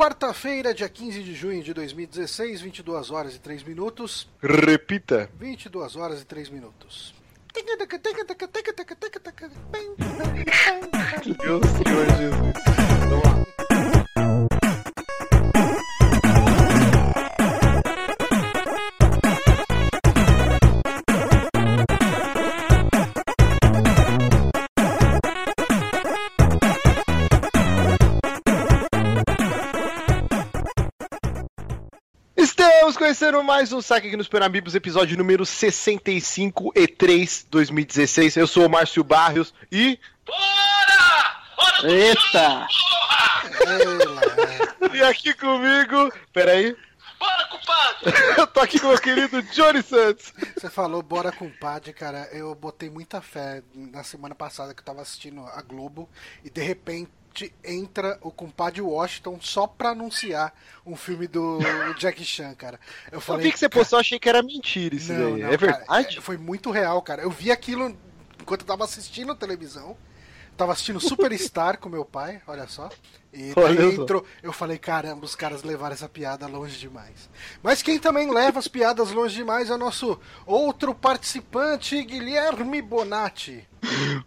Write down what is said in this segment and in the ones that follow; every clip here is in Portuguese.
quarta-feira, dia 15 de junho de 2016, 22 horas e 3 minutos. Repita. 22 horas e 3 minutos. Meu Senhor Jesus. Vamos lá. Estamos conhecendo mais um saque aqui nos Peramibos, episódio número 65 e 3 2016. Eu sou o Márcio Barrios e. Eita! E aqui comigo. Peraí. Bora, compadre! Eu tô aqui com o meu querido Johnny Santos. Você falou bora compadre, cara. Eu botei muita fé na semana passada que eu tava assistindo a Globo e de repente entra o compadre Washington só pra anunciar um filme do Jack Chan, cara. Eu Eu falei vi que você postou, achei que era mentira isso Não, daí. não, é verdade? é- foi muito real, cara. Eu vi aquilo enquanto eu tava assistindo a televisão. Tava assistindo Superstar com meu pai, olha só. E daí Olha só. entrou. Eu falei, caramba, os caras levaram essa piada longe demais. Mas quem também leva as piadas longe demais é o nosso outro participante, Guilherme Bonatti.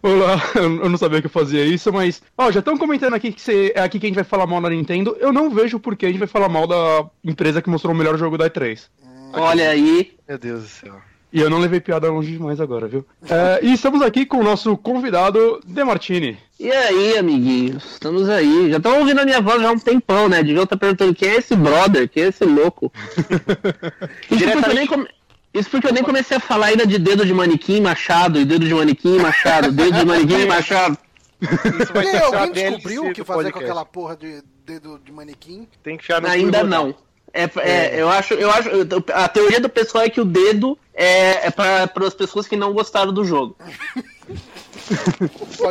Olá, eu não sabia que eu fazia isso, mas. Ó, já estão comentando aqui que você, é aqui que a gente vai falar mal da Nintendo. Eu não vejo por que a gente vai falar mal da empresa que mostrou o melhor jogo da E3. Olha aí. Meu Deus do céu. E eu não levei piada longe demais agora, viu? É, e estamos aqui com o nosso convidado, Demartini. E aí, amiguinhos? Estamos aí. Já estão ouvindo a minha voz já há um tempão, né? Deviam estar perguntando quem é esse brother, quem é esse louco. Isso porque, eu nem come- Isso porque eu nem comecei a falar ainda de dedo de manequim, machado, e dedo de manequim, machado, dedo de manequim, machado. Isso vai E alguém descobriu o que fazer com aquela porra de dedo de manequim? Tem que no Ainda rodar. Não. É, é, eu acho, eu acho, a teoria do pessoal é que o dedo é, é para as pessoas que não gostaram do jogo.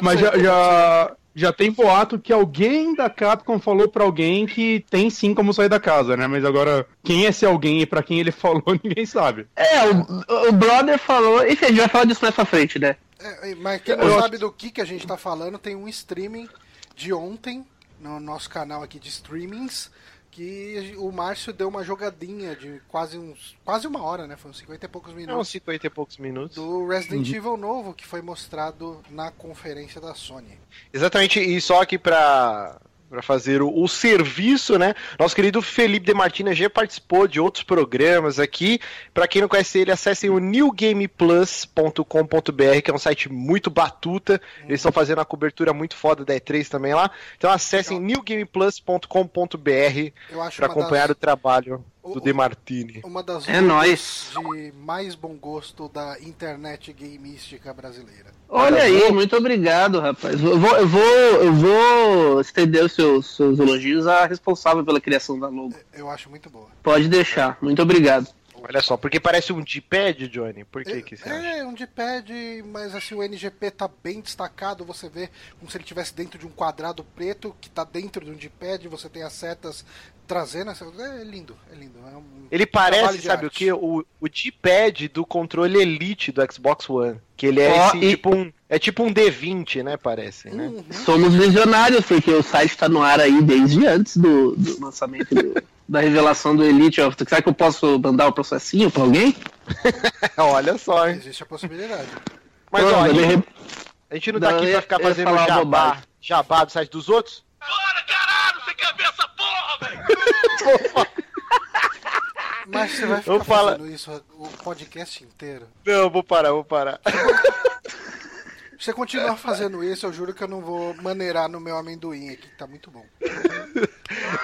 Mas já, já, já tem boato que alguém da Capcom falou pra alguém que tem sim como sair da casa, né? Mas agora, quem é esse alguém e pra quem ele falou, ninguém sabe. É, o, o brother falou. Enfim, a gente vai falar disso mais pra frente, né? É, mas quem não Eu sabe do que, que a gente tá falando, tem um streaming de ontem no nosso canal aqui de streamings que o Márcio deu uma jogadinha de quase uns quase uma hora, né? Foi uns 50 e poucos É uns minutos 50 e poucos minutos. do Resident Evil novo que foi mostrado na conferência da Sony. Exatamente, e só aqui pra, pra fazer o, o serviço, né? Nosso querido Felipe De Martina já participou de outros programas aqui. Pra quem não conhece ele, acessem o newgameplus.com.br, que é um site muito batuta. Eles estão fazendo uma cobertura muito foda da E3 também lá. Então acessem newgameplus.com.br uma acompanhar o das, trabalho O- do De Martini. uma das É nóis. de mais bom gosto da internet gameística brasileira. Olha aí, muito obrigado, rapaz. Eu vou, eu vou, eu vou estender os seus, seus elogios à responsável pela criação da logo. Eu acho muito boa. Pode deixar, muito obrigado. Olha só, porque parece um D-pad, Johnny. Por que, que você acha? É, um D-pad, mas assim, o NGP tá bem destacado, você vê como se ele estivesse dentro de um quadrado preto, que tá dentro de um D-pad, você tem as setas trazendo essa... É lindo, é lindo. É um Ele parece, sabe o arte. que? O, o D-pad do controle Elite do Xbox One. Que ele é Ó, esse, e- tipo um. É tipo um D20, né? Parece, né? Uhum. Somos visionários, porque o site tá no ar aí desde antes do, do lançamento do- da revelação do Elite. Ó, Será que eu posso mandar o processinho pra alguém? Olha só, hein? Existe a possibilidade. Mas Pô, ó, a gente, re- a gente não tá aqui pra ficar fazendo jabá, jabá do site dos outros. Bora, caralho! Você quer ver porra, velho? Mas você vai ficar fazendo isso o podcast inteiro. Não, vou parar, vou parar. Se você continuar fazendo isso, eu juro que eu não vou maneirar no meu amendoim aqui, que tá muito bom.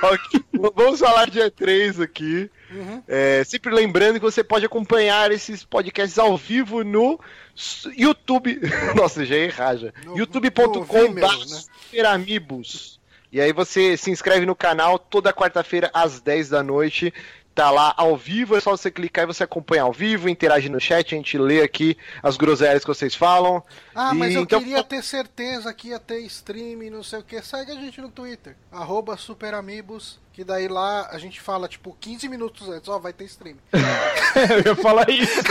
Ok, Vamos falar dia 3 aqui. Uhum. É, sempre lembrando que você pode acompanhar esses podcasts ao vivo no YouTube. Nossa, já errar já. No- E aí você se inscreve no canal toda quarta-feira às 10 da noite. Tá lá ao vivo, é só você clicar e você acompanha ao vivo, interage no chat, a gente lê aqui as groselhas que vocês falam. Ah, E mas eu então- queria ter certeza que ia ter stream, não sei o que. Segue a gente no Twitter, arroba Superamigos, que daí lá a gente fala, tipo, 15 minutos antes, ó, vai ter stream. eu ia falar isso.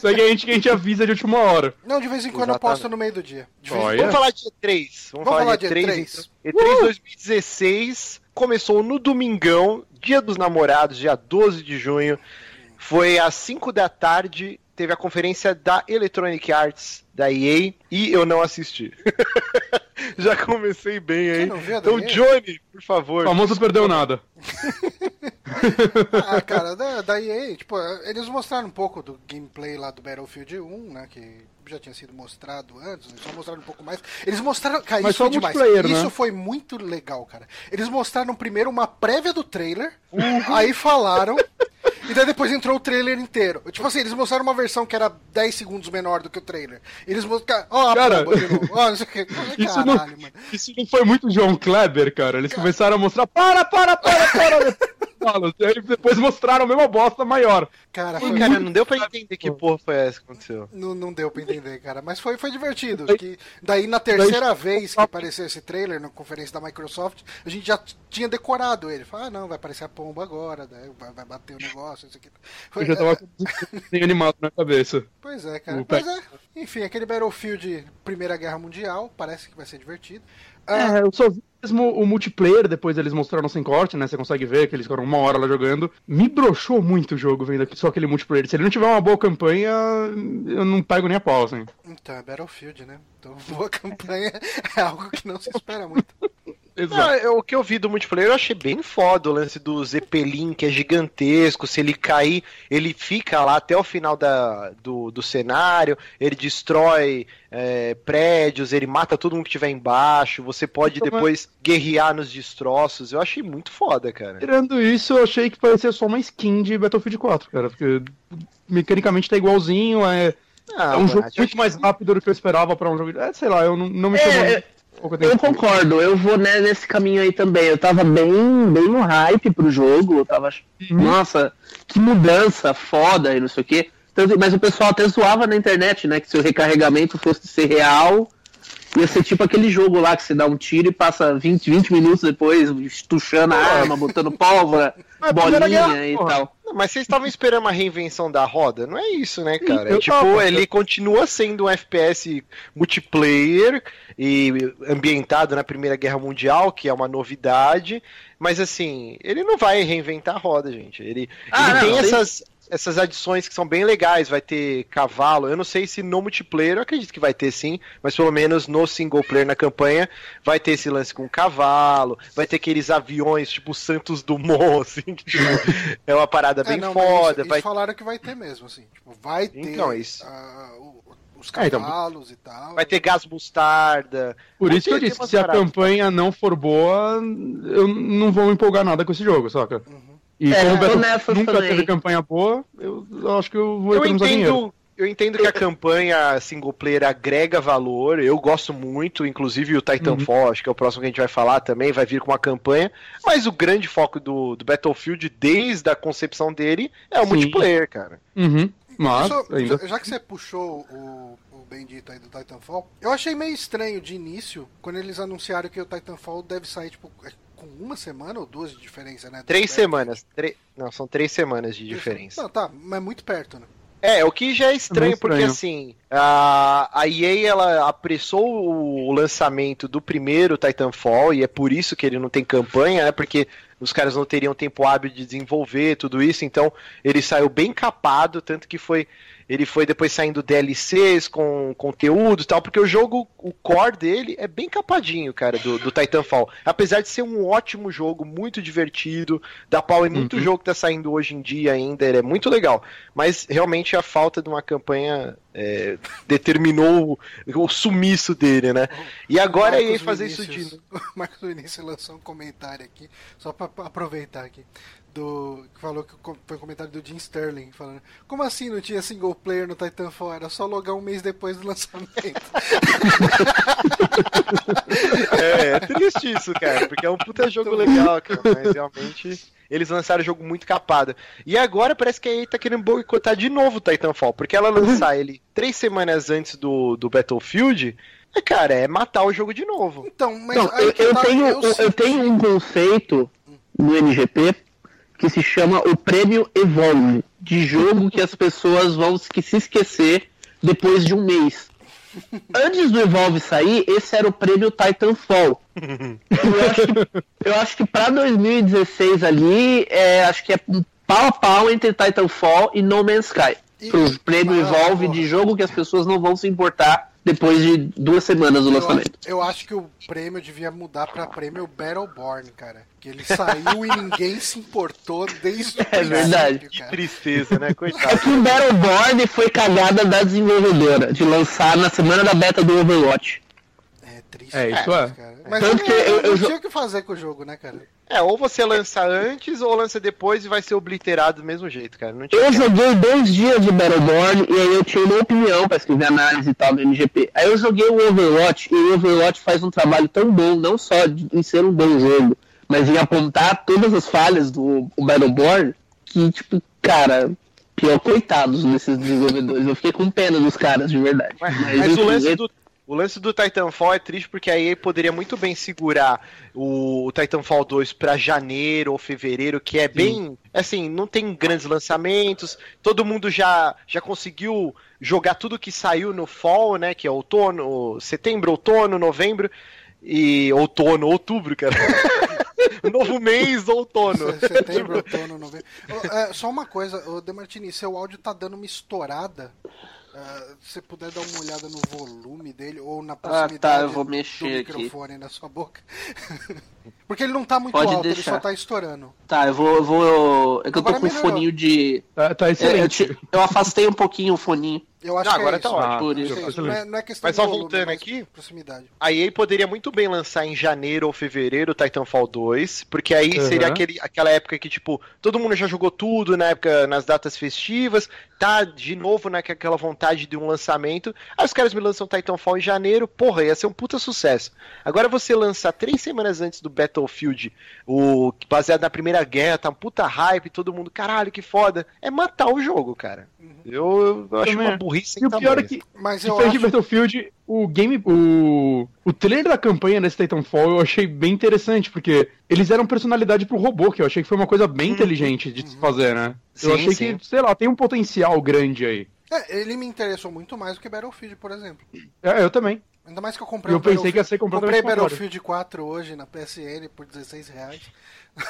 Que a gente, que a gente avisa de última hora. Não, de vez em quando eu Exatamente. posto no meio do dia. De vez. Vamos falar de E3. Vamos, Vamos falar falar de de E3. E3. então. E3 2016. começou no domingão, dia dos namorados, dia 12 de junho. Foi às 5 da tarde, teve a conferência da Electronic Arts, da EA, e eu não assisti. Já comecei bem aí. Então? Johnny, por favor. O famoso perdeu nada. Ah, cara, da, da EA, tipo, eles mostraram um pouco do gameplay lá do Battlefield 1, né? Que já tinha sido mostrado antes, eles só mostraram um pouco mais. Eles mostraram. Cara, Mas isso foi demais. né? Isso foi muito legal, cara. Eles mostraram primeiro uma prévia do trailer, aí falaram. E daí depois entrou o trailer inteiro. Tipo assim, eles mostraram uma versão que era 10 segundos menor do que o trailer. Eles mostraram. Ó, a Cara, pomba. Ó, não sei o que. Isso Caralho, não, mano. isso não foi muito João Kleber, cara. Eles começaram a mostrar, para, para, para, para. Fala, e aí depois mostraram a mesma bosta maior. Cara, foi cara, não deu pra entender que porra foi essa que aconteceu. Não, não deu pra entender, cara. Mas foi, foi divertido. Que daí, na terceira vez que apareceu esse trailer na conferência da Microsoft, a gente já tinha decorado ele. Falou, ah, não, vai aparecer a pomba agora, daí vai, vai bater o negócio, isso aqui. Foi- Eu já tava desenho animado na cabeça. Pois é, cara. O Mas é, enfim, aquele Battlefield Primeira Guerra Mundial, parece que vai ser divertido. Ah, É, eu só vi mesmo o multiplayer, depois eles mostraram sem corte, né? Você consegue ver que eles ficaram uma hora lá jogando. Me broxou muito o jogo vendo só aquele multiplayer. Se ele não tiver uma boa campanha, eu não pego nem a pau, assim. Então, é Battlefield, né? Então, boa campanha é algo que não se espera muito. Não, Exato. eu- o que eu vi do multiplayer eu achei bem foda o lance do Zeppelin, que é gigantesco. Se ele cair, ele fica lá até o final da, do, do cenário, ele destrói é, prédios, ele mata todo mundo que estiver embaixo. Você pode Então, depois guerrear nos destroços. Eu achei muito foda, cara. Tirando isso, eu achei que parecia só uma skin de Battlefield 4, cara. Porque mecanicamente tá igualzinho, é, Ah, é um jogo muito mais rápido do que eu esperava pra um jogo. É, sei lá, eu não, não me É, chamou é, pouco Eu atenção. concordo, eu vou né, nesse caminho aí também. Eu tava bem, bem no hype pro jogo, eu tava. Nossa, que mudança foda e não sei o quê. Tanto- mas o pessoal até zoava na internet, né? Que se o recarregamento fosse ser real, ia ser tipo aquele jogo lá que você dá um tiro e passa 20, 20 minutos depois estuchando a arma, botando pólvora, É bolinha Guerra, e porra. tal. Não, Mas vocês estavam esperando uma reinvenção da roda? Não é isso, né, cara? É eu tipo, tava. ele continua sendo um FPS multiplayer e ambientado na Primeira Guerra Mundial, que é uma novidade, mas assim, ele não vai reinventar a roda, gente. Ele, Ah, ele não, tem sim. essas, essas adições que são bem legais, vai ter cavalo. Eu não sei se no multiplayer, eu acredito que vai ter sim, mas pelo menos no single player na campanha vai ter esse lance com cavalo, vai ter aqueles aviões tipo Santos Dumont, assim, que tipo, é uma parada bem É, não, foda. Isso, vai... falaram que vai ter mesmo, assim. Tipo, vai ter Então, é isso. o- os É, então, cavalos e tal. Vai ter gás mostarda. Por isso que eu disse, umas se a campanha não for boa, eu não vou me empolgar nada com esse jogo, saca? Uhum. E É, como eu o Battlefield nunca também. teve campanha boa, eu, eu acho que eu vou Eu dinheiro. entendo, eu entendo que a campanha single player agrega valor, eu gosto muito, inclusive o Titanfall, acho que é o próximo que a gente vai falar também, vai vir com uma campanha, mas o grande foco do, do Battlefield, desde a concepção dele, é o Sim. multiplayer, cara. Uhum, mas Isso- ainda. Já que você puxou o, o bendito aí do Titanfall, eu achei meio estranho de início, quando eles anunciaram que o Titanfall deve sair, tipo, com uma semana ou duas de diferença, né? Três semanas. tre- Não, são três semanas de diferença. Não, tá, mas muito perto, né? É, o que já é estranho, meio porque estranho. assim, a, a EA ela apressou o lançamento do primeiro Titanfall, e é por isso que ele não tem campanha, né? Porque os caras não teriam tempo hábil de desenvolver tudo isso, então ele saiu bem capado, tanto que foi. Ele foi depois saindo DLCs com conteúdo e tal, porque o jogo, o core dele é bem capadinho, cara, do, do Titanfall. Apesar de ser um ótimo jogo, muito divertido, dá pau em muito Uhum. jogo que tá saindo hoje em dia ainda, ele é muito legal. Mas realmente a falta de uma campanha é, determinou o, o sumiço dele, né? E agora a EA Marcos fazer isso de. O Marcos Vinícius lançou um comentário aqui, só pra aproveitar aqui. Do, que falou que foi um comentário do Jim Sterling falando: Como assim não tinha single player no Titanfall? Era só logar um mês depois do lançamento. É, é triste isso, cara, porque é um puta jogo legal, cara, mas realmente eles lançaram o jogo muito capado. E agora parece que a EA tá querendo boicotar de novo o Titanfall, porque ela lançar ele três semanas antes do, do Battlefield, é, cara, é matar o jogo de novo. Então, mas Não, aí eu, que eu tá, tenho, eu eu, sinto- tenho um conceito no NGP que se chama o prêmio Evolve, de jogo que as pessoas vão que se esquecer depois de um mês. antes do Evolve sair, esse era o prêmio Titanfall. eu, acho que, eu acho que pra 2016 ali, é, acho que é pau a pau entre Titanfall e No Man's Sky. E- Pro prêmio Evolve de jogo que as pessoas não vão se importar depois de duas semanas do Eu lançamento. acho, eu acho que o prêmio devia mudar pra prêmio Battleborn, cara. Que ele saiu e ninguém se importou desde o É verdade. Que tristeza, né? É Coitado. que o Battleborn foi cagada da desenvolvedora, de lançar na semana da beta do Overwatch. É triste. É, isso é. Cara. Mas Tanto que eu- eu não tinha o que fazer com o jogo, né, cara? É, ou você lança antes ou lança depois e vai ser obliterado do mesmo jeito, cara. Não tinha Eu joguei dois dias de Battleborn e aí eu tinha uma opinião pra escrever análise e tal do MGP. Aí eu joguei o Overwatch e o Overwatch faz um trabalho tão bom, não só de- em ser um bom jogo, mas em apontar todas as falhas do Battleborn, que, tipo, cara, pior coitados desses desenvolvedores. Eu fiquei com pena dos caras, de verdade. Mas, Mas, mas o lance ele- do. O lance do Titanfall é triste porque a EA poderia muito bem segurar o, o Titanfall 2 pra janeiro ou fevereiro, que é bem. Assim, não tem grandes lançamentos, todo mundo já, já conseguiu jogar tudo que saiu no Fall, né? Que é outono, setembro, outono, novembro. E outono, outubro, cara. Novo mês, outono. Setembro, outono, novembro. É, só uma coisa, ô Demartini, seu áudio tá dando uma estourada. Ah, se você puder dar uma olhada no volume dele ou na Ah, proximidade tá, eu vou do mexer aqui. microfone na sua boca. Porque ele não tá muito Pode alto, ele deixar. só tá estourando. Tá, eu vou. Eu vou é que eu tô Agora com um foninho de. Tá, tá é, eu, excelente. ti- eu afastei um pouquinho o foninho. Eu acho Não, que agora é tá isso. ótimo. Isso. que é. Não, é, não é questão Mas de só volume, voltando aqui, proximidade. A EA poderia muito bem lançar em janeiro ou fevereiro o Titanfall 2, porque aí Uhum. seria aquele, aquela época que, tipo, todo mundo já jogou tudo na época, nas datas festivas, tá de novo naquela vontade de um lançamento. Aí os caras me lançam Titanfall em janeiro, porra, ia ser um puta sucesso. Agora você lançar três semanas antes do Battlefield, o baseado na Primeira Guerra, tá um puta hype, todo mundo, caralho, que foda. É matar o jogo, cara. Eu, eu acho uma é. Burrice sem E o pior é que, Mas eu diferente de acho. Battlefield, o game. O, o trailer da campanha desse Titanfall eu achei bem interessante, porque eles deram personalidade pro robô, que eu achei que foi uma coisa bem inteligente de se fazer, né? eu Sim, achei sim. que, sei lá, tem um potencial grande aí. É, ele me interessou muito mais do que Battlefield, por exemplo. É, eu também. Ainda mais que eu comprei Eu o pensei que ia ser Comprei completamente. Battlefield 4 hoje na PSN por 16 reais.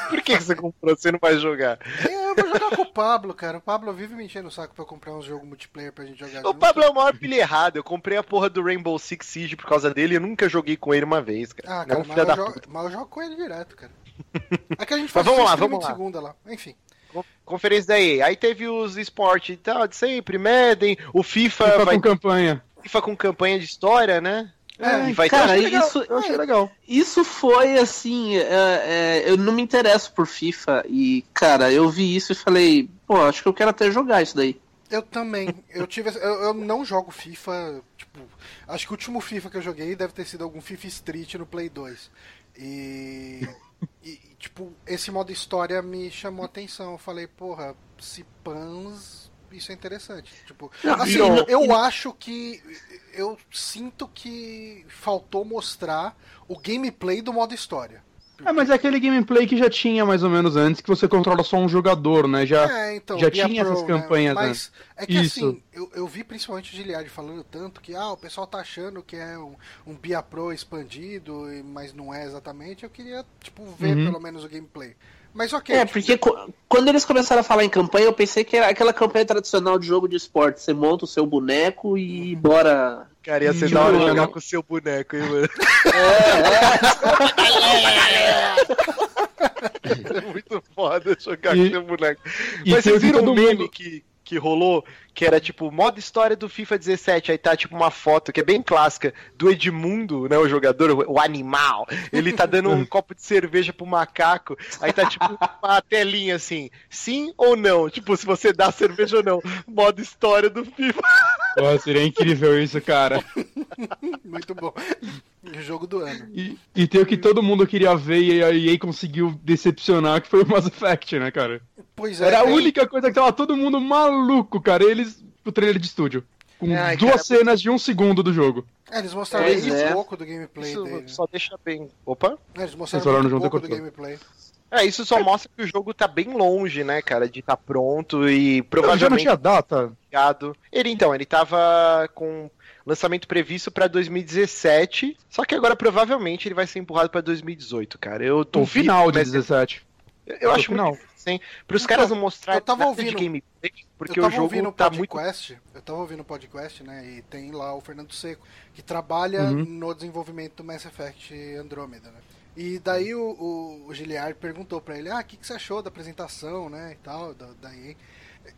Por que que você comprou? Você não vai jogar. Eu vou jogar com o Pablo, cara. O Pablo vive me enchendo o saco pra eu comprar um jogo multiplayer pra gente jogar O junto. Pablo é o maior pilha errado. Eu comprei a porra do Rainbow Six Siege por causa dele e eu nunca joguei com ele uma vez, cara. Ah, é cara, um mas eu, da jogo, puta. mas eu jogo com ele direto, cara. Aqui a gente faz Mas vamos lá, vamos lá. segunda lá. Enfim. Con- Conferência da EA. Aí teve os esportes e tal, de sempre, Madden, o FIFA, FIFA vai com campanha. FIFA com campanha de história, né? É, e vai cara, ter... legal, isso, eu achei legal. Isso foi assim, é, é, eu não me interesso por FIFA e, cara, eu vi isso e falei, pô, acho que eu quero até jogar isso daí. Eu também. Eu tive. Eu, eu não jogo FIFA. Tipo, acho que o último FIFA que eu joguei deve ter sido algum FIFA Street no Play 2. E. e, tipo, esse modo história me chamou a atenção. Eu falei, porra, se pans. Isso é interessante. Tipo, assim, eu acho que. Eu sinto que faltou mostrar o gameplay do modo história. É, mas é aquele gameplay que já tinha mais ou menos antes, que você controla só um jogador, né? Já, É, então, já tinha Pro, essas né? campanhas Mas antes. é que Isso. assim, eu, eu vi principalmente o Giliard falando tanto que ah, o pessoal tá achando que é um, um Bia Pro expandido, mas não é exatamente. Eu queria, tipo, ver Uhum. pelo menos o gameplay. Mas ok. É, tipo, porque quando eles começaram a falar em campanha, eu pensei que era aquela campanha tradicional de jogo de esporte. Você monta o seu boneco e bora. Cara, ia ser da hora jogar com o seu boneco, hein, mano? É muito foda jogar E- com seu boneco. Mas o vocês que viram o meme mundo- que, que rolou? Que era tipo, modo história do FIFA 17. Aí tá tipo uma foto que é bem clássica do Edmundo, né? O jogador, o, animal. Ele tá dando um copo de cerveja pro macaco. Aí tá tipo uma telinha assim, sim ou não? Tipo, se você dá cerveja ou não. Modo história do FIFA. Pô, seria incrível isso, cara. Muito bom. Jogo do ano. E, e tem o que todo mundo queria ver e a EA conseguiu decepcionar, que foi o Mass Effect, né, cara? Pois é. Era a tem- única coisa que tava todo mundo maluco, cara. Eles, o trailer de estúdio. Com Ai, duas cara, cenas de um segundo do jogo. É, eles mostraram muito é. pouco do gameplay Isso dele. só deixa bem. Opa! É, eles mostraram muito junto, pouco do cortou. gameplay. É, isso só mostra que o jogo tá bem longe, né, cara, de estar pronto e Já não provavelmente tinha data? Ele então, ele tava com Lançamento previsto pra 2017. Só que agora provavelmente ele vai ser empurrado pra 2018, cara. Eu tô O final de mas 17. Eu o acho final. muito sim. Para os caras não mostrarem eu tava nada ouvindo- de gameplay, porque eu o jogo tá muito podcast, eu tava ouvindo o podcast, né, e tem lá o Fernando Seco, que trabalha Uhum. no desenvolvimento do Mass Effect Andromeda, né. E daí o, o, o Giliard perguntou pra ele, ah, o que, que você achou da apresentação, né, e tal, da, da EA.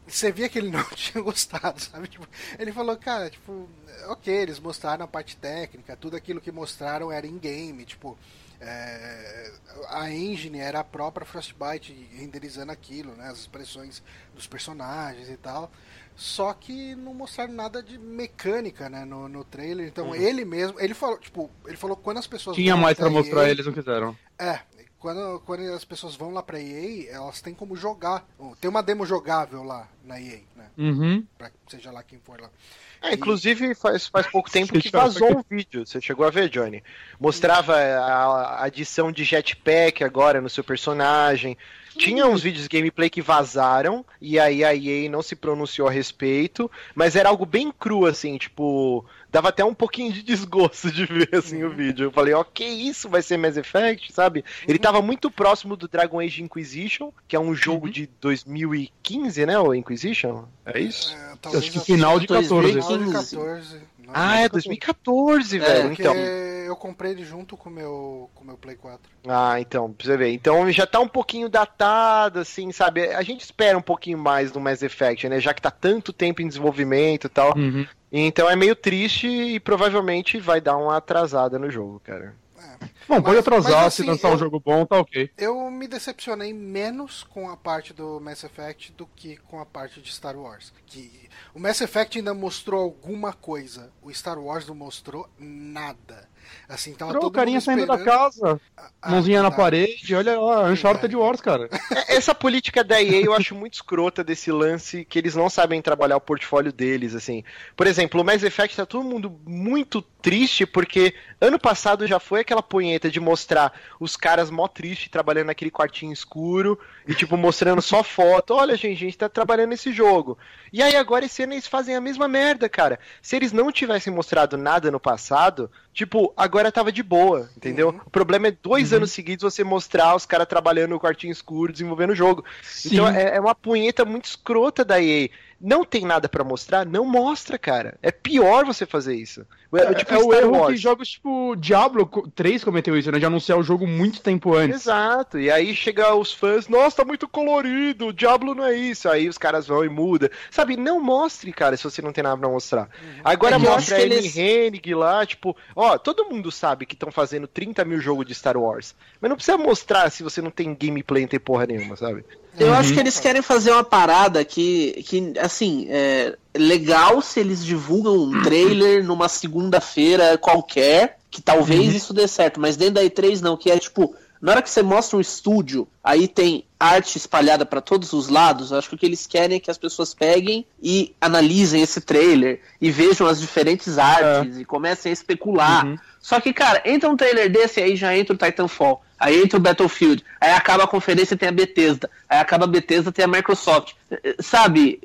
Você via que ele não tinha gostado, sabe? Tipo, ele falou, cara, tipo, ok, eles mostraram a parte técnica, tudo aquilo que mostraram era in-game, tipo, é, a engine era a própria Frostbite renderizando aquilo, né? As expressões dos personagens e tal. Só que não mostraram nada de mecânica, né, no, no trailer. Então ele mesmo, ele falou, tipo, ele falou que quando as pessoas Tinha mais pra mostrar, eles não quiseram. É, quando, quando as pessoas vão lá pra EA, elas têm como jogar. Tem uma demo jogável lá na EA, né? Uhum. Pra seja lá quem for lá. É, inclusive, faz, faz pouco tempo que vazou um vídeo. Você chegou a ver, Johnny? Mostrava a adição de jetpack agora no seu personagem. Tinha uns vídeos gameplay que vazaram, e aí a EA não se pronunciou a respeito, mas era algo bem cru, assim, tipo. Dava até um pouquinho de desgosto de ver assim o vídeo. Eu falei, ó, que isso vai ser Mass Effect, sabe? Ele uhum. tava muito próximo do Dragon Age Inquisition, que é um jogo uhum. de 2015, né? O Inquisition? É isso? É, acho que final de 2014. Ah, é 2014, velho. Porque Então. eu comprei ele junto com o meu, com o meu Play 4. Ah, então, pra você ver. Então já tá um pouquinho datado, assim, sabe? A gente espera um pouquinho mais do Mass Effect, né? Já que tá tanto tempo em desenvolvimento e tal. Uhum. Então é meio triste e provavelmente vai dar uma atrasada no jogo, cara. Bom, pode Mas- atrasar, mas, se assim, lançar eu- um jogo bom, tá ok. Eu me decepcionei menos com a parte do Mass Effect do que com a parte de Star Wars. Que o Mass Effect ainda mostrou alguma coisa. O Star Wars não mostrou nada. Assim, tava Tirou o todo carinha mundo saindo da casa, Ah, mãozinha na tá. parede, olha lá, Uncharted Wars, cara. É, Essa política da EA eu acho muito escrota desse lance que eles não sabem trabalhar o portfólio deles, assim. Por exemplo, o Mass Effect tá todo mundo muito triste porque ano passado já foi aquela punheta de mostrar os caras mó triste trabalhando naquele quartinho escuro e tipo mostrando só foto. Olha, gente, a gente tá trabalhando nesse jogo. E aí agora esse ano eles fazem a mesma merda, cara. Se eles não tivessem mostrado nada no passado, tipo, agora tava de boa, entendeu? Uhum. O problema é dois anos seguidos você mostrar os caras trabalhando no quartinho escuro, desenvolvendo o jogo. Sim. Então é, é uma punheta muito escrota da EA. Não tem nada pra mostrar? Não mostra, cara. É pior você fazer isso. É, tipo é o erro Wars. que jogos tipo Diablo 3 cometeu isso, né? De anunciar o jogo muito tempo antes. Exato. E aí chega os fãs, nossa, tá muito colorido, o Diablo não é isso. Aí os caras vão e muda. Sabe, não mostre, cara, se você não tem nada pra mostrar. Agora É mostra a eles- Hennig lá, tipo, ó, todo mundo sabe que estão fazendo 30 mil jogos de Star Wars. Mas não precisa mostrar se você não tem gameplay, não tem porra nenhuma, sabe? Eu Uhum. acho que eles querem fazer uma parada que, que assim, é legal se eles divulgam um trailer numa segunda-feira qualquer, que talvez Uhum. isso dê certo, mas dentro da E3 não, que é tipo, na hora que você mostra um estúdio, aí tem arte espalhada pra todos os lados, acho que o que eles querem é que as pessoas peguem e analisem esse trailer e vejam as diferentes artes e comecem a especular. Uhum. Só que, cara, entra um trailer desse aí já entra o Titanfall. Aí entra o Battlefield. Aí acaba a conferência e tem a Bethesda. Aí acaba a Bethesda tem a Microsoft. Sabe?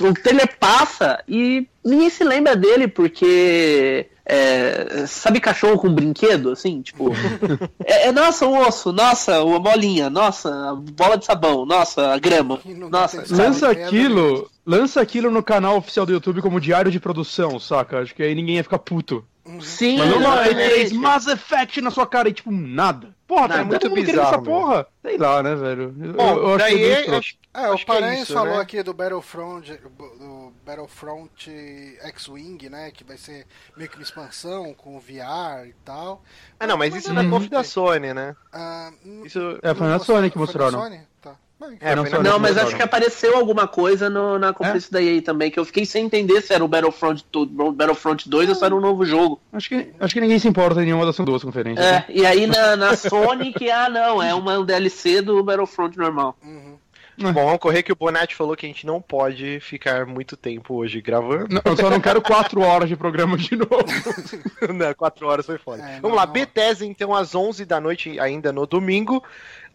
O trailer passa e ninguém se lembra dele porque. é, sabe cachorro com brinquedo, assim? Tipo. é, é, nossa, o osso, nossa, a bolinha, nossa, a bola de sabão, nossa, a grama. Nossa? Lança Sabe, aquilo, lança aquilo no canal oficial do YouTube como diário de produção, saca? Acho que aí ninguém ia ficar puto. Sim, Mas não ter Mass Effect na sua cara e tipo, nada. Porra, Nada. tá muito querendo bizarro, essa porra. Sei lá, né, velho? Eu, Bom, eu acho daí que é é, muito acho, É, o acho é Paranhos isso, falou né? aqui do Battlefront, do Battlefront X-Wing, né? Que vai ser meio que uma expansão com VR e tal. Ah, não, mas isso é eu da não conf da. Sony, né? Ah, Isso. É, foi na Sony que foi na mostraram. Sony? Tá. É, não Não, mas acho que apareceu alguma coisa no- na conferência da EA também, que eu fiquei sem entender se era o Battlefront, tu- Battlefront 2 ou se era um novo jogo. Acho que, acho que ninguém se importa em nenhuma das duas conferências. né? É, e aí na, na Sony que, ah não, é uma um DLC do Battlefront normal. Uhum. Bom, vamos correr que o Bonatti falou que a gente não pode ficar muito tempo hoje gravando. Não, Eu só não quero quatro horas de programa de novo. não, quatro horas foi foda. É, Vamos não, lá, não. Bethesda, então, às 11 da noite, ainda no domingo,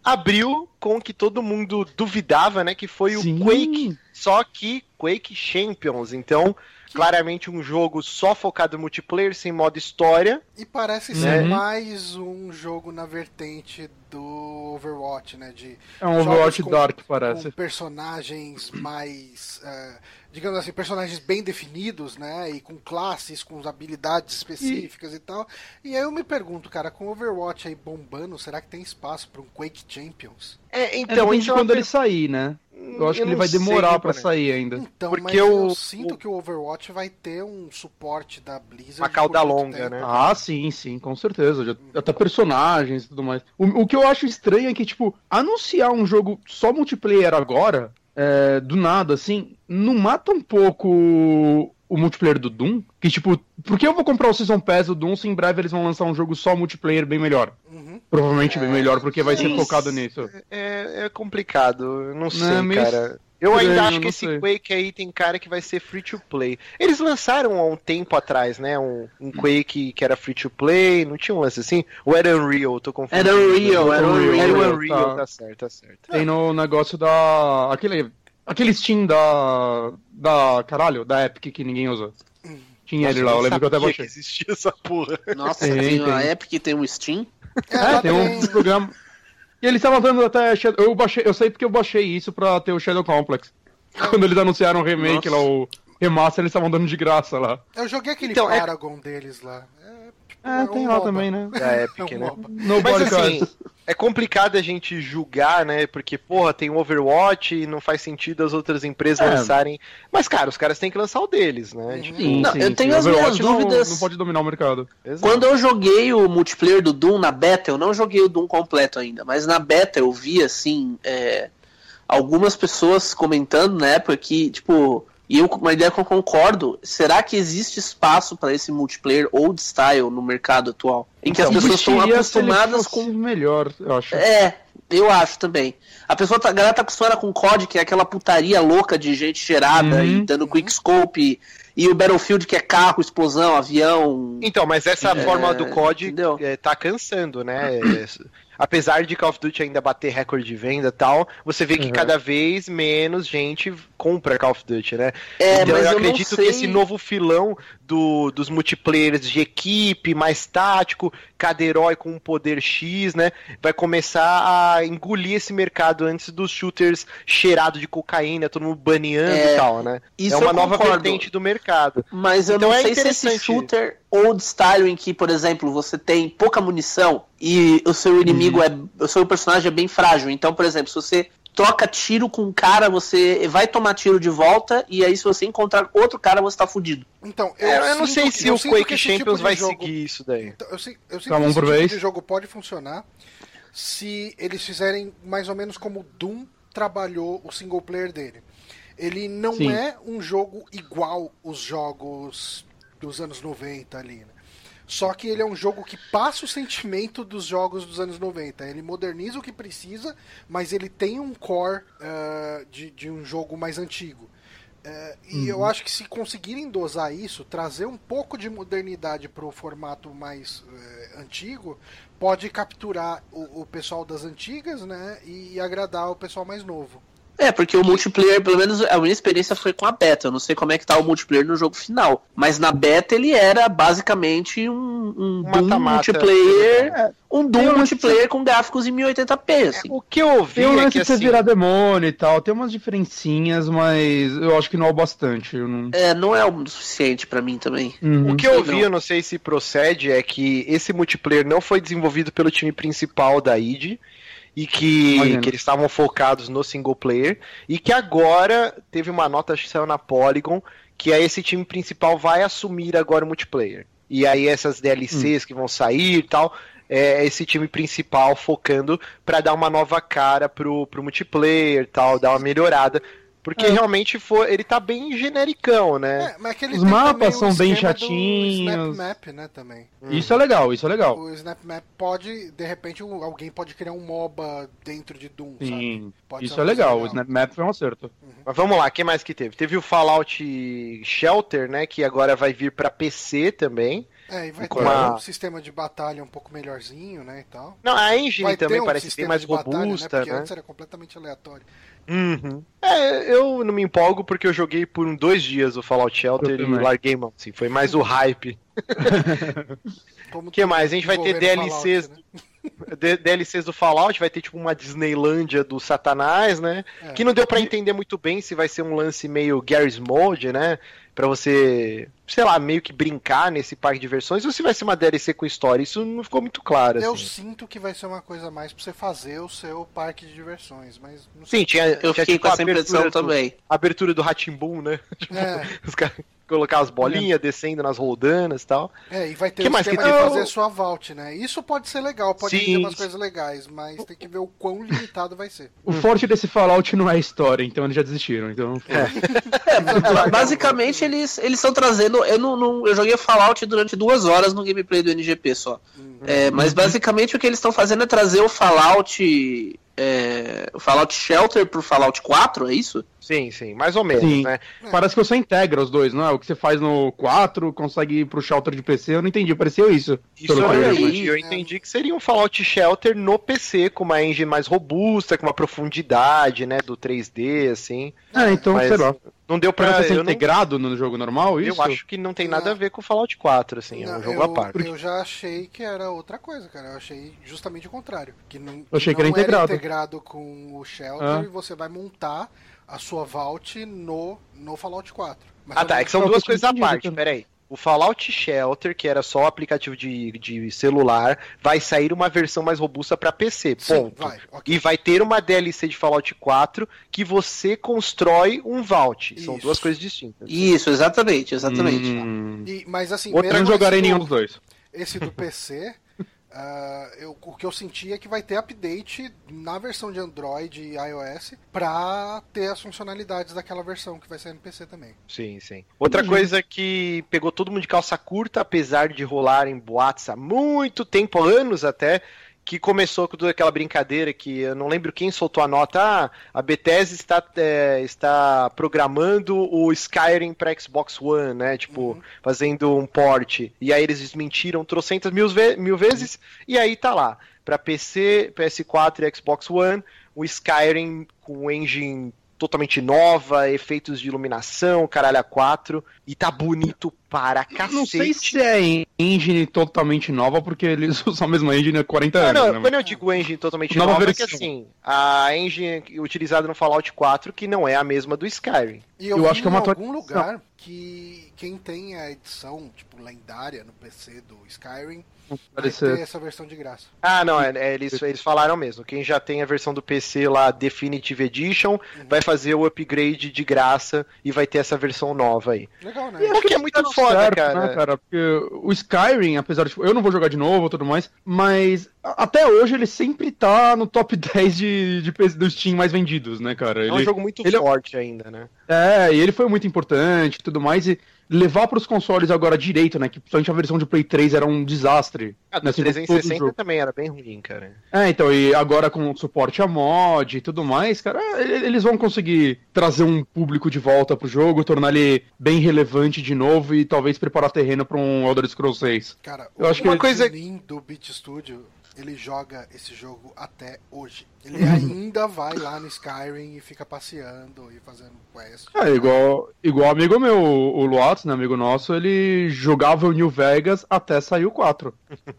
abriu com o que todo mundo duvidava, né? Que foi o Sim. Quake, só que Quake Champions. Então, claramente um jogo só focado no multiplayer, sem modo história. E parece ser Uhum. mais um jogo na vertente do Overwatch, né? De É um Overwatch com- Dark, com parece. personagens mais. eh, digamos assim, personagens bem definidos, né? E com classes, com habilidades específicas e, tal. E aí eu me pergunto, cara, com Overwatch aí bombando, será que tem espaço para um Quake Champions? É, É, então, depende de é uma quando ele sair, né? Eu acho que ele vai demorar pra mano. sair ainda. Então, Porque mas eu o- sinto o- que o Overwatch vai ter um suporte da Blizzard. Uma cauda longa, tempo. né? Ah, sim, sim, com certeza. Já, até personagens e tudo mais. O, o que eu acho estranho é que, tipo, anunciar um jogo só multiplayer agora, é, do nada, assim, não mata um pouco o multiplayer do Doom? Que, tipo, por que eu vou comprar o Season Pass do Doom se em breve eles vão lançar um jogo só multiplayer bem melhor? Uhum. Provavelmente bem melhor, porque vai ser focado nisso. É, é complicado, eu não sei, é meio cara. Eu estranho, ainda acho que esse sei. Quake aí tem cara que vai ser free to play. Eles lançaram há um tempo atrás, né? Um, um Quake que era free to play, não tinha um lance assim? Ou era Unreal? Tô confundindo. Era Unreal, era Unreal. Era Unreal. o Unreal, tá. tá certo, tá certo. Tem no negócio da. Aquele. Aquele Steam da. Da. Caralho, da Epic que ninguém usa. Tinha ele lá, eu lembro que eu até baixei. existia essa porra. Nossa, Tem, tem, a. Epic tem um Steam. É, É, tem um programa. E eles estavam dando até. Shadow- Eu, baixei, eu sei porque eu baixei isso pra ter o Shadow Complex. Quando eles anunciaram o remake Nossa. lá, o remaster, eles estavam dando de graça lá. Eu joguei aquele Então, é- Paragon deles lá. É, tipo, É, um tem lá MOBA. também, né? Da É Epic, um né? MOBA. Nobody Mas assim, é complicado a gente julgar, né? Porque, porra, tem o Overwatch e não faz sentido as outras empresas É. lançarem. Mas, cara, os caras têm que lançar o deles, né? Tipo, Sim, Não, sim, eu sim. tenho as Overwatch minhas não- dúvidas. Não pode dominar o mercado. exato. Quando eu joguei o multiplayer do Doom na beta, eu não joguei o Doom completo ainda, mas na beta eu vi, assim, é, algumas pessoas comentando na época que, tipo, e eu, uma ideia que eu concordo, será que existe espaço para esse multiplayer old style no mercado atual? Em que Então, as pessoas estão acostumadas com melhor, eu acho. É, eu acho também. A pessoa tá, a galera tá acostumada com COD, que é aquela putaria louca de gente gerada Uhum. e dando quickscope, e, e o Battlefield que é carro, explosão, avião. Então, mas essa É, forma do COD é, tá cansando, né? Apesar de Call of Duty ainda bater recorde de venda e tal, você vê que Uhum. cada vez menos gente compra Call of Duty, né? É, então mas eu acredito que esse novo filão do, dos multiplayers de equipe, mais tático, cada herói com um poder X, né? Vai começar a engolir esse mercado antes dos shooters cheirados de cocaína, todo mundo baneando É, e tal, né? isso é uma nova vertente do mercado. Mas eu Então não é sei se esse interessante. shooter old style em que, por exemplo, você tem pouca munição e o seu inimigo é. O seu personagem é bem frágil. Então, por exemplo, se você troca tiro com um cara, você vai tomar tiro de volta, e aí se você encontrar outro cara, você tá fudido. Então, Eu, eu não sei que- se eu o Quake tipo Champions de vai jogo- seguir isso daí. Então, eu sei, eu sei Tá, que um esse tipo vez. de jogo pode funcionar se eles fizerem mais ou menos como o Doom trabalhou o single player dele. Ele não Sim. é um jogo igual os jogos dos anos 90 ali, né? Só que ele é um jogo que passa o sentimento dos jogos dos anos 90. Ele moderniza o que precisa, mas ele tem um core ah, de, de um jogo mais antigo. É, e eu acho que se conseguirem dosar isso, trazer um pouco de modernidade para o formato mais é, antigo, pode capturar o, o pessoal das antigas, né? E agradar o pessoal mais novo. É, porque o multiplayer, pelo menos a minha experiência foi com a beta. Eu não sei como é que tá o multiplayer no jogo final. Mas na beta ele era basicamente um, um Doom Mata-mata. multiplayer. Um Doom Tem um multiplayer com gráficos em 1080p, assim. O que eu ouvi Tem o é lance que de você assim, virar demônio e tal, tem umas diferencinhas, mas eu acho que não é o bastante. Eu não... É, não é o suficiente pra mim também. Uhum. o que eu não. eu não sei se procede, é que esse multiplayer não foi desenvolvido pelo time principal da id e que, que eles estavam focados no single player e que agora teve uma nota acho que saiu na Polygon que é esse time principal vai assumir agora o multiplayer. E aí essas DLCs que vão sair e tal, é esse time principal focando pra dar uma nova cara pro, pro multiplayer e tal, dar uma melhorada. Porque É. realmente foi, ele tá bem genericão, né? É, mas aquele Os mapas são bem chatinhos. Snap Map, né, também. Isso é legal, isso é legal. O Snap Map pode, de repente, um- alguém pode criar um MOBA dentro de Doom, sabe? Sim, Pode isso ser é coisa legal. O Snap Map foi um acerto. Mas vamos lá, quem mais que teve? Teve o Fallout Shelter, né? Que agora vai vir pra PC também. É, e vai ter uma- um sistema de batalha um pouco melhorzinho, né, e tal. Não, a engine Vai também um parece bem sistema mais de batalha, robusta, né? Porque né? antes era completamente aleatório. Uhum. É, eu não me empolgo porque eu joguei por um, dois dias o Fallout Shelter e larguei mão. Assim, foi mais o hype. O que mais? A gente vai ter DLCs, Fallout, né? DLCs do Fallout, vai ter tipo uma Disneylândia do Satanás, né? É. Que não deu pra entender muito bem se vai ser um lance meio Garry's Mode, né? Pra você, sei lá, meio que brincar nesse parque de diversões, ou se vai ser uma DLC com história. Isso não ficou muito claro, Eu assim. sinto que vai ser uma coisa a mais pra você fazer o seu parque de diversões, mas não sei. Sim, tinha, Eu tinha, fiquei tipo, com essa a abertura impressão do- também. a abertura do Ratimbun, né? Tipo, É. os caras colocar as bolinhas descendo nas roldanas e tal. É, e vai ter Que o mais que de tem? fazer sua vault, né? Isso pode ser legal, pode Sim, ter umas coisas legais, mas tem que ver o quão limitado vai ser. O forte desse Fallout não é a história, então eles já desistiram. Então, É, basicamente eles eles estão trazendo. Eu não, não- eu joguei Fallout durante duas horas no gameplay do NGP só. É, mas basicamente o que eles estão fazendo é trazer o Fallout. É, o Fallout Shelter pro Fallout 4, é isso? Sim, sim, mais ou menos, Sim. né? parece que você integra os dois, não é? O que você faz no 4 consegue ir pro shelter de PC, eu não entendi, pareceu isso. Isso aí, eu é. entendi que seria um Fallout Shelter no PC, com uma engine mais robusta, com uma profundidade, né, do 3D, assim. É, então, Mas sei lá. Não deu Pra pra... ser Eu, não- integrado no jogo normal, isso? eu acho que não tem nada Não. a ver com o Fallout 4, assim, é Não, um jogo eu, à parte. eu já achei que era outra coisa, cara. Eu achei justamente o contrário. Que não, Eu achei que era não integrado. integrado com o Shelter Ah. e você vai montar a sua vault no, no Fallout 4. Mas Ah tá, é que são duas coisas à parte, peraí. O Fallout Shelter, que era só aplicativo de, de celular, vai sair uma versão mais robusta pra PC, Sim, ponto. vai, ok. E vai ter uma DLC de Fallout 4 que você constrói um vault. São Isso. duas coisas distintas. Isso, exatamente, exatamente. Hum, E- mas assim, eu não jogarei nenhum do- dos dois. Esse do PC, ah, eu, o que eu senti é que vai ter update na versão de Android e iOS pra ter as funcionalidades daquela versão que vai sair no PC também. Sim, sim. Outra coisa que pegou todo mundo de calça curta, apesar de rolar em boatos há muito tempo, anos até, que começou com toda aquela brincadeira que eu não lembro quem soltou a nota. Ah, a Bethesda está, é, está programando o Skyrim para Xbox One, né? Tipo, Uhum. fazendo um port. E aí eles desmentiram trocentas mil, ve- mil vezes, e aí tá lá. Para PC, PS4 e Xbox One, o Skyrim com engine totalmente nova, efeitos de iluminação, caralho a 4, e tá bonito para cacete. Não sei se é engine totalmente nova, porque eles usam a mesma engine há 40 Não, anos. não, né? quando eu digo engine totalmente Nova nova, é que versão. assim, a engine utilizada no Fallout 4 que não é a mesma do Skyrim. E eu, Eu acho que é uma em algum lugar que quem tem a edição, tipo, lendária no PC do Skyrim, vai ter essa versão de graça. Ah, não, é, é, eles, eles falaram mesmo. Quem já tem a versão do PC lá, Definitive Edition, vai fazer o upgrade de graça e vai ter essa versão nova aí. Legal, né? E acho Porque que é muito foda, certo, cara. Né, cara? Porque o Skyrim, apesar de. tipo, Eu não vou jogar de novo e tudo mais, mas até hoje ele sempre tá no top 10 de, de PC do Steam mais vendidos, né, cara? É um Ele- jogo muito ele é- forte ainda, né? É, e ele foi muito importante e tudo mais. E levar pros consoles agora direito, né? Que principalmente a versão de Play 3 era um desastre. Ah, do né, assim, todo 360 jogo. também era bem ruim, cara. É, então, e agora com suporte a mod e tudo mais, cara, é, ele- eles vão conseguir trazer um público de volta pro jogo, tornar ele bem relevante de novo e talvez preparar terreno pra um Elder Scrolls 6. Cara, Eu acho que uma ele- coisa do Beat Studio, ele joga esse jogo até hoje. Ele ainda vai lá no Skyrim e fica passeando e fazendo quest. É, igual, igual amigo meu, o Luatz, né, amigo nosso, ele jogava o New Vegas até sair o 4.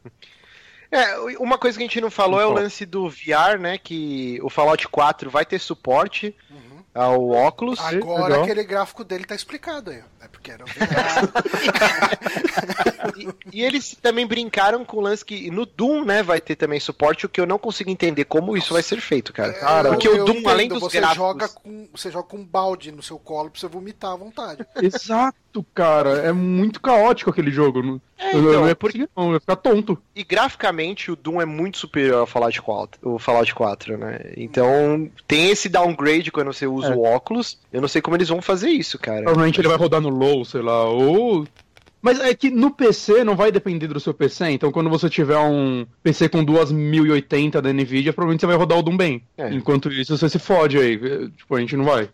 É, uma coisa que a gente não falou é o Qual? lance do VR, né? Que o Fallout 4 vai ter suporte Uhum. ao óculos. Agora legal. aquele gráfico dele tá explicado aí. É porque era o E, e eles também brincaram com o lance que no Doom, né, vai ter também suporte, o que eu não consigo entender como isso vai ser feito, cara. Cara, Porque o Doom, além dos você gráficos... joga com você joga com um balde no seu colo pra você vomitar à vontade. Exato, cara, é muito caótico aquele jogo. Não- É, eu, eu então, não ia porque- conseguir, não, eu ia ficar tonto. E graficamente o Doom é muito superior ao Fallout 4, o Fallout 4, né? Então tem esse downgrade quando você usa É. o óculos. Eu não sei como eles vão fazer isso, cara. Provavelmente ele vai rodar no low, sei lá, ou. Mas é que no PC não vai depender do seu PC, então quando você tiver um PC com 2080 da Nvidia, provavelmente você vai rodar o Doom bem. É. Enquanto isso você se fode aí. Tipo, a gente não vai.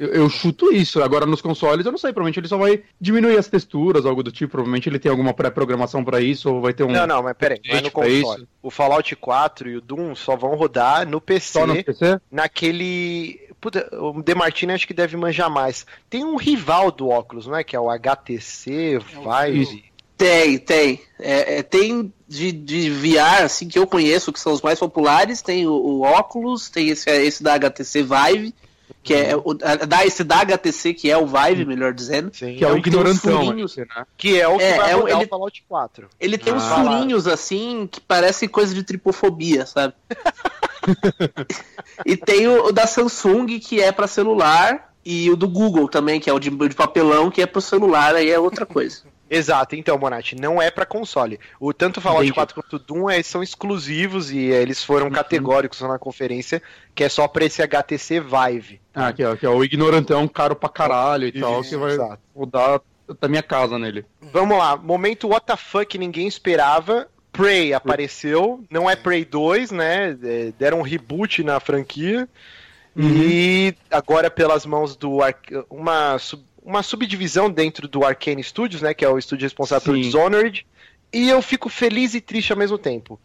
Eu, eu chuto isso. Agora nos consoles eu não sei, provavelmente ele só vai diminuir as texturas, algo do tipo. Provavelmente ele tem alguma pré-programação pra isso, ou vai ter um. Não, não, mas peraí, é no console. isso. O Fallout 4 e o Doom só vão rodar no PC, Só no PC? naquele. Puta, o Demartini acho que deve manjar mais. Tem um rival do óculos, não é? Que é o HTC Vive. Isso. Tem, tem. É, é, tem de, de VR, assim, que eu conheço, que são os mais populares. Tem o, o Oculus, tem esse, esse da HTC Vive, que é o, da, esse da HTC, que é o Vive, melhor dizendo. Sim, Que é o que tem uns furinhos. né? que é o que É, vai é rodar ele- o Fallout 4. Ele tem uns Ah. furinhos, assim, que parecem coisa de tripofobia, sabe? e tem o, o da Samsung, que é pra celular, e o do Google também, que é o de, de papelão, que é pro celular, aí é outra coisa. Exato, então, Monati, não é pra console. O tanto Fallout Entendi. 4 quanto Doom é, são exclusivos e é, eles foram categóricos na conferência, que é só pra esse HTC Vive. Ah, que é, que é o ignorantão caro pra caralho e tal, que vai exato. mudar da minha casa nele. Vamos lá, momento WTF que ninguém esperava. Prey apareceu, não é Prey 2, né? é, Deram um reboot na franquia. E agora pelas mãos do uma sub- uma subdivisão dentro do Arcane Studios, né, que é o estúdio responsável pelo Sim. Dishonored. E eu fico feliz e triste ao mesmo tempo.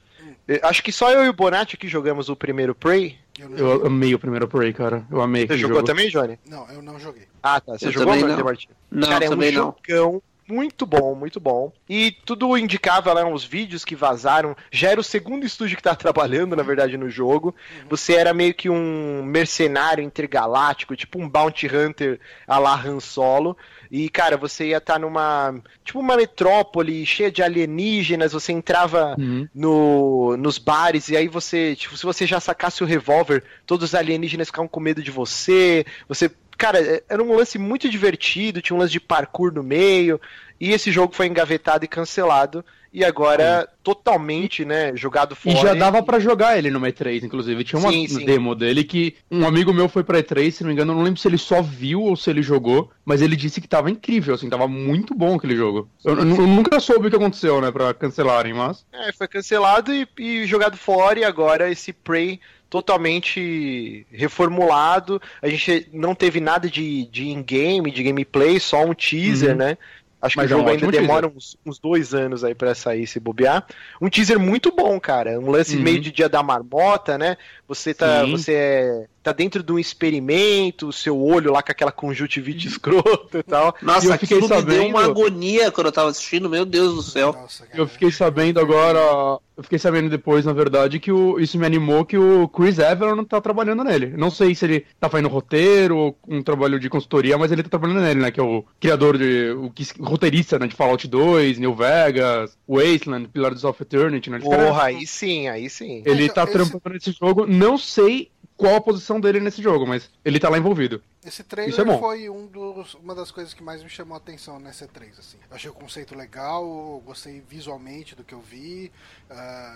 Eh, Acho que só eu e o Bonatti que jogamos o primeiro Prey. Eu não, Eu amei o primeiro Prey, cara. Eu amei Você jogou jogo. também, Johnny? não, eu não joguei. Ah, tá. Você Eu jogou, também Martin não. Martin? Não, Cara, é um também não. jogão muito bom, muito bom. E tudo indicava lá uns vídeos que vazaram. Já era o segundo estúdio que tá trabalhando, na verdade, no jogo. Você era meio que um mercenário intergaláctico, tipo um bounty hunter a la Han Solo. E, cara, você ia estar numa. Tipo uma metrópole cheia de alienígenas. Você entrava Uhum. no, nos bares e aí você, tipo, se você já sacasse o revólver, todos os alienígenas ficavam com medo de você. Você, cara, é- era um lance muito divertido, tinha um lance de parkour no meio. E esse jogo foi engavetado e cancelado e agora totalmente, né, jogado E fora. já dava pra jogar ele no E3, inclusive. Tinha uma Sim, sim. demo dele que um amigo meu foi pra E3, se não me engano, eu não lembro se ele só viu ou se ele jogou, mas ele disse que tava incrível, assim, tava muito bom aquele jogo. Eu, eu nu- nunca soube o que aconteceu, né, pra cancelarem, mas. É, foi cancelado e, e jogado fora, e agora esse Prey totalmente reformulado. A gente não teve nada de, de in-game, de gameplay, só um teaser, Uhum. né? Acho Mas que é o um jogo ainda ótimo demora uns, uns dois anos aí pra sair, se bobear. Um teaser muito bom, cara. Um lance Uhum. meio de dia da marmota, né? Você tá, Sim. você é, tá dentro de um experimento, o seu olho lá com aquela conjuntivite escrota e tal. Nossa, E eu fiquei aquilo me deu sabendo- uma agonia quando eu tava assistindo, meu Deus do céu. Nossa. Eu fiquei sabendo agora. Eu fiquei sabendo depois, na verdade, que o, isso me animou que o Chris Everon tá trabalhando nele. Não sei se ele tá fazendo roteiro ou um trabalho de consultoria, mas ele tá trabalhando nele, né? Que é o criador de. o que- roteirista né, de Fallout 2, New Vegas, Wasteland, Pillars of Eternity, né? Esse cara- Porra, aí sim, aí sim. Ele Então, tá esse- trampando nesse jogo. Não sei qual a posição dele nesse jogo, mas ele tá lá envolvido. Esse trailer Isso é bom. foi um dos, uma das coisas que mais me chamou a atenção nessa E3, assim. Achei o conceito legal, gostei visualmente do que eu vi,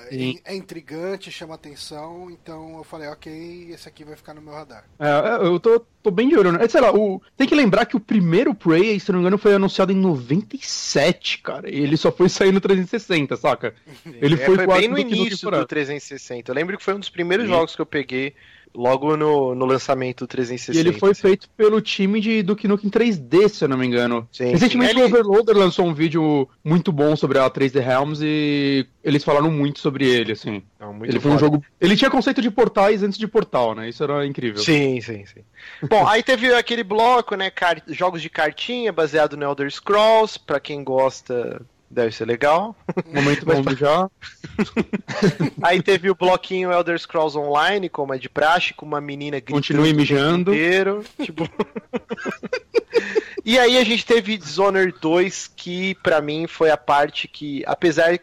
Sim. é, é intrigante, chama atenção, então eu falei, ok, esse aqui vai ficar no meu radar. É, eu tô, tô bem de olho, né? Sei lá, o... tem que lembrar que o primeiro Prey, se não me engano, foi anunciado em 97, cara. E ele só foi sair no 360, saca? Ele É, foi, foi bem no do início temporada. do 360. Eu lembro que foi um dos primeiros jogos que eu peguei logo no, no lançamento do 360. E ele foi feito pelo time de Duke Nukem 3D, se eu não me engano. Sim, Recentemente sim. o Overloader lançou um vídeo muito bom sobre a 3D Realms e eles falaram muito sobre ele, assim. Não, muito ele foi um jogo. Ele tinha conceito de portais antes de portal, né? Isso era incrível. Sim, sim, sim. Bom, aí teve aquele bloco, né? car- Jogos de cartinha baseado no Elder Scrolls. Pra quem gosta, deve ser legal. Momento bom já. Aí teve o bloquinho Elder Scrolls Online, como é de praxe, com uma menina gritando Continue mijando. inteiro. Tipo... e aí a gente teve Dishonored 2, que pra mim foi a parte que, apesar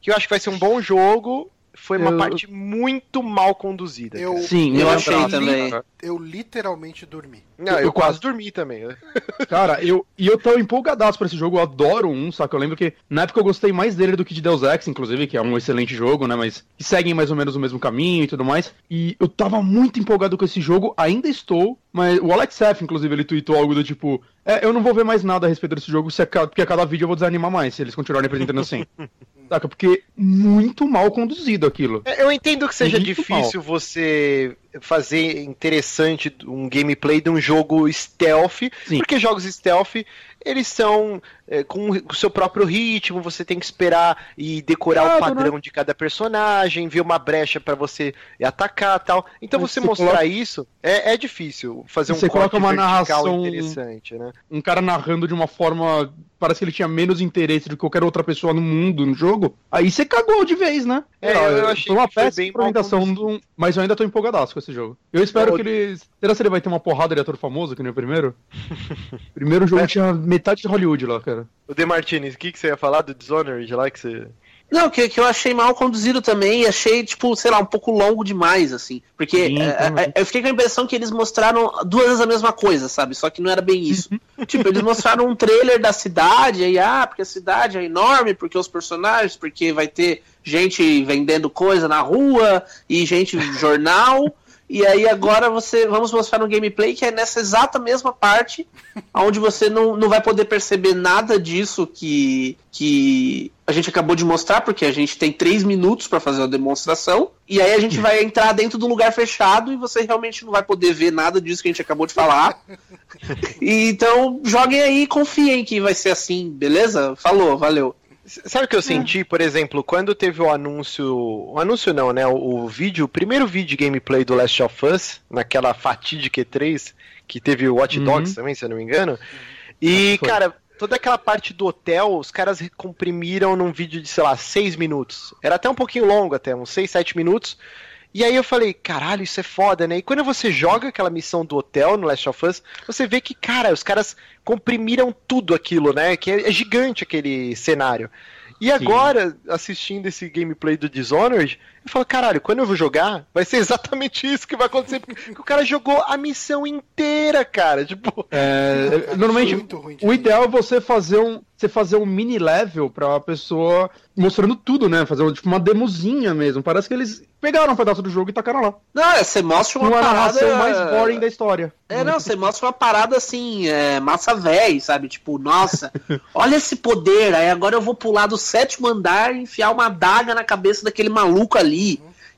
que eu acho que vai ser um bom jogo, foi uma Eu- parte muito mal conduzida. Eu. Sim, Eu eu achei também. eu literalmente dormi. Não, eu, eu quase dormi também. né? Cara, eu, e eu tô empolgadaço pra esse jogo, eu adoro um, saca? Eu lembro que na época eu gostei mais dele do que de Deus Ex, inclusive, que é um excelente jogo, né? Mas que seguem mais ou menos o mesmo caminho e tudo mais. E eu tava muito empolgado com esse jogo, ainda estou, mas o Alex F, inclusive, ele tweetou algo do tipo: É, eu não vou ver mais nada a respeito desse jogo, se a ca- porque a cada vídeo eu vou desanimar mais, se eles continuarem apresentando assim. Saca? Porque muito mal conduzido aquilo. É, Eu entendo que seja Muito difícil você fazer interessante um gameplay de um jogo stealth, Sim. porque jogos stealth eles são é, com o seu próprio ritmo, você tem que esperar e decorar o padrão de cada personagem, ver uma brecha pra você atacar tal. Então Mas você mostrar coloca- isso é, é difícil. Fazer um Você coloca uma narração- interessante, né? Um cara narrando de uma forma. Parece que ele tinha menos interesse do que qualquer outra pessoa no mundo, no jogo. Aí você cagou de vez, né? É, eu achei foi uma que foi péssima apresentação, do... mas eu ainda tô empolgadaço com esse jogo. Eu espero Não, que eles. Será que ele vai ter uma porrada de ator famoso, que nem o primeiro? primeiro jogo É. tinha metade de Hollywood lá, cara. O De Martini, o que, que você ia falar do Dishonored lá que você. Não, que, que eu achei mal conduzido também e achei, tipo, sei lá, um pouco longo demais, assim. Porque Sim, é, também. é, eu fiquei com a impressão que eles mostraram duas vezes a mesma coisa, sabe? Só que não era bem isso. tipo, eles mostraram um trailer da cidade, aí, ah, porque a cidade é enorme, porque os personagens, porque vai ter gente vendendo coisa na rua e gente jornal. E aí agora você vamos mostrar um gameplay que é nessa exata mesma parte, onde você não, não vai poder perceber nada disso que, que a gente acabou de mostrar, porque a gente tem três minutos para fazer a demonstração, e aí a gente vai entrar dentro do lugar fechado e você realmente não vai poder ver nada disso que a gente acabou de falar. E, então joguem aí e confiem que vai ser assim, beleza? Falou, valeu. Sabe o que eu senti, por exemplo, quando teve o anúncio. O anúncio não, né? O, o vídeo, o primeiro vídeo de gameplay do Last of Us, naquela fatídica E3, que teve o Watch Dogs Uhum. também, se eu não me engano. E, Foi. cara, toda aquela parte do hotel, os caras comprimiram num vídeo de, sei lá, seis minutos. Era até um pouquinho longo, até, uns seis, sete minutos. E aí eu falei, caralho, isso é foda, né? E quando você joga aquela missão do hotel no Last of Us, você vê que, cara, os caras comprimiram tudo aquilo, né? Que é, é gigante aquele cenário. E agora, assistindo esse gameplay do Dishonored, eu falo, caralho, quando eu vou jogar, vai ser exatamente isso que vai acontecer. Porque o cara jogou a missão inteira, cara. Tipo, É, Cara, normalmente, muito ruim o ideal é você fazer um, você fazer um mini level pra pessoa mostrando tudo, né? Fazer tipo, uma demozinha mesmo. Parece que eles pegaram um pedaço do jogo e tacaram lá. Não, é, você mostra uma Uma parada... narração mais boring da história. É, não, você mostra uma parada assim, é, massa véi, sabe? Tipo, nossa, olha esse poder, aí agora eu vou pular do sétimo andar e enfiar uma adaga na cabeça daquele maluco ali.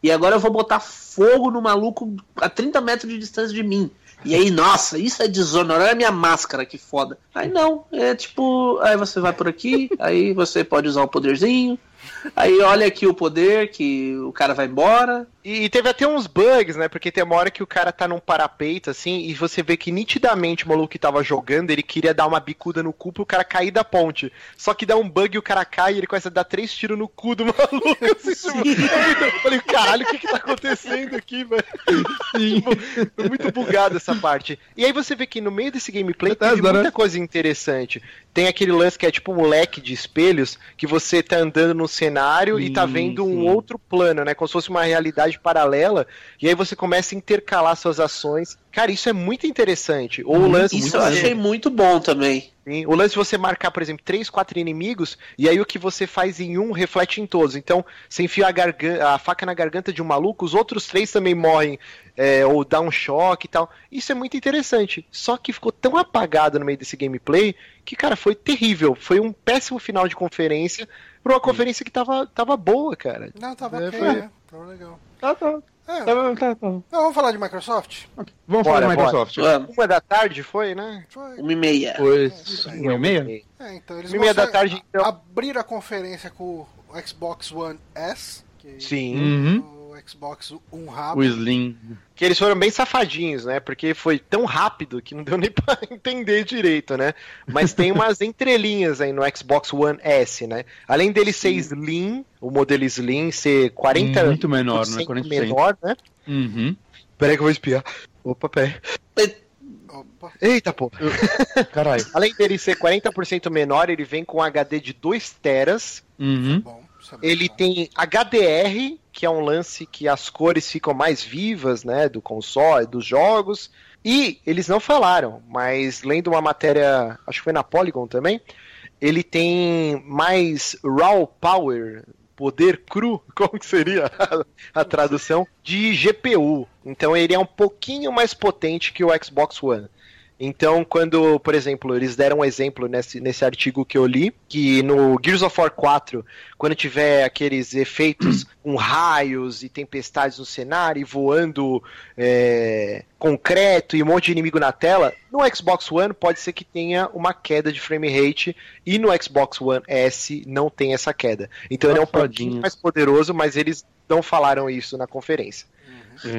E agora eu vou botar fogo no maluco a 30 metros de distância de mim. E aí, nossa, isso é desonorar a minha máscara, que foda. Aí não, é tipo, aí você vai por aqui, aí você pode usar o poderzinho, aí olha aqui o poder, que o cara vai embora. E, e teve até uns bugs, né? Porque tem uma hora que o cara tá num parapeito, assim, e você vê que nitidamente o maluco que tava jogando, ele queria dar uma bicuda no cu pro cara cair da ponte. Só que dá um bug e o cara cai e ele começa a dar três tiros no cu do maluco. Assim, tipo, é muito- eu falei, caralho, o que que tá acontecendo aqui, velho? Tipo, foi muito bugado essa parte. E aí você vê que no meio desse gameplay Bethesda, teve muita né? coisa interessante. Tem aquele lance que é tipo um leque de espelhos, que você tá andando no cenário e tá Sim, vendo um sim. outro plano, né? Como se fosse uma realidade paralela, e aí você começa a intercalar suas ações. Cara, isso é muito interessante. Ou o Muito, lance Isso eu você- achei muito bom também. Sim, O lance de você marcar, por exemplo, três, quatro inimigos, e aí o que você faz em um reflete em todos. Então, você enfia a, gargan- a faca na garganta de um maluco, os outros três também morrem, é, ou dá um choque e tal. Isso é muito interessante. Só que ficou tão apagado no meio desse gameplay que, cara, foi terrível. Foi um péssimo final de conferência pra uma conferência que tava, tava boa, cara. Não, tava É, ok, foi. né? Tava legal. Tá, tá. É, Tá, tá, tá. não, vamos falar de Microsoft? Vamos Bora, falar da Microsoft. Uma da tarde foi, né? Foi. uma e meia. Pois. Uma e meia? É, então eles Uma e meia da tarde, então. abriram a conferência com o Xbox One S, que Sim. Uhum. O Xbox um rabo. O Slim. Que eles foram bem safadinhos, né? Porque foi tão rápido que não deu nem pra entender direito, né? Mas tem umas entrelinhas aí no Xbox One S, né? Além dele ser Slim, o modelo Slim ser 40 Muito menor, né? 40%. menor, né? Uhum. Peraí que eu vou espiar. Opa, peraí. Opa. Eita, pô. Caralho. Além dele ser 40% menor, ele vem com HD de 2 teras. Uhum. Bom. Ele tem HDR, que é um lance que as cores ficam mais vivas, né, do console, dos jogos. E eles não falaram, mas lendo uma matéria, acho que foi na Polygon também, ele tem mais raw power, poder cru, como que seria a, a tradução, de GPU. Então ele é um pouquinho mais potente que o Xbox One. Então, quando, por exemplo, eles deram um exemplo nesse, nesse artigo que eu li, que no Gears of War 4, quando tiver aqueles efeitos com raios e tempestades no cenário e voando é, concreto e um monte de inimigo na tela, no Xbox One pode ser que tenha uma queda de frame rate e no Xbox One S não tem essa queda. Então ele é um pouquinho mais poderoso, mas eles não falaram isso na conferência.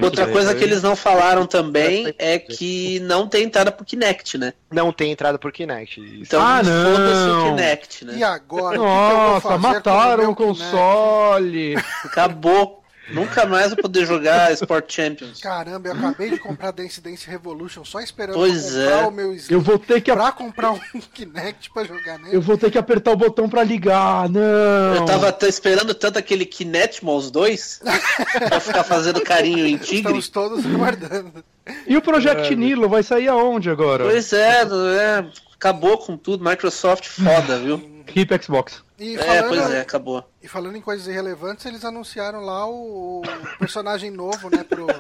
Outra coisa que eles não falaram também é que não tem entrada pro Kinect, né? Não tem entrada por Kinect. Isso. Então Ah, foda-se o não. Kinect, né? E agora? o que que eu vou Nossa, mataram meu o console. Acabou. Nunca mais vou poder jogar Sport Champions. Caramba, eu acabei de comprar Dance Dance Revolution só esperando Pois pra comprar é. o meu Slim Eu vou ter que pra comprar um Kinect pra jogar nele. eu vou ter que apertar o botão pra ligar. Não. Eu tava esperando tanto aquele Kinetmos 2 pra ficar fazendo carinho em tigre. Estamos todos aguardando. E o Project Nilo vai sair aonde agora? Pois é, é, acabou com tudo. Microsoft foda, viu? Hip Xbox. E É, falando, pois é, acabou. e falando em coisas irrelevantes, eles anunciaram lá o, o personagem novo, né, pro...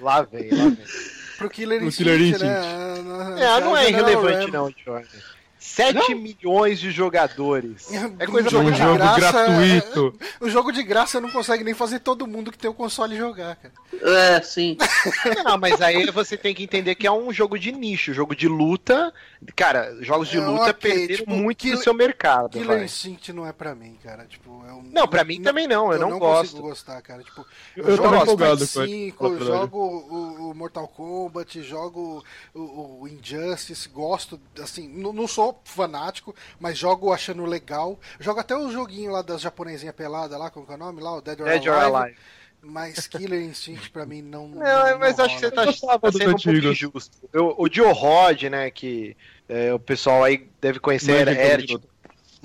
Lá vem, lá vem. pro Killer Instinct, Killer Instinct. né? Na- É, não é irrelevante Ram. não, Jordan. 7 milhões de jogadores. É coisa Um jogo Um de jogo graça, gratuito. O jogo de graça não consegue nem fazer todo mundo que tem o console jogar, cara. É, sim. Não, mas aí você tem que entender que é um jogo de nicho, jogo de luta. Cara, jogos de É, luta ok, perderam tipo, muito do seu mercado. Killer vai. Instinct não é pra mim, cara. Tipo, eu, Não, pra mim também não, eu não gosto. consigo gostar, cara. Tipo, Eu eu, jogo empolgado Street com ele, 5, pra falar a verdade. jogo o, o Mortal Kombat, jogo o, o Injustice, gosto, assim, não, não sou fanático, mas jogo achando legal. Jogo até o joguinho lá das japonesinha pelada lá, como que é o nome lá? O Dead or Dead or Alive. Alive. Mas Killer Instinct pra mim não. Não, mas não acho que você tá, tá sendo um pouco injusto. Eu- o Joe Rod, né, que é, o pessoal aí deve conhecer, era, Manja era, de tipo,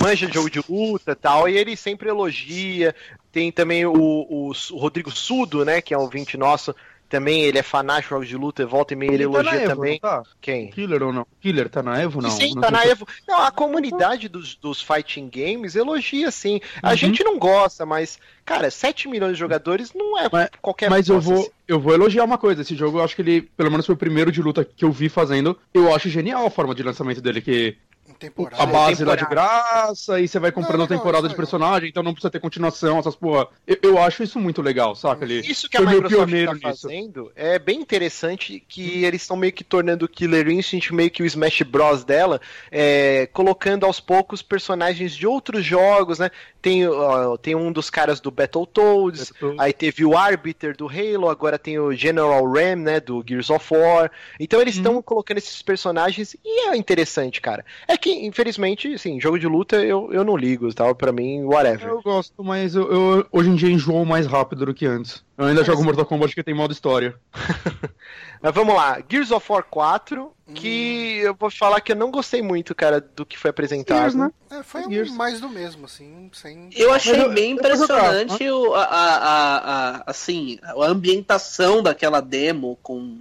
manja de jogo de luta e tal, e ele sempre elogia. Tem também o, o, o Rodrigo Sudo, né, que é um ouvinte nosso, também ele é fanático de jogos de luta, e volta e meia ele, tá na elogia Evo, também. tá? Quem? Killer ou não? Killer tá na Evo não? sim, Não tá na Evo. Não, a comunidade dos, dos fighting games elogia sim. A Uhum. gente não gosta, mas, cara, 7 milhões de jogadores não é Mas- qualquer Mas eu vou, assim. eu vou elogiar uma coisa. Esse jogo, eu acho que ele, pelo menos foi o primeiro de luta que eu vi fazendo. Eu acho genial a forma de lançamento dele, que temporada. a base lá de temporada. graça, e você vai comprando Não, a legal, temporada de é legal. personagem, então não precisa ter continuação, essas porra. Eu, eu acho isso muito legal, saca? Ele Isso que a Microsoft tá nisso. fazendo é bem interessante que eles estão meio que tornando o Killer Instinct meio que o Smash Bros dela, é, colocando aos poucos personagens de outros jogos, né? Tem, ó, tem um dos caras do Battletoads, Battletoads. aí teve o Arbiter do Halo, agora tem o General Ram, né, do Gears of War. Então eles Uhum. estão colocando esses personagens e é interessante, cara. É que, infelizmente, assim, jogo de luta eu, eu não ligo, tal, pra mim, whatever. Eu gosto, mas eu, eu- hoje em dia enjoo mais rápido do que antes. Eu ainda jogo Mortal Kombat que tem modo história. Mas vamos lá, Gears of War 4, Hum. que eu vou falar que eu não gostei muito, cara, do que foi apresentado. Gears, né? É, foi Gears. mais do mesmo, assim, sem. Eu achei eu- bem eu impressionante o, a, a, a- a- assim, a ambientação daquela demo com,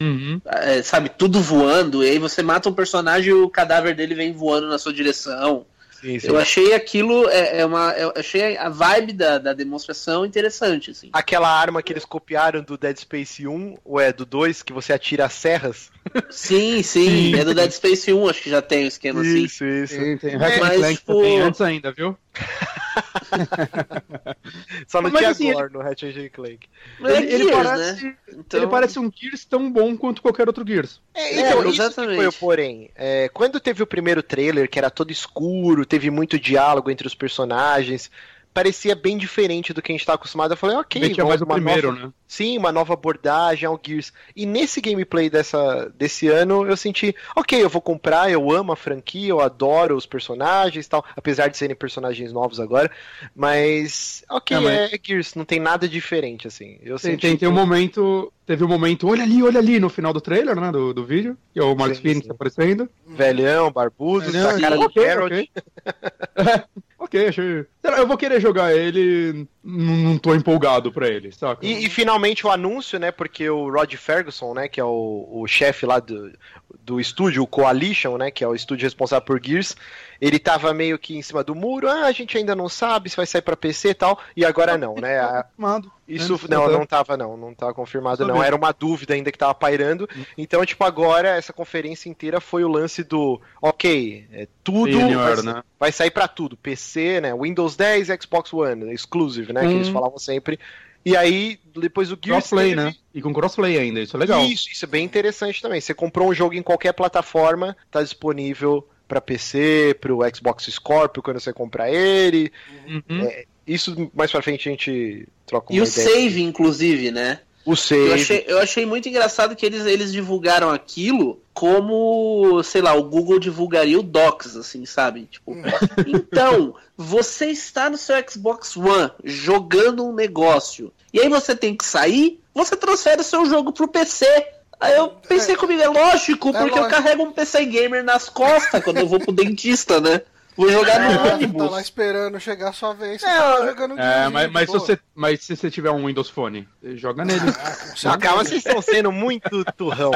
Uhum. é, sabe, tudo voando, e aí você mata um personagem e o cadáver dele vem voando na sua direção. Sim, sim. Eu achei aquilo, é, é uma, eu achei a vibe da, da demonstração interessante, assim. Aquela arma que eles copiaram do Dead Space 1, ou é do 2, que você atira as serras. Sim, sim, é do Dead Space 1, acho que já tem um esquema assim. Isso, isso. Tem, tem Mas, tipo- também, antes ainda, viu? Só não Mas, tinha assim, agora no Ratchet and Clank. É Ele, ele Gears, parece, né? Então, ele parece um Gears tão bom quanto qualquer outro Gears. É, É, então, isso que exatamente. foi o porém. É, quando teve o primeiro trailer, que era todo escuro, teve muito diálogo entre os personagens, parecia bem diferente do que a gente tá acostumado. Eu falei, ok, tinha vamos mais o uma primeiro, nova- né? Sim, uma nova abordagem ao Gears. E nesse gameplay dessa, desse ano, eu senti, ok, eu vou comprar, eu amo a franquia, eu adoro os personagens e tal, apesar de serem personagens novos agora, mas, ok, É, mas- é Gears, não tem nada diferente, assim. Eu Tem, senti tem, tem um momento. Teve um momento, olha ali, olha ali, no final do trailer, né? Do, do vídeo, que é o Marcos Phoenix aparecendo. velhão, barbudo, Velhão, com a cara do ok, Carrot. ok. ok, achei. Eu vou querer jogar ele, não, tô empolgado pra ele, saca? E, e finalmente o anúncio, né? Porque o Rod Ferguson, né? Que é o, o chefe lá do, do estúdio, o Coalition, né? Que é o estúdio responsável por Gears. Ele tava meio que em cima do muro. Ah, a gente ainda não sabe se vai sair pra PC e tal. E agora não, né? A-. Isso Antes não, não tava não, não tava confirmado não. Era uma dúvida ainda que tava pairando. Então, tipo, agora essa conferência inteira foi o lance do, ok, é tudo Anywhere, vai, né? vai sair pra tudo, PC, né, Windows 10 e Xbox One, exclusive, né, que Hum. eles falavam sempre. E aí, depois o Gears Crossplay, teve- né? E com crossplay ainda, isso é legal. Isso, isso é bem interessante também. Você comprou um jogo em qualquer plataforma, tá disponível pra PC, pro Xbox Scorpio quando você comprar ele. Uhum. Isso mais pra frente a gente troca uma E o ideia. save, inclusive, né? O save. Eu achei, eu achei muito engraçado que eles, eles divulgaram aquilo como, sei lá, o Google divulgaria o Docs, assim, sabe? Tipo, então, você está no seu Xbox One jogando um negócio, e aí você tem que sair, você transfere o seu jogo pro PC. Aí eu pensei comigo, é lógico, porque eu lógico. carrego um PC gamer nas costas quando eu vou pro dentista, né? Vou jogar no Tá lá ônibus. esperando chegar a sua vez. Você É, tá jogando É, Gears, mas, mas, se você, mas se você tiver um Windows Phone, joga nele. Ah, calma, vocês estão sendo muito turrão.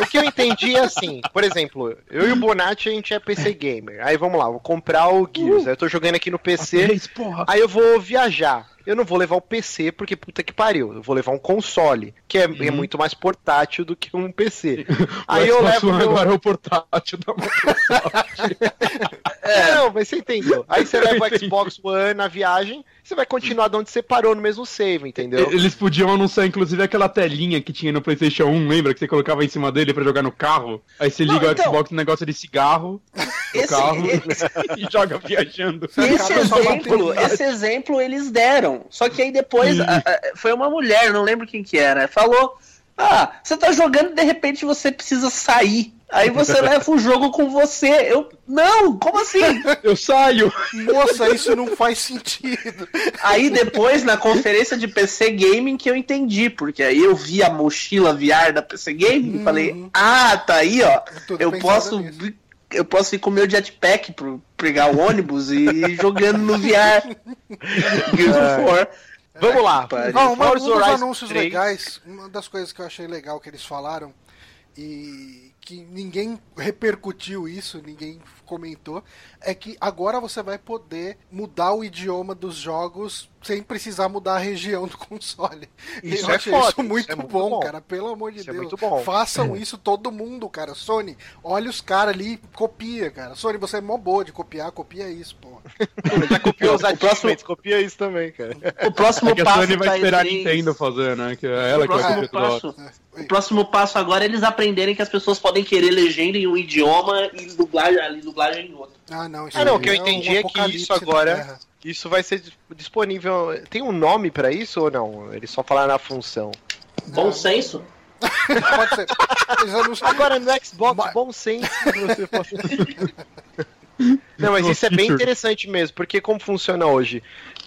O que eu entendi é assim, por exemplo, eu e o Bonatti a gente é PC gamer. Aí vamos lá, vou comprar o Gears. Aí eu tô jogando aqui no PC, Três, porra. aí eu vou viajar. Eu não vou levar o PC porque puta que pariu. Eu vou levar um console, que é, é muito mais portátil do que um PC. Aí eu levo meu... agora é o portátil da Microsoft. Não, mas você entendeu. Aí você leva o. Xbox One na viagem, você vai continuar de onde você parou no mesmo save, entendeu? Eles podiam anunciar, inclusive, aquela telinha que tinha no PlayStation 1, lembra? Que você colocava em cima dele pra jogar no carro. Aí você liga Não, o então- Xbox no negócio de cigarro no Esse- carro esse- e joga viajando. Esse exemplo, esse exemplo eles deram. Só que aí depois a- a- foi uma mulher, não lembro quem que era, falou: Ah, você tá jogando e de repente você precisa sair. Aí você leva o jogo com você. Eu. Não, como assim? Eu saio! Moça, isso não faz sentido. Aí depois, na conferência de PC Gaming, que eu entendi, porque aí eu vi a mochila VR da PC Gaming e falei, ah, tá aí, ó. Tudo Eu posso. nisso. Eu posso ir com o meu jetpack pro pegar o ônibus e ir jogando no VR. Gears of War. Vamos lá. pariu. Não, uma, um dos anúncios 3. legais, uma das coisas que eu achei legal que eles falaram e que ninguém repercutiu isso, ninguém comentou, é que agora você vai poder mudar o idioma dos jogos sem precisar mudar a região do console. Isso eu é achei foda, isso muito, isso é muito bom, bom. cara, pelo amor de Isso é Deus. muito bom. Façam isso todo mundo, cara. Sony, olha os caras ali, copia, cara. Sony, você é mó boa de copiar, copia isso, pô. Já copiou os O próximo- copia isso também, cara. O próximo É que a passo Sony vai esperar a E3 Nintendo fazer, né? Que é ela O que vai tudo. passo, o próximo passo agora é eles aprenderem que as pessoas podem querer legenda em um idioma e dublagem, ali, dublagem em outro. Ah, não, isso Ah, não, o que eu um entendi é que apocalipse isso da agora-. Isso vai ser dis- disponível. Tem um nome pra isso ou não? Eles só falaram a função. Bom senso? Pode ser. Anunciam- Agora no Xbox, Mas- bom senso. Você pode... Não, mas isso é bem interessante mesmo, porque como funciona hoje?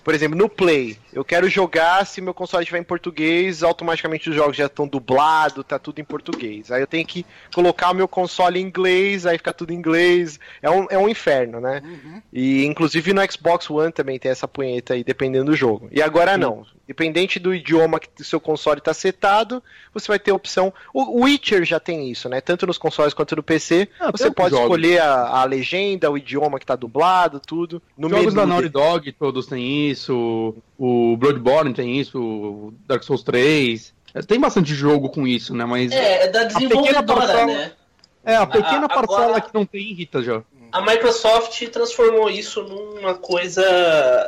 Por exemplo, no Play, eu quero jogar, se meu console estiver em português, automaticamente os jogos já estão dublados, tá tudo em português. Aí eu tenho que colocar o meu console em inglês, aí fica tudo em inglês. É um, é um inferno, né? E inclusive no Xbox One também tem essa punheta aí, dependendo do jogo. E agora não. Dependente do idioma que o seu console está setado, você vai ter a opção. O Witcher já tem isso, né? Tanto nos consoles quanto no PC. Ah, você pode jogos. escolher a, a legenda, o idioma que tá dublado, tudo. No Jogos da Naughty. Dog todos têm isso, o Bloodborne tem isso, o Dark Souls 3. É, Tem bastante jogo com isso, né? Mas É, é da pequena desenvolvedora, parcela- né? é a pequena a- parcela agora- que não tem irrita já. A Microsoft transformou isso numa coisa.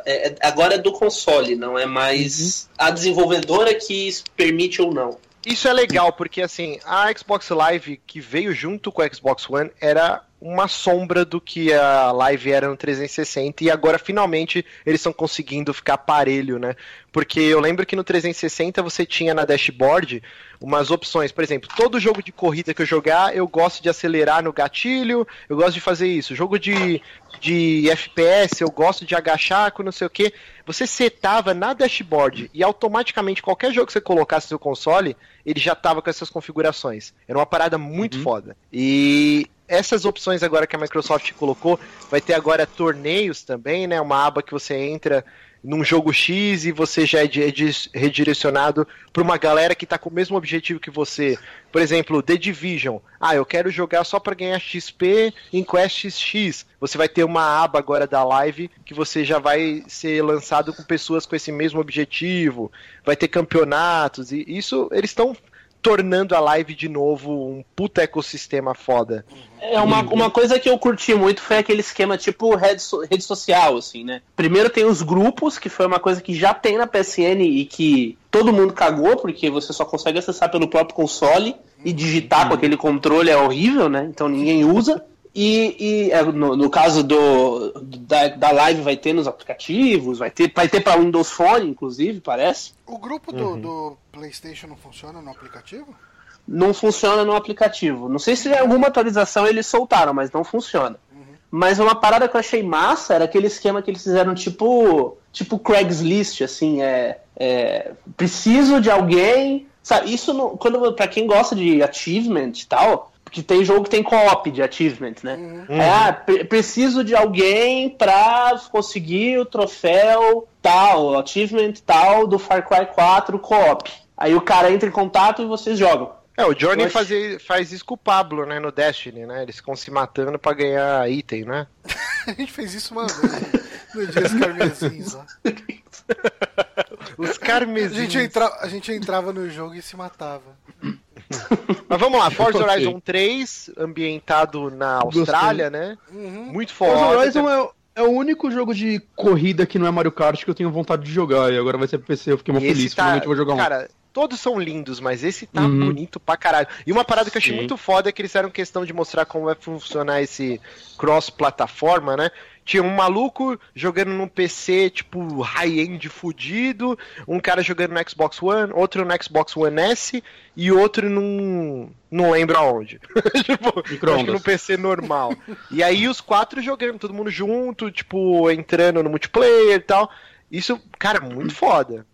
é- é- agora é do console, não é mais a desenvolvedora que permite ou não. Isso é legal, porque assim, a Xbox Live que veio junto com a Xbox One era uma sombra do que a Live era no 360 e agora finalmente eles estão conseguindo ficar parelho, né? Porque eu lembro que no 360 você tinha na dashboard umas opções, por exemplo, todo jogo de corrida que eu jogar, eu gosto de acelerar no gatilho, eu gosto de fazer isso. Jogo de, de FPS, eu gosto de agachar com não sei o que. Você setava na dashboard e automaticamente qualquer jogo que você colocasse no seu console, ele já tava com essas configurações. Era uma parada muito foda. E essas opções agora que a Microsoft colocou, vai ter agora torneios também, né? Uma aba que você entra num jogo X e você já é de- redirecionado para uma galera que tá com o mesmo objetivo que você. Por exemplo, The Division. Ah, eu quero jogar só para ganhar XP em Quest X. Você vai ter uma aba agora da live que você já vai ser lançado com pessoas com esse mesmo objetivo. Vai ter campeonatos e isso eles estão tornando a live de novo um puta ecossistema foda. É uma, uma coisa que eu curti muito foi aquele esquema tipo rede, so- rede social, assim, né? Primeiro tem os grupos, que foi uma coisa que já tem na PSN e que todo mundo cagou, porque você só consegue acessar pelo próprio console e digitar com aquele controle é horrível, né? Então ninguém usa. E, e, é, no, no caso do, da, da live vai ter nos aplicativos, vai ter, vai ter para Windows Phone, inclusive, parece. O grupo do, do PlayStation não funciona no aplicativo? não funciona no aplicativo. Não sei se em alguma atualização eles soltaram, mas não funciona. Mas uma parada que eu achei massa era aquele esquema que eles fizeram tipo tipo Craigslist, assim, é, é preciso de alguém, sabe? Isso não, quando para quem gosta de achievement e tal, porque tem jogo que tem co-op de achievement, né? É, ah, pre- preciso de alguém pra conseguir o troféu tal, achievement tal do Far Cry 4 co-op. Aí o cara entra em contato e vocês jogam. É, o Johnny fazia- faz isso com o Pablo, né, no Destiny, né? Eles ficam se matando pra ganhar item, né? A gente fez isso uma vez. No Dias Carmesins lá. Os A carmesinhos. gente, entra, a gente entrava no jogo e se matava. Mas vamos lá, Forza. Horizon 3, ambientado na Austrália, né? Uhum. Muito Forza foda. Horizon é, é o único jogo de corrida que não é Mario Kart que eu tenho vontade de jogar. E agora vai ser PC, eu fiquei muito feliz. tá, Finalmente eu vou jogar um. cara, todos são lindos, mas esse tá Uhum. bonito pra caralho. E uma parada que eu achei Sim. muito foda é que eles fizeram questão de mostrar como vai funcionar esse cross-plataforma, né? Tinha um maluco jogando num PC, tipo, high-end fudido, um cara jogando no Xbox One, outro no Xbox One S e outro num. não lembro aonde. tipo, acho que no PC normal. e aí os quatro jogando, todo mundo junto, tipo, entrando no multiplayer e tal. Isso, cara, muito foda.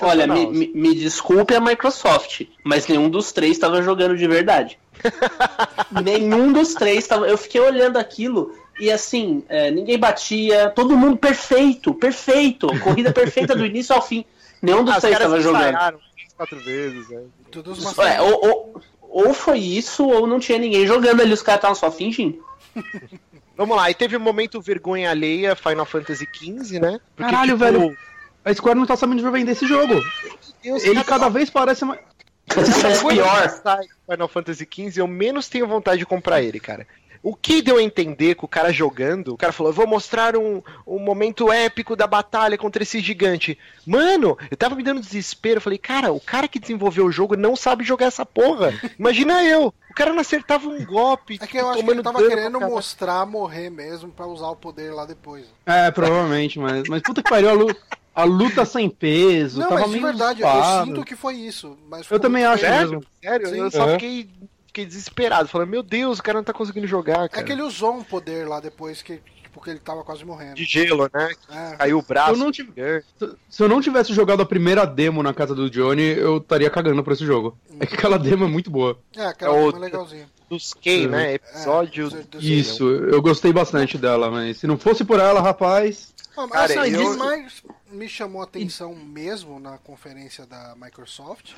Olha, me, me- me desculpe a Microsoft, mas nenhum dos três estava jogando de verdade. nenhum dos três estava. Eu fiquei olhando aquilo e assim, é, ninguém batia, todo mundo perfeito, perfeito, corrida perfeita do início ao fim. Nenhum dos Ah, caras estava jogando. quatro vezes, né? Todos os É, ou, ou, ou foi isso, ou não tinha ninguém jogando ali, os caras estavam só fingindo. Vamos lá, e teve um momento vergonha alheia, Final Fantasy XV, né? Caralho, velho. A Square não tá sabendo de vender esse jogo. Deus, Ele cada vez parece mais. É coisa pior. Final Fantasy XV, eu menos tenho vontade de comprar ele, cara. O que deu a entender com o cara jogando, o cara falou, eu vou mostrar um, um momento épico da batalha contra esse gigante. Mano, eu tava me dando desespero, eu falei, cara, o cara que desenvolveu o jogo não sabe jogar essa porra. Imagina eu, o cara não acertava um golpe. É que eu acho que ele tava querendo mostrar morrer mesmo pra usar o poder lá depois. É, provavelmente, mas. Mas puta que pariu, a luta, a luta sem peso. Não, tava mas de meio verdade, eu zoado. sinto que foi isso. Mas Eu também acho. Sério? mesmo. Sério? Sim. eu só É. fiquei, fiquei desesperado, falando, meu Deus, o cara não tá conseguindo jogar, É cara. que ele usou um poder lá depois que, tipo, que ele tava quase morrendo. De gelo, né? É. Caiu o braço. Eu não tive- Se eu não tivesse jogado a primeira demo na casa do Johnny, eu estaria cagando pra esse jogo. É que aquela demo é muito boa. É, aquela É demo é legalzinha. Dos Kay, né? Episódio. É, do- do- Isso, eu gostei bastante dela, mas se não fosse por ela, rapaz. Ah, mas Cara, assim, eu- mais me chamou a atenção mesmo na conferência da Microsoft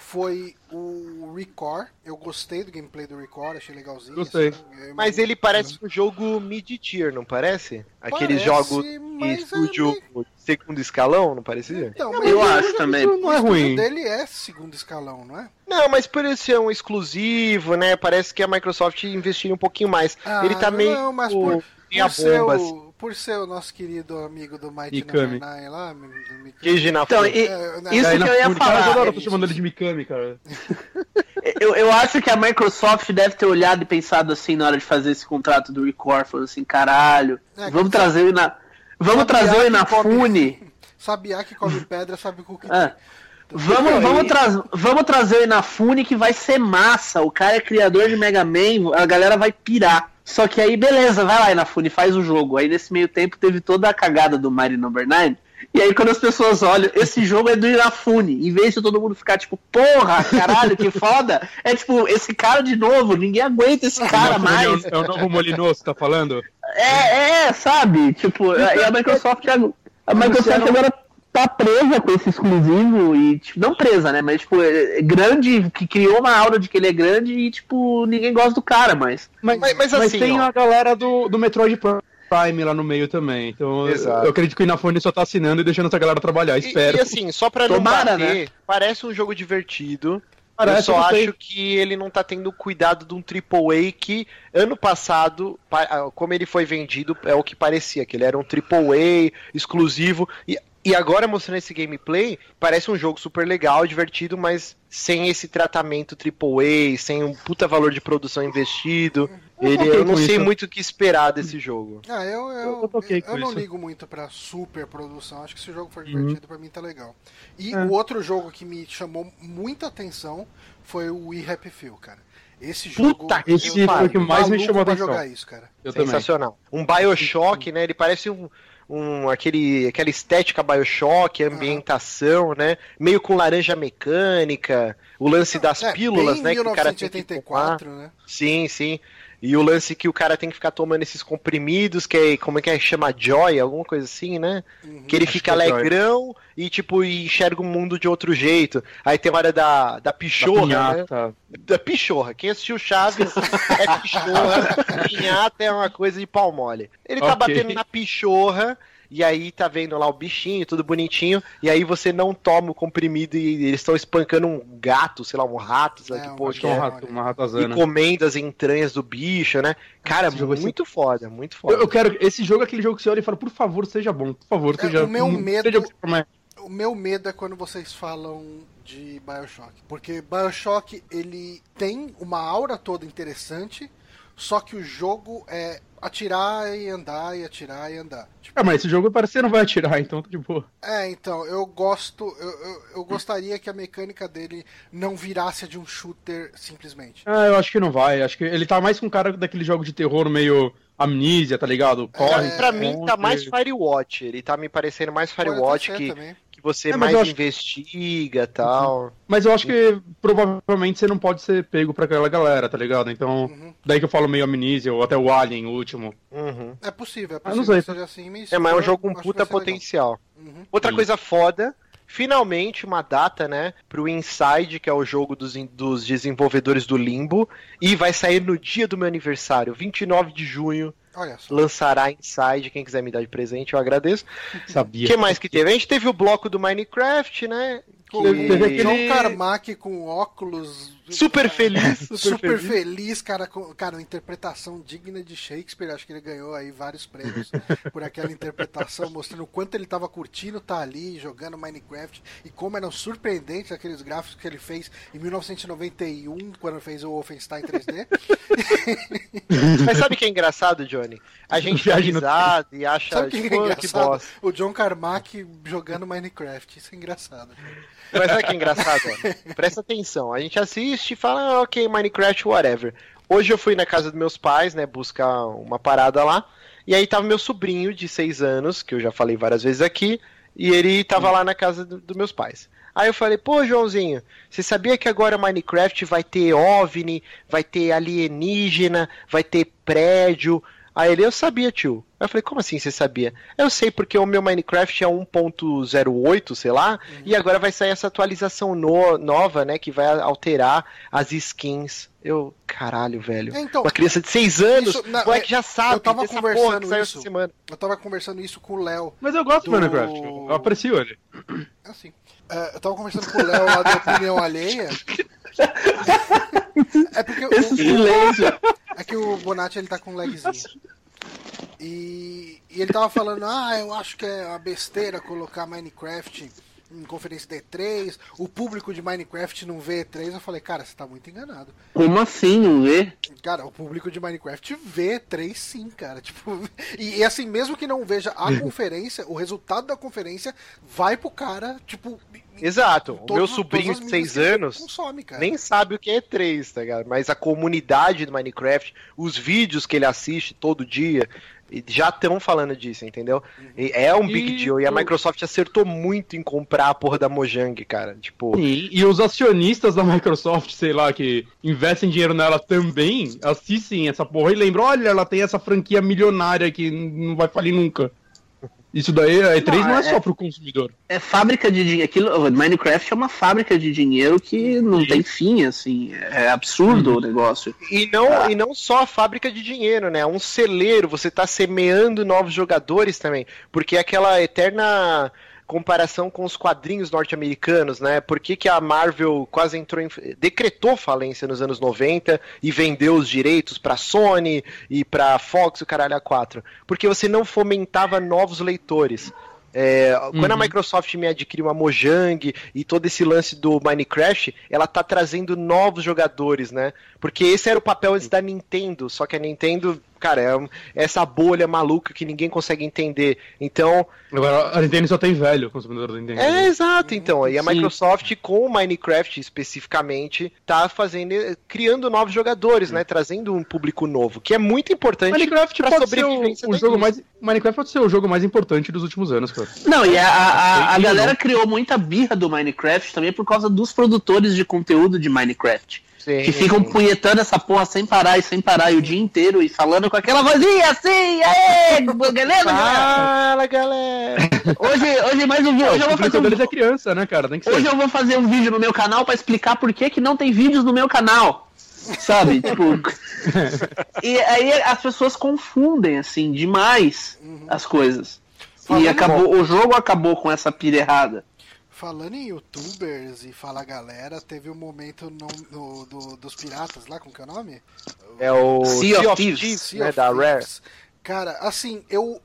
foi o Record. Eu gostei do gameplay do Record, achei legalzinho. Gostei. assim, eu Mas ele parece um jogo mid-tier, não parece? Aqueles Parece, jogos de é estúdio meio- segundo escalão, não parecia? Então, mas Eu o acho também. Não é ruim. dele é segundo escalão, não é? Não, mas por ele ser um exclusivo, né? Parece que a Microsoft investiria um pouquinho mais. Ah, ele tá meio. Não, mas por, por, ser bomba, o, assim. Por ser o nosso querido amigo do Mighty Mikami. Number 9 lá, do Mikami. Na Então, e- É, né, isso Aí que na eu ia cara, falar. hora eu é tô chamando ele de Mikami, cara. Eu, eu acho que a Microsoft deve ter olhado e pensado assim na hora de fazer esse contrato do Record, falando assim, caralho, É, vamos trazer o Ina... Vamos trazer o Inafune. Sabiá que come pedra, sabe com o que Ah, vamos, vamos, tra vamos trazer o Inafune que vai ser massa. O cara é criador de Mega Man, a galera vai pirar. Só que aí, beleza, vai lá, Inafune, faz o jogo. Aí nesse meio tempo teve toda a cagada do Mighty Number 9. E aí, quando as pessoas olham, esse jogo é do Irafune, em vez de todo mundo ficar tipo, porra, caralho, que foda, é tipo, esse cara de novo, ninguém aguenta esse cara mais. É o novo Molinoso, tá falando? É, é, sabe? Tipo, e a Microsoft, a Microsoft agora tá presa com esse exclusivo e, tipo, não presa, né? Mas, tipo, é grande, que criou uma aura de que ele é grande e, tipo, ninguém gosta do cara, mas. Mas, mas, mas assim, tem ó. a galera do, do Metroid Prime lá no meio também. Então Exato. eu acredito que o Inafone só tá assinando e deixando essa galera trabalhar. Espero. E, e assim, só pra não Tomara, bater, né? parece um jogo divertido. Parece, eu só acho que ele não tá tendo cuidado de um AAA que ano passado, pa- ah, como ele foi vendido, é o que parecia, que ele era um AAA exclusivo. E, e agora mostrando esse gameplay, parece um jogo super legal, divertido, mas sem esse tratamento AAA, sem um puta valor de produção investido. Ele, toquei eu não sei isso. muito o que esperar desse jogo. Ah, eu, eu, Eu- eu eu, não isso. ligo muito pra super produção. Acho que se o jogo for Uhum. divertido, pra mim tá legal. E É. o outro jogo que me chamou muita atenção foi o We Happy Few, cara. Esse jogo. Puta eu esse tô foi o que mais me chamou a pra atenção. jogar isso, cara. Eu também. Sensacional. Um Bioshock, né? Ele parece um, um aquele aquela estética Bioshock, ambientação, né? Meio com laranja mecânica, o lance das É, pílulas, né? Que o cara tem que tomar. 1984, né? Sim, sim. E o lance que o cara tem que ficar tomando esses comprimidos, que é, como é que é? Chama Joy, alguma coisa assim, né? Uhum. Que ele fica que é Joy. alegrão e, tipo, e enxerga o mundo de outro jeito. Aí tem a hora da, da pichorra, né? Pinhata. Da pichorra. Quem assistiu Chaves é pichorra. Pinhata é uma coisa de pau mole. Ele tá Ok. batendo na pichorra. E aí tá vendo lá o bichinho, tudo bonitinho, e aí você não toma o comprimido e eles estão espancando um gato, sei lá, um rato, sei lá É, que um porra Acho que que é um rato, uma E ratazana. comendo as entranhas do bicho, né? Cara, Esse jogo é muito foda, muito foda. Eu, eu quero. Esse jogo é aquele jogo que você olha e fala, por favor, seja bom. Por favor, É, seja. o meu medo- seja. O meu medo é quando vocês falam de Bioshock. Porque Bioshock, ele tem uma aura toda interessante, só que o jogo é atirar e andar e atirar e andar. Tipo, Ah, mas esse jogo parece que você não vai atirar, então tá de boa. é, então, eu gosto. Eu, eu, eu gostaria que a mecânica dele não virasse a de um shooter simplesmente. Ah, eu acho que não vai. Acho que ele tá mais com cara daquele jogo de terror meio amnísia, tá ligado? Corre. É, pra mim tá mais Firewatch. Ele tá me parecendo mais Firewatch que, também. que você É, mais acho- investiga e tal. Mas eu acho que provavelmente você não pode ser pego pra aquela galera, tá ligado? Então, Uhum. daí que eu falo meio amnísia, ou até o Alien, o último. Uhum. É possível, é Ah, não possível sei. que seja assim, mas É, mas é um jogo com puta potencial. Uhum. Outra Sim. coisa foda, finalmente uma data, né, pro Inside, que é o jogo dos, dos desenvolvedores do Limbo, e vai sair no dia do meu aniversário, 29 de junho, Olha só. lançará Inside, quem quiser me dar de presente, eu agradeço. O Sabia. que mais que teve? A gente teve o bloco do Minecraft, né, Com Teve- o aquele- John Carmack com óculos. super feliz. Super, feliz. cara, com, cara, uma interpretação digna de Shakespeare. Acho que ele ganhou aí vários prêmios por aquela interpretação, mostrando o quanto ele tava curtindo tá ali, jogando Minecraft e como eram surpreendentes aqueles gráficos que ele fez em 1991, quando fez o Wolfenstein 3D. Mas sabe o que é engraçado, Johnny? A gente dá risada e acha, Sabe o que é "Ah, que engraçado? bosta. O John Carmack jogando Minecraft. Isso é engraçado. Mas sabe o que engraçado? ó? Presta atenção. A gente assiste e fala, ah, ok, Minecraft, whatever. Hoje eu fui na casa dos meus pais, né, buscar uma parada lá. E aí tava meu sobrinho de 6 anos, que eu já falei várias vezes aqui, e ele tava lá na casa do- dos meus pais. Aí eu falei, pô, Joãozinho, você sabia que agora Minecraft vai ter OVNI, vai ter alienígena, vai ter prédio? Aí ele, eu sabia, tio. Aí eu falei, como assim você sabia? Eu sei porque o meu Minecraft é 1.08, sei lá, e agora vai sair essa atualização no- nova, né, que vai alterar as skins. Eu, caralho, velho. É, então, Uma criança de 6 anos, isso- não, o moleque é, já sabe eu tava conversando porra que saiu isso. essa semana. Eu tava conversando isso com o Léo. Mas eu gosto do Do- Minecraft. Eu, eu aprecio ele. Assim. É, eu tava conversando com o Léo lá da opinião alheia. É porque o, Esse silêncio. é que o Bonatti ele tá com um lagzinho. E, e ele tava falando, ah, eu acho que é uma besteira colocar Minecraft em conferência D3, o público de Minecraft não vê E3. Eu falei, cara, você tá muito enganado. Como assim, não vê? Cara, o público de Minecraft vê E3 sim, cara. Tipo, e, e assim, mesmo que não veja a conferência, o resultado da conferência vai pro cara, tipo. Exato. O todos- meu sobrinho de mídias 6 que ele anos Consome, cara. nem sabe o que é E3, tá ligado? Mas a comunidade do Minecraft, os vídeos que ele assiste todo dia, já estão falando disso, entendeu? E é um big E deal. E a Microsoft acertou muito em comprar a porra da Mojang, cara. Tipo. Sim, e os acionistas da Microsoft, sei lá, que investem dinheiro nela também, assistem essa porra e lembram, olha, ela tem essa franquia milionária que não vai falir nunca. Isso daí, a E3 não, Não, é, é- só pro consumidor. É fábrica de dinheiro. Aquilo, Minecraft é uma fábrica de dinheiro que não tem fim, assim. É absurdo o negócio. E não, e não só a fábrica de dinheiro, né? É um celeiro, você tá semeando novos jogadores também. Porque é aquela eterna comparação com os quadrinhos norte-americanos, né? Por que, que a Marvel quase entrou em. decretou falência nos anos 90 e vendeu os direitos pra Sony e pra Fox e o caralho a 4? Porque você não fomentava novos leitores. É, Quando a Uhum. Microsoft me adquiriu uma Mojang e todo esse lance do Minecraft, ela tá trazendo novos jogadores, né? Porque esse era o papel antes da Nintendo, só que a Nintendo, cara, é essa bolha maluca que ninguém consegue entender. Então, Agora, a Nintendo só tem velho, o consumidor da Nintendo. é exato, então. E a Sim. Microsoft, com o Minecraft especificamente, tá fazendo, criando novos jogadores, né? Trazendo um público novo, que é muito importante Minecraft pra pode ser o, sobrevivência o jogo mais. Minecraft pode ser o jogo mais importante dos últimos anos, cara. Não, e a, a, a- a galera criou muita birra do Minecraft também por causa dos produtores de conteúdo de Minecraft. Sim. Que ficam punhetando essa porra sem parar e sem parar e o dia inteiro e falando com aquela vozinha assim, aê, beleza, galera? Fala, galera! Hoje, hoje mais um vídeo. Hoje eu vou fazer um, é criança, né, cara? Tem que ser. hoje eu vou fazer um vídeo no meu canal pra explicar por que, que não tem vídeos no meu canal. Sabe? tipo. E aí as pessoas confundem, assim, demais as coisas. E Falando- acabou, o jogo acabou com essa pira errada. Falando em youtubers e fala galera, teve um momento no, no- do- dos piratas lá, como que é o nome? É o Sea of Thieves, Sea né, of da Rare. Thieves. Cara, assim, eu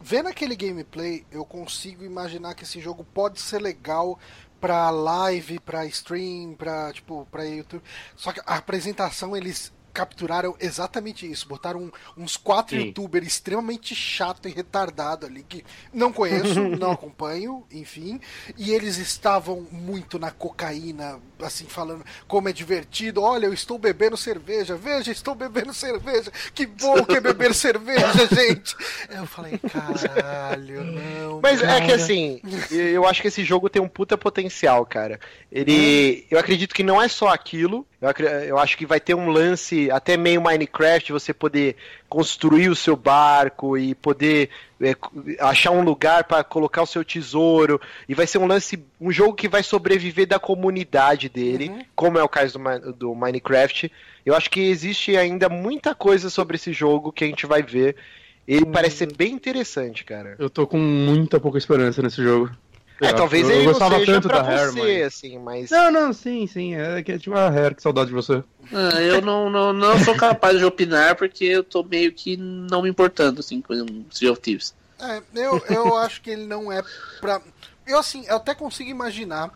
vendo aquele gameplay, eu consigo imaginar que esse jogo pode ser legal pra live, pra stream, pra tipo, para YouTube. Só que a apresentação eles capturaram exatamente isso, botaram um- uns quatro Sim. youtubers extremamente chato e retardado ali que não conheço, não acompanho, enfim, e eles estavam muito na cocaína, assim falando como é divertido. Olha, eu estou bebendo cerveja. Veja, estou bebendo cerveja. Que bom que é beber cerveja, gente. Eu falei, caralho, não. Mas é que cara." assim, eu acho que esse jogo tem um puta potencial, cara. Ele. Eu acredito que não é só aquilo. Eu, eu acho que vai ter um lance até meio Minecraft, você poder construir o seu barco e poder é, achar um lugar para colocar o seu tesouro. E vai ser um lance, um jogo que vai sobreviver da comunidade dele, Uhum. como é o caso do, do Minecraft. Eu acho que existe ainda muita coisa sobre esse jogo que a gente vai ver. Ele parece ser bem interessante, cara. Eu tô com muita pouca esperança nesse jogo. É, talvez eu, ele eu não gostava seja tanto pra da Hair, você, mas... assim, mas... Não, não, sim, sim. É que tipo, ah, Hair, que saudade de você. Ah, eu não, não, não sou capaz de opinar porque eu tô meio que não me importando assim com o Sea of Thieves. É, eu, eu acho que ele não é pra. Eu assim, eu até consigo imaginar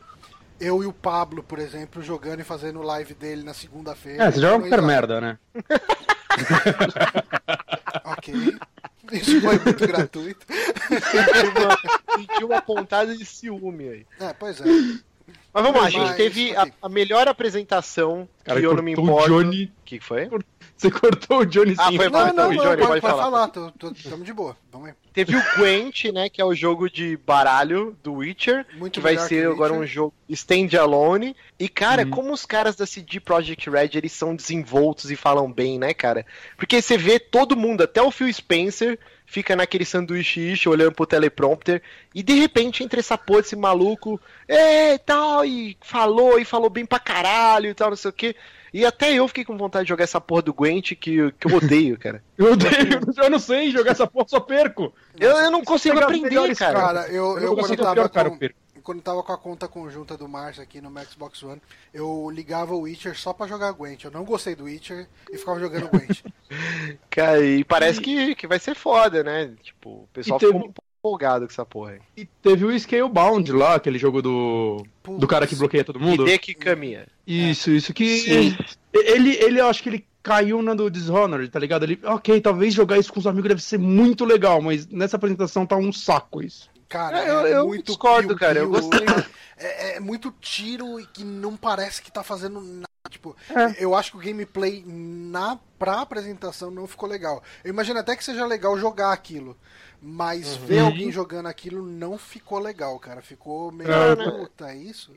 eu e o Pablo, por exemplo, jogando e fazendo live dele na segunda-feira. É, você joga qualquer merda, né? Ok. Isso foi muito gratuito. Sentiu uma pontada de ciúme aí. É, pois é. Mas vamos lá, a gente teve a, a melhor apresentação Cara, que eu não me importo. O Johnny. que que foi? Você cortou o Johnny Ah, sim. foi mal. Não, não, Johnny, não, pode pode, pode falar. falar, tô, tô, tamo de boa. Vamos aí. Teve o Gwent, né, que é o jogo de baralho do Witcher, Muito que vai ser que agora Witcher. um jogo standalone. E, cara, Uhum. como os caras da CD Projekt Red, eles são desenvoltos e falam bem, né, cara? Porque você vê todo mundo, até o Phil Spencer, fica naquele sanduíche ish, olhando pro teleprompter, e de repente entra essa porra desse maluco, é, tal, e falou, e falou bem pra caralho e tal, não sei o quê. E até eu fiquei com vontade de jogar essa porra do Gwent, que, que eu odeio, cara. Eu odeio, eu não sei jogar essa porra, só perco. Eu, eu não consigo aprender, melhores, cara. Cara, eu, Eu eu, não quando consigo tava pior, cara, eu perco. Quando tava com a conta conjunta do Márcio aqui no Xbox One, eu ligava o Witcher só pra jogar Gwent. Eu não gostei do Witcher e ficava jogando Gwent. Cara, e parece que, que vai ser foda, né? Tipo, o pessoal E teve- ficou empolgado com essa porra aí. E teve o Scalebound lá, aquele jogo do. Do cara que bloqueia todo mundo. ID que caminha. Isso, isso que. Sim. Ele, ele, eu acho que ele caiu na do Dishonored, tá ligado? Ele, ok, talvez jogar isso com os amigos deve ser muito legal, mas nessa apresentação tá um saco isso. Cara, É, eu- é eu muito discordo, cara, eu gostei. É, é muito tiro e que não parece que tá fazendo nada Tipo, É. eu acho que o gameplay na pra apresentação não ficou legal. Eu imagino até que seja legal jogar aquilo. Mas ver alguém jogando aquilo não ficou legal, cara. Ficou meio. É, Puta, é isso?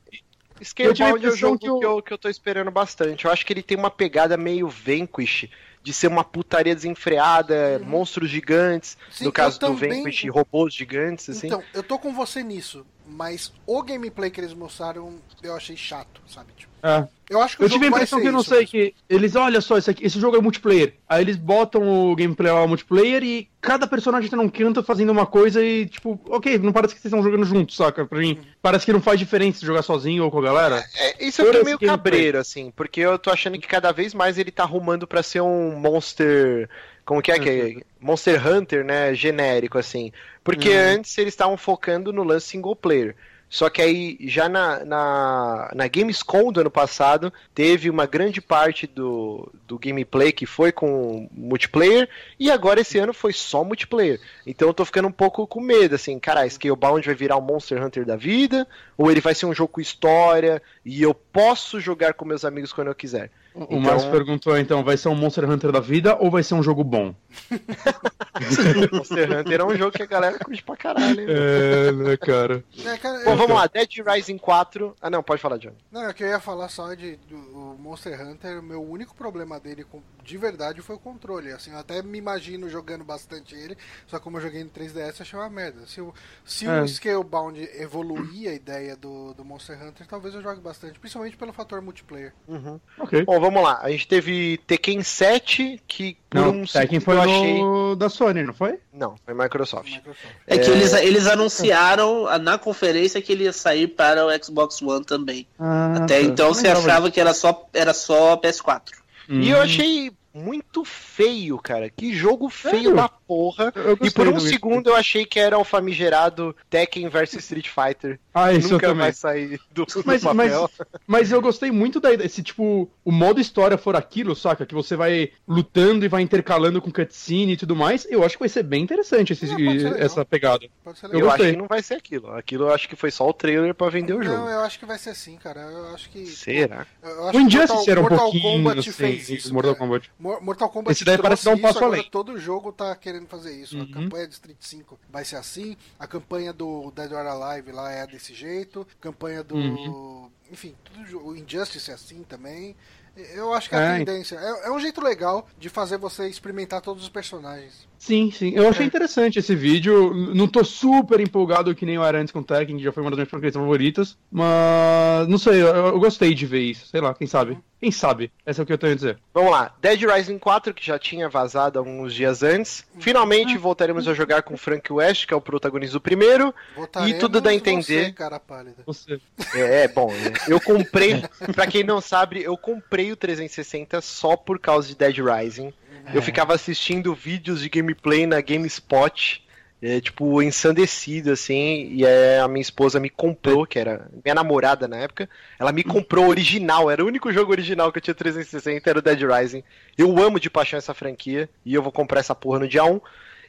A é o impressão jogo que eu... que eu tô esperando bastante. Eu acho que ele tem uma pegada meio Vanquish, de ser uma putaria desenfreada, monstros gigantes, Sim, no caso eu do também- Vanquish, robôs gigantes, assim. Então, eu tô com você nisso. Mas o gameplay que eles mostraram eu achei chato, sabe? Tipo, É. eu acho que o Eu jogo tive a impressão que eu não isso sei mesmo. que eles, olha só, esse, aqui, esse jogo é multiplayer. Aí eles botam o gameplay lá multiplayer e cada personagem tá num canto fazendo uma coisa e, tipo, ok, não parece que vocês estão jogando juntos, saca? Pra mim, parece que não faz diferença jogar sozinho ou com a galera. É, isso eu Todo fiquei esse meio gameplay. cabreiro, assim, porque eu tô achando que cada vez mais ele tá arrumando pra ser um monster. Como que é que é? Monster Hunter, né? Genérico, assim. Porque antes eles estavam focando no lance single player. Só que aí, já na, na, na Gamescom do ano passado, teve uma grande parte do, do gameplay que foi com multiplayer, e agora esse ano foi só multiplayer. Então eu tô ficando um pouco com medo, assim, cara, Scalebound vai virar um Monster Hunter da vida, ou ele vai ser um jogo com história, e eu posso jogar com meus amigos quando eu quiser. O Então- Márcio perguntou então, vai ser um Monster Hunter da vida ou vai ser um jogo bom? Monster Hunter é um jogo que a galera curte pra caralho, hein? É, né, cara? É, cara, Bom, eu- vamos lá, Dead Rising 4. Ah, não, pode falar, John. Não, é que eu ia falar só de do, o Monster Hunter, o meu único problema dele com- de verdade foi o controle. Assim, eu até me imagino jogando bastante ele, só como eu joguei no 3DS, eu achei uma merda. Se, o- se É. o Scalebound evoluir a ideia do, do Monster Hunter, talvez eu jogue bastante, principalmente pelo fator multiplayer. Ok. Bom, vamos lá. A gente teve Tekken 7, que por Não, um Tekken foi eu achei... no... da Sony, não foi? Não, foi Microsoft. Microsoft. É que eles, eles anunciaram na conferência que ele ia sair para o Xbox One também. Ah, Até tá. então você achava que era só, era só PS4. disso. E eu Hum. achei muito feio, cara. Que jogo feio Sério? da porra. E por um do- segundo eu achei que era o famigerado Tekken vs Street Fighter. Ah, isso Nunca eu também. vai sair do, do Mas, mas, papel. mas eu gostei muito da ideia. Se, tipo, o modo história for aquilo, saca? Que você vai lutando e vai intercalando com cutscene e tudo mais, eu acho que vai ser bem interessante esse- legal. essa pegada. Pode ser Eu Eu, acho gostei. que não vai ser aquilo. Aquilo eu acho que foi só o trailer pra vender o Não, jogo. eu acho que vai ser assim, cara. Eu acho que. Será? Eu acho O que Injustice era um Mortal pouquinho Kombat assim, fez isso. Mortal. Kombat. Mor- Mortal Kombat Esse daí parece dar um isso, passo agora além. todo jogo tá querendo fazer isso. Uhum. A campanha de Street 5 vai ser assim, a campanha do Dead or Alive lá é desse jeito, campanha do... Uhum. Enfim, tudo, o Injustice é assim também. Eu acho que a É. tendência... É, é um jeito legal de fazer você experimentar todos os personagens. Sim, sim. Eu achei É. interessante esse vídeo. Não tô super empolgado que nem eu era antes com o Tekken, que já foi uma das minhas franquias favoritas. Mas não sei, eu, eu gostei de ver isso. Sei lá, quem sabe? Quem sabe? Essa é o que eu tenho a dizer. Vamos lá, Dead Rising 4, que já tinha vazado alguns dias antes. Finalmente voltaremos a jogar com Frank West, que é o protagonista do primeiro. Votaremos tudo dá a você, entender. cara pálida. Você. É, é bom, né? Eu comprei, pra quem não sabe, eu comprei o 360 só por causa de Dead Rising. Eu ficava assistindo vídeos de gameplay na GameSpot, é, tipo, ensandecido, assim, e aí a minha esposa me comprou, que era minha namorada na época, ela me comprou o original, era o único jogo original que eu tinha 360, era o Dead Rising. Eu amo de paixão essa franquia, e eu vou comprar essa porra no dia 1.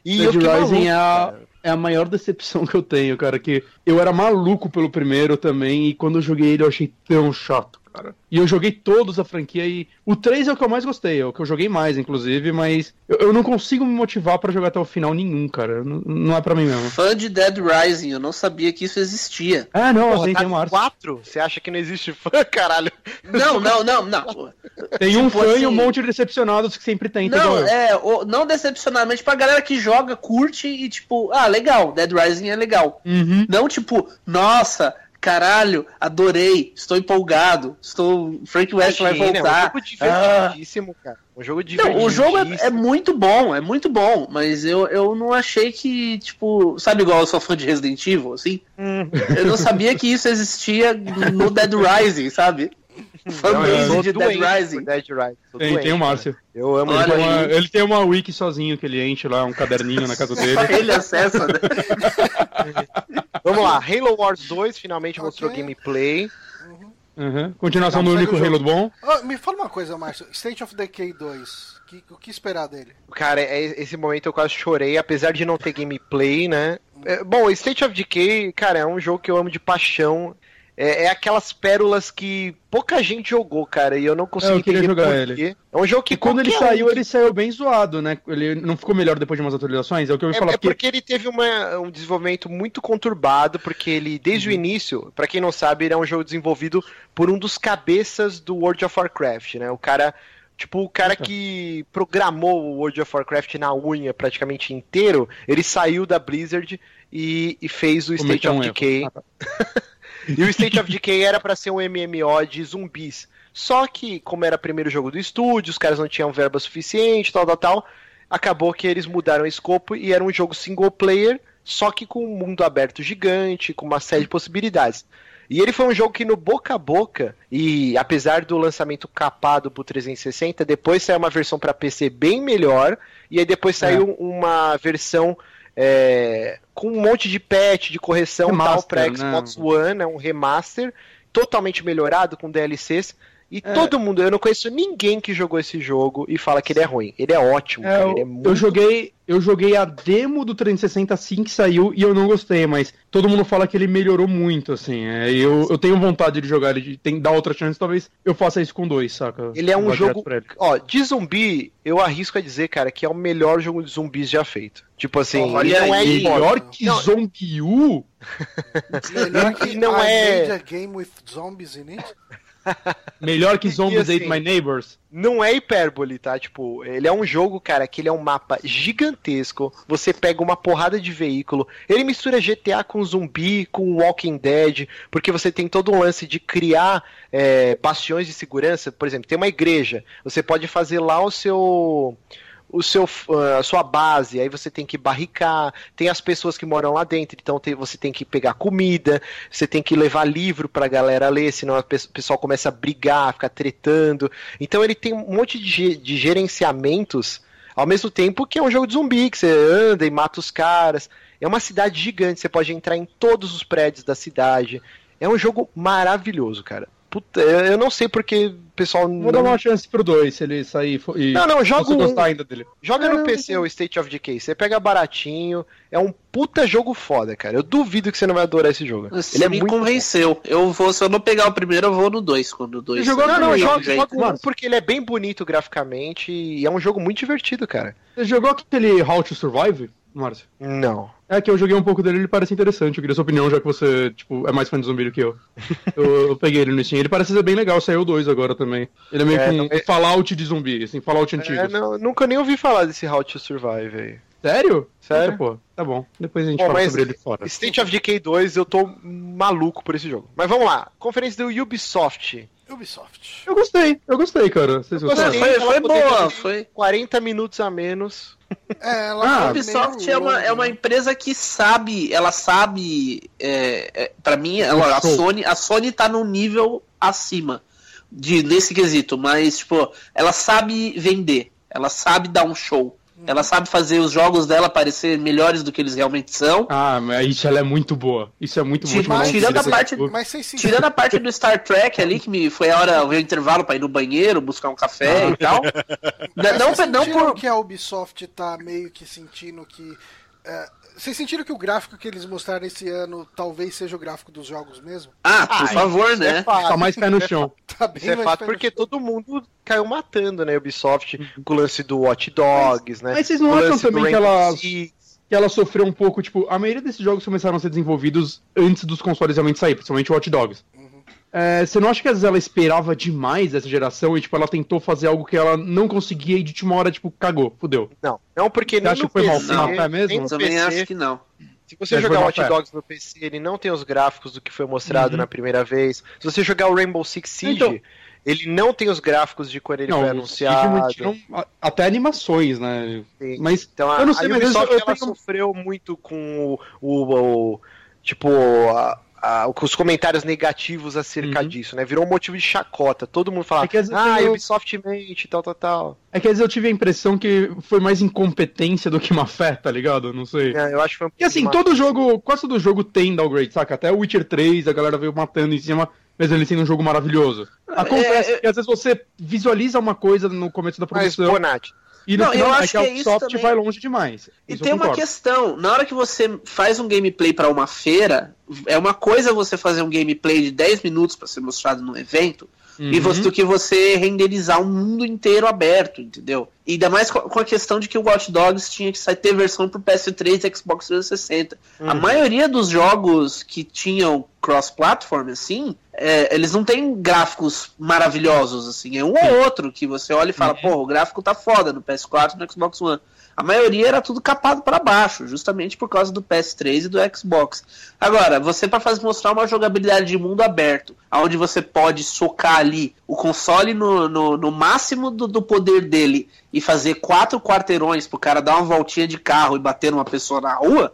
E Dead Rising maluco, é a, é a maior decepção que eu tenho, cara. Que eu era maluco pelo primeiro também, e quando eu joguei ele eu achei tão chato, cara. E eu joguei todos a franquia e. O 3 é o que eu mais gostei, é o que eu joguei mais, inclusive, mas eu, eu não consigo me motivar pra jogar até o final nenhum, cara. Não, não é pra mim mesmo. Fã de Dead Rising, eu não sabia que isso existia. Ah, não, Porra, assim, tá tem uma com arte. 4? Você acha que não existe fã, caralho? Não, não, não, não. Tem um Tipo fã assim- e um monte de decepcionados que sempre tem. Não, é, o- não decepcionadamente pra galera que joga, curte e tipo, ah, legal, Dead Rising é legal. Uhum. Não tipo, nossa, caralho, adorei, estou empolgado, estou. Frank West vai Imagina, É um voltar. jogo Ah. divertidíssimo, cara. Um jogo divertidíssimo. Não, o jogo é, é muito bom, é muito bom, mas eu, eu não achei que, tipo, sabe igual eu sou fã de Resident Evil, assim? Hum. Eu não sabia que isso existia no Dead Rising, sabe? Eu Fanbase de Dead Rising. Dead Rising. Tem, doente, tem o cara. Márcio. Eu amo Olha Ele tem, uma, ele tem uma wiki sozinho que ele enche lá, um caderninho na casa dele. Ele acessa, né? Vamos lá, Halo Wars 2 finalmente mostrou Ok. gameplay. Uhum. Continuação Não, do único Halo bom. Ah, me fala uma coisa, Márcio. State of Decay 2. Que- o que esperar dele? Cara, é- esse momento eu quase chorei, apesar de não ter gameplay, né? É, bom, State of Decay, cara, é um jogo que eu amo de paixão. É, é aquelas pérolas que pouca gente jogou, cara, e eu não consegui É, eu queria entender jogar ele. É um jogo que E quando ele um saiu, que- ele saiu bem zoado, né? Ele não ficou melhor depois de umas atualizações? É o que eu ouvi É, falar. é porque- porque ele teve uma- um desenvolvimento muito conturbado, porque ele, desde o início, pra quem não sabe, ele é um jogo desenvolvido por um dos cabeças do World of Warcraft, né? O cara, tipo, o cara que programou o World of Warcraft na unha praticamente inteiro, ele saiu da Blizzard e, e fez o State Cometeu of um. Decay. Ah, tá. E o State of Decay era pra ser um MMO de zumbis. Só que, como era o primeiro jogo do estúdio, os caras não tinham verba suficiente, tal, tal, tal. Acabou que eles mudaram o escopo e era um jogo single player, só que com um mundo aberto gigante, com uma série de possibilidades. E ele foi um jogo que no boca a boca, e apesar do lançamento capado pro 360, depois saiu uma versão para PC bem melhor, e aí depois saiu uma versão é, com um monte de patch, de correção tal Remaster, para né? Xbox One, é um remaster totalmente melhorado com DLCs. E É. todo mundo, eu não conheço ninguém que jogou esse jogo e fala que ele é ruim. Ele é ótimo, É, cara, eu, ele é eu muito joguei, eu joguei a demo do 360 assim que saiu e eu não gostei, mas todo mundo fala que ele melhorou muito, assim. É, eu, eu tenho vontade de jogar ele, de tem, dar outra chance, talvez eu faça isso com dois, saca? Ele é um jogo. Ó, de zumbi, eu arrisco a dizer, cara, que é o melhor jogo de zumbis já feito. Tipo assim, Olha ele não é. Melhor que Não. Zombie U? Melhor que não I é- Made a Game with Zombies in it? Melhor que Zombies assim, Ate My Neighbors? Não é hipérbole, tá? Tipo, ele é um jogo, cara, que ele é um mapa gigantesco. Você pega uma porrada de veículo. Ele mistura GTA com zumbi, com Walking Dead, porque você tem todo um lance de criar é, bastiões de segurança. Por exemplo, tem uma igreja. Você pode fazer lá o seu. O seu, ah, a sua base, aí você tem que barricar, tem as pessoas que moram lá dentro, então tem- você tem que pegar comida, você tem que levar livro pra galera ler, senão o pessoal começa a brigar, ficar tretando. Então ele tem um monte de, de gerenciamentos, ao mesmo tempo que é um jogo de zumbi, que você anda e mata os caras. É uma cidade gigante, você pode entrar em todos os prédios da cidade. É um jogo maravilhoso, cara. Puta, eu não sei porque o pessoal Vou dar não... uma chance pro dois, se ele sair e Não, não, joga um. gostar ainda dele. Joga É, no não, PC o State of Decay. Você pega baratinho. É um puta jogo foda, cara. Eu duvido que você não vai adorar esse jogo. Você Ele é me muito convenceu. Eu vou, se eu não pegar o primeiro, eu vou no 2. Quando o 2 Você jogou- Não, não, joga, joga um porque ele é bem bonito graficamente e é um jogo muito divertido, cara. Você jogou aquele How to Survive, Márcio? Não. É que eu joguei um pouco dele, ele parece interessante. Eu queria sua opinião, já que você, tipo, é mais fã de zumbi do que eu. eu, eu peguei ele no Steam. Ele parece ser bem legal, saiu dois agora também. Ele é meio É, que um não, é- Fallout de zumbi, assim, Fallout antigo. É, não, nunca nem ouvi falar desse How to Survive aí. Sério? Sério? Eita, pô, tá bom. Depois a gente Bom, fala sobre ele fora. State of Decay 2, eu tô maluco por esse jogo. Mas vamos lá. Conferência do Ubisoft. Ubisoft. Eu gostei, eu gostei, cara. Vocês gostaram? gostei. Foi, foi boa, foi. 40 minutos a menos. É, ela Ah, A foi Ubisoft meio é uma, é uma empresa que sabe, ela sabe, é, é, para mim, ela, a. Sony, a Sony tá num nível acima de nesse quesito, mas tipo, ela sabe vender, ela sabe dar um show, ela sabe fazer os jogos dela parecer melhores do que eles realmente são. Ah, mas isso ela é muito boa. Isso é muito bom. Tirando a tiro parte- se Tirando a parte do Star Trek ali, que me foi a hora, o intervalo pra ir no banheiro, buscar um café e tal. Mas não, vocês não sentiram por. que a Ubisoft tá meio que sentindo que. é, vocês sentiram que o gráfico que eles mostraram esse ano talvez seja o gráfico dos jogos mesmo? Ah, por Ah, favor, é né? Tá mais pé no chão. Tá bem Isso é fato porque todo mundo caiu matando, né? Ubisoft com o lance do Watch Dogs, né? Mas vocês não acham também que ela- que ela sofreu um pouco, tipo, a maioria desses jogos começaram a ser desenvolvidos antes dos consoles realmente sair, principalmente o Watch Dogs. É, você não acha que às vezes ela esperava demais essa geração e, tipo, ela tentou fazer algo que ela não conseguia e de última hora, tipo, cagou, fudeu. Não, não porque nem acha no que foi mal PC, feito, é mesmo? no Também PC, acho que não. Se você Mas jogar foi má Watch fé. Dogs no PC, ele não tem os gráficos do que foi mostrado Uhum. na primeira vez. Se você jogar o Rainbow Six Siege, Então- ele não tem os gráficos de quando ele foi Não, Siege anunciado. a- até animações, né? Sim. Mas Então a, eu não sei, a mas Ubisoft eu, eu ela tenho... sofreu muito com o, o- o- tipo a- a- com os comentários negativos acerca Uhum. disso, né? Virou um motivo de chacota. Todo mundo falava, É que ah, eu- Ubisoft mente, tal, tal, tal. É que às vezes eu tive a impressão que foi mais incompetência do que má fé, tá ligado? Não sei. É, eu acho que foi um E assim, uma- todo jogo, quase todo jogo tem downgrade, saca? Até o Witcher 3, a galera veio matando em cima, mas ele sendo um jogo maravilhoso. Acontece é- que às vezes você visualiza uma coisa no começo da Mas, produção Bonatti, E no Não, final eu é acho que a que é isso Ubisoft também. vai longe demais. E Isso tem uma questão, na hora que você faz um gameplay pra uma feira, é uma coisa você fazer um gameplay de 10 minutos pra ser mostrado num evento, e Uhum. você, do que você renderizar um mundo inteiro aberto, entendeu? E ainda mais com, a questão de que o Watch Dogs tinha que sair, ter versão pro PS3 e Xbox 360. A maioria dos jogos que tinham cross-platform, assim, é, eles não têm gráficos maravilhosos, assim. É um ou outro que você olha e fala, pô, o gráfico tá foda no PS4 e no Xbox One. A maioria era tudo capado para baixo, justamente por causa do PS3 e do Xbox. Agora, você para fazer mostrar uma jogabilidade de mundo aberto, onde você pode socar ali o console no, no, no máximo do, do poder dele e fazer quatro quarteirões pro cara dar uma voltinha de carro e bater numa pessoa na rua,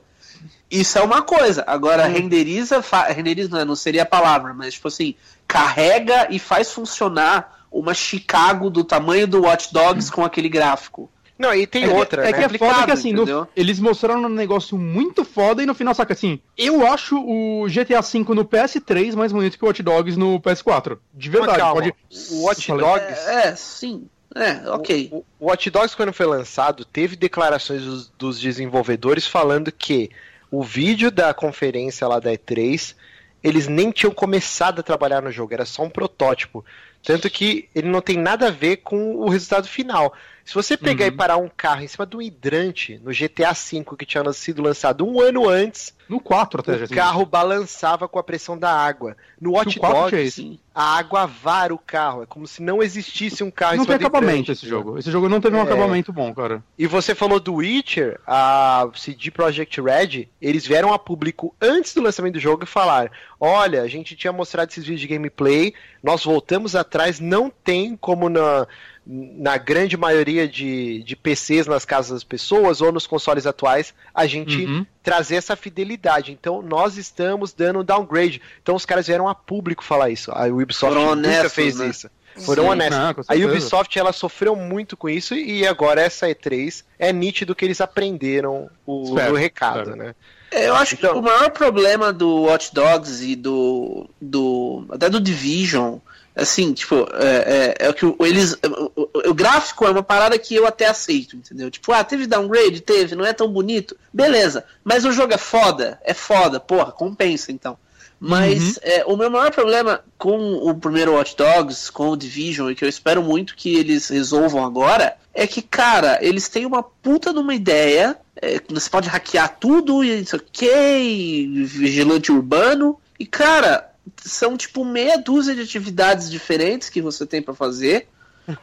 isso é uma coisa. Agora, renderiza, fa- renderiza não, não seria a palavra, mas tipo assim, carrega e faz funcionar uma Chicago do tamanho do Watch Dogs com aquele gráfico. Não, e tem É que- outra, é né? que é foda que assim, no- eles mostraram um negócio muito foda e no final, saca assim, eu acho o GTA V no PS3 mais bonito que o Watch Dogs no PS4. De verdade, Mas pode. O Watch. Dogs. É, é, sim. É, ok. O, o Watch Dogs, quando foi lançado, teve declarações dos, dos desenvolvedores falando que o vídeo da conferência lá da E3, eles nem tinham começado a trabalhar no jogo, era só um protótipo. Tanto que ele não tem nada a ver com o resultado final. Se você pegar Uhum. e parar um carro em cima de um hidrante no GTA V que tinha sido lançado um ano antes, No 4 até o carro balançava com a pressão da água. No isso. Watch O 4 tinha Dogs, a água vara o carro. É como se não existisse um carro Não tem acabamento esse jogo. Esse jogo não teve um É. acabamento bom, cara. E você falou do Witcher, a CD Projekt Red, eles vieram a público antes do lançamento do jogo e falaram: olha, a gente tinha mostrado esses vídeos de gameplay, nós voltamos atrás, não tem como na, na grande maioria de, de PCs nas casas das pessoas ou nos consoles atuais, a gente Uhum. trazer essa fidelidade. Então nós estamos dando um downgrade. Então os caras vieram a público falar isso. A Ubisoft Foram nunca honestos, fez né? isso. Foram Sim. honestos. Não, A. Ubisoft ela sofreu muito com isso e agora essa E3 é nítido que eles aprenderam o, Espero, o recado, espero. né? É, Eu acho Então- que o maior problema do Watch Dogs e do. do até do Division, assim, tipo, é, é, é que o- eles. O, o- o gráfico é uma parada que eu até aceito, entendeu? Tipo, ah, teve downgrade? Teve, não é tão bonito? Beleza. Mas o jogo é foda? É foda, porra, compensa então. Mas é, o meu maior problema com o primeiro Watch Dogs, com o Division, e que eu espero muito que eles resolvam agora, é que, cara, eles têm uma puta de uma ideia. é, que você pode hackear tudo e isso ok, vigilante urbano. E, cara, são tipo meia dúzia de atividades diferentes que você tem pra fazer.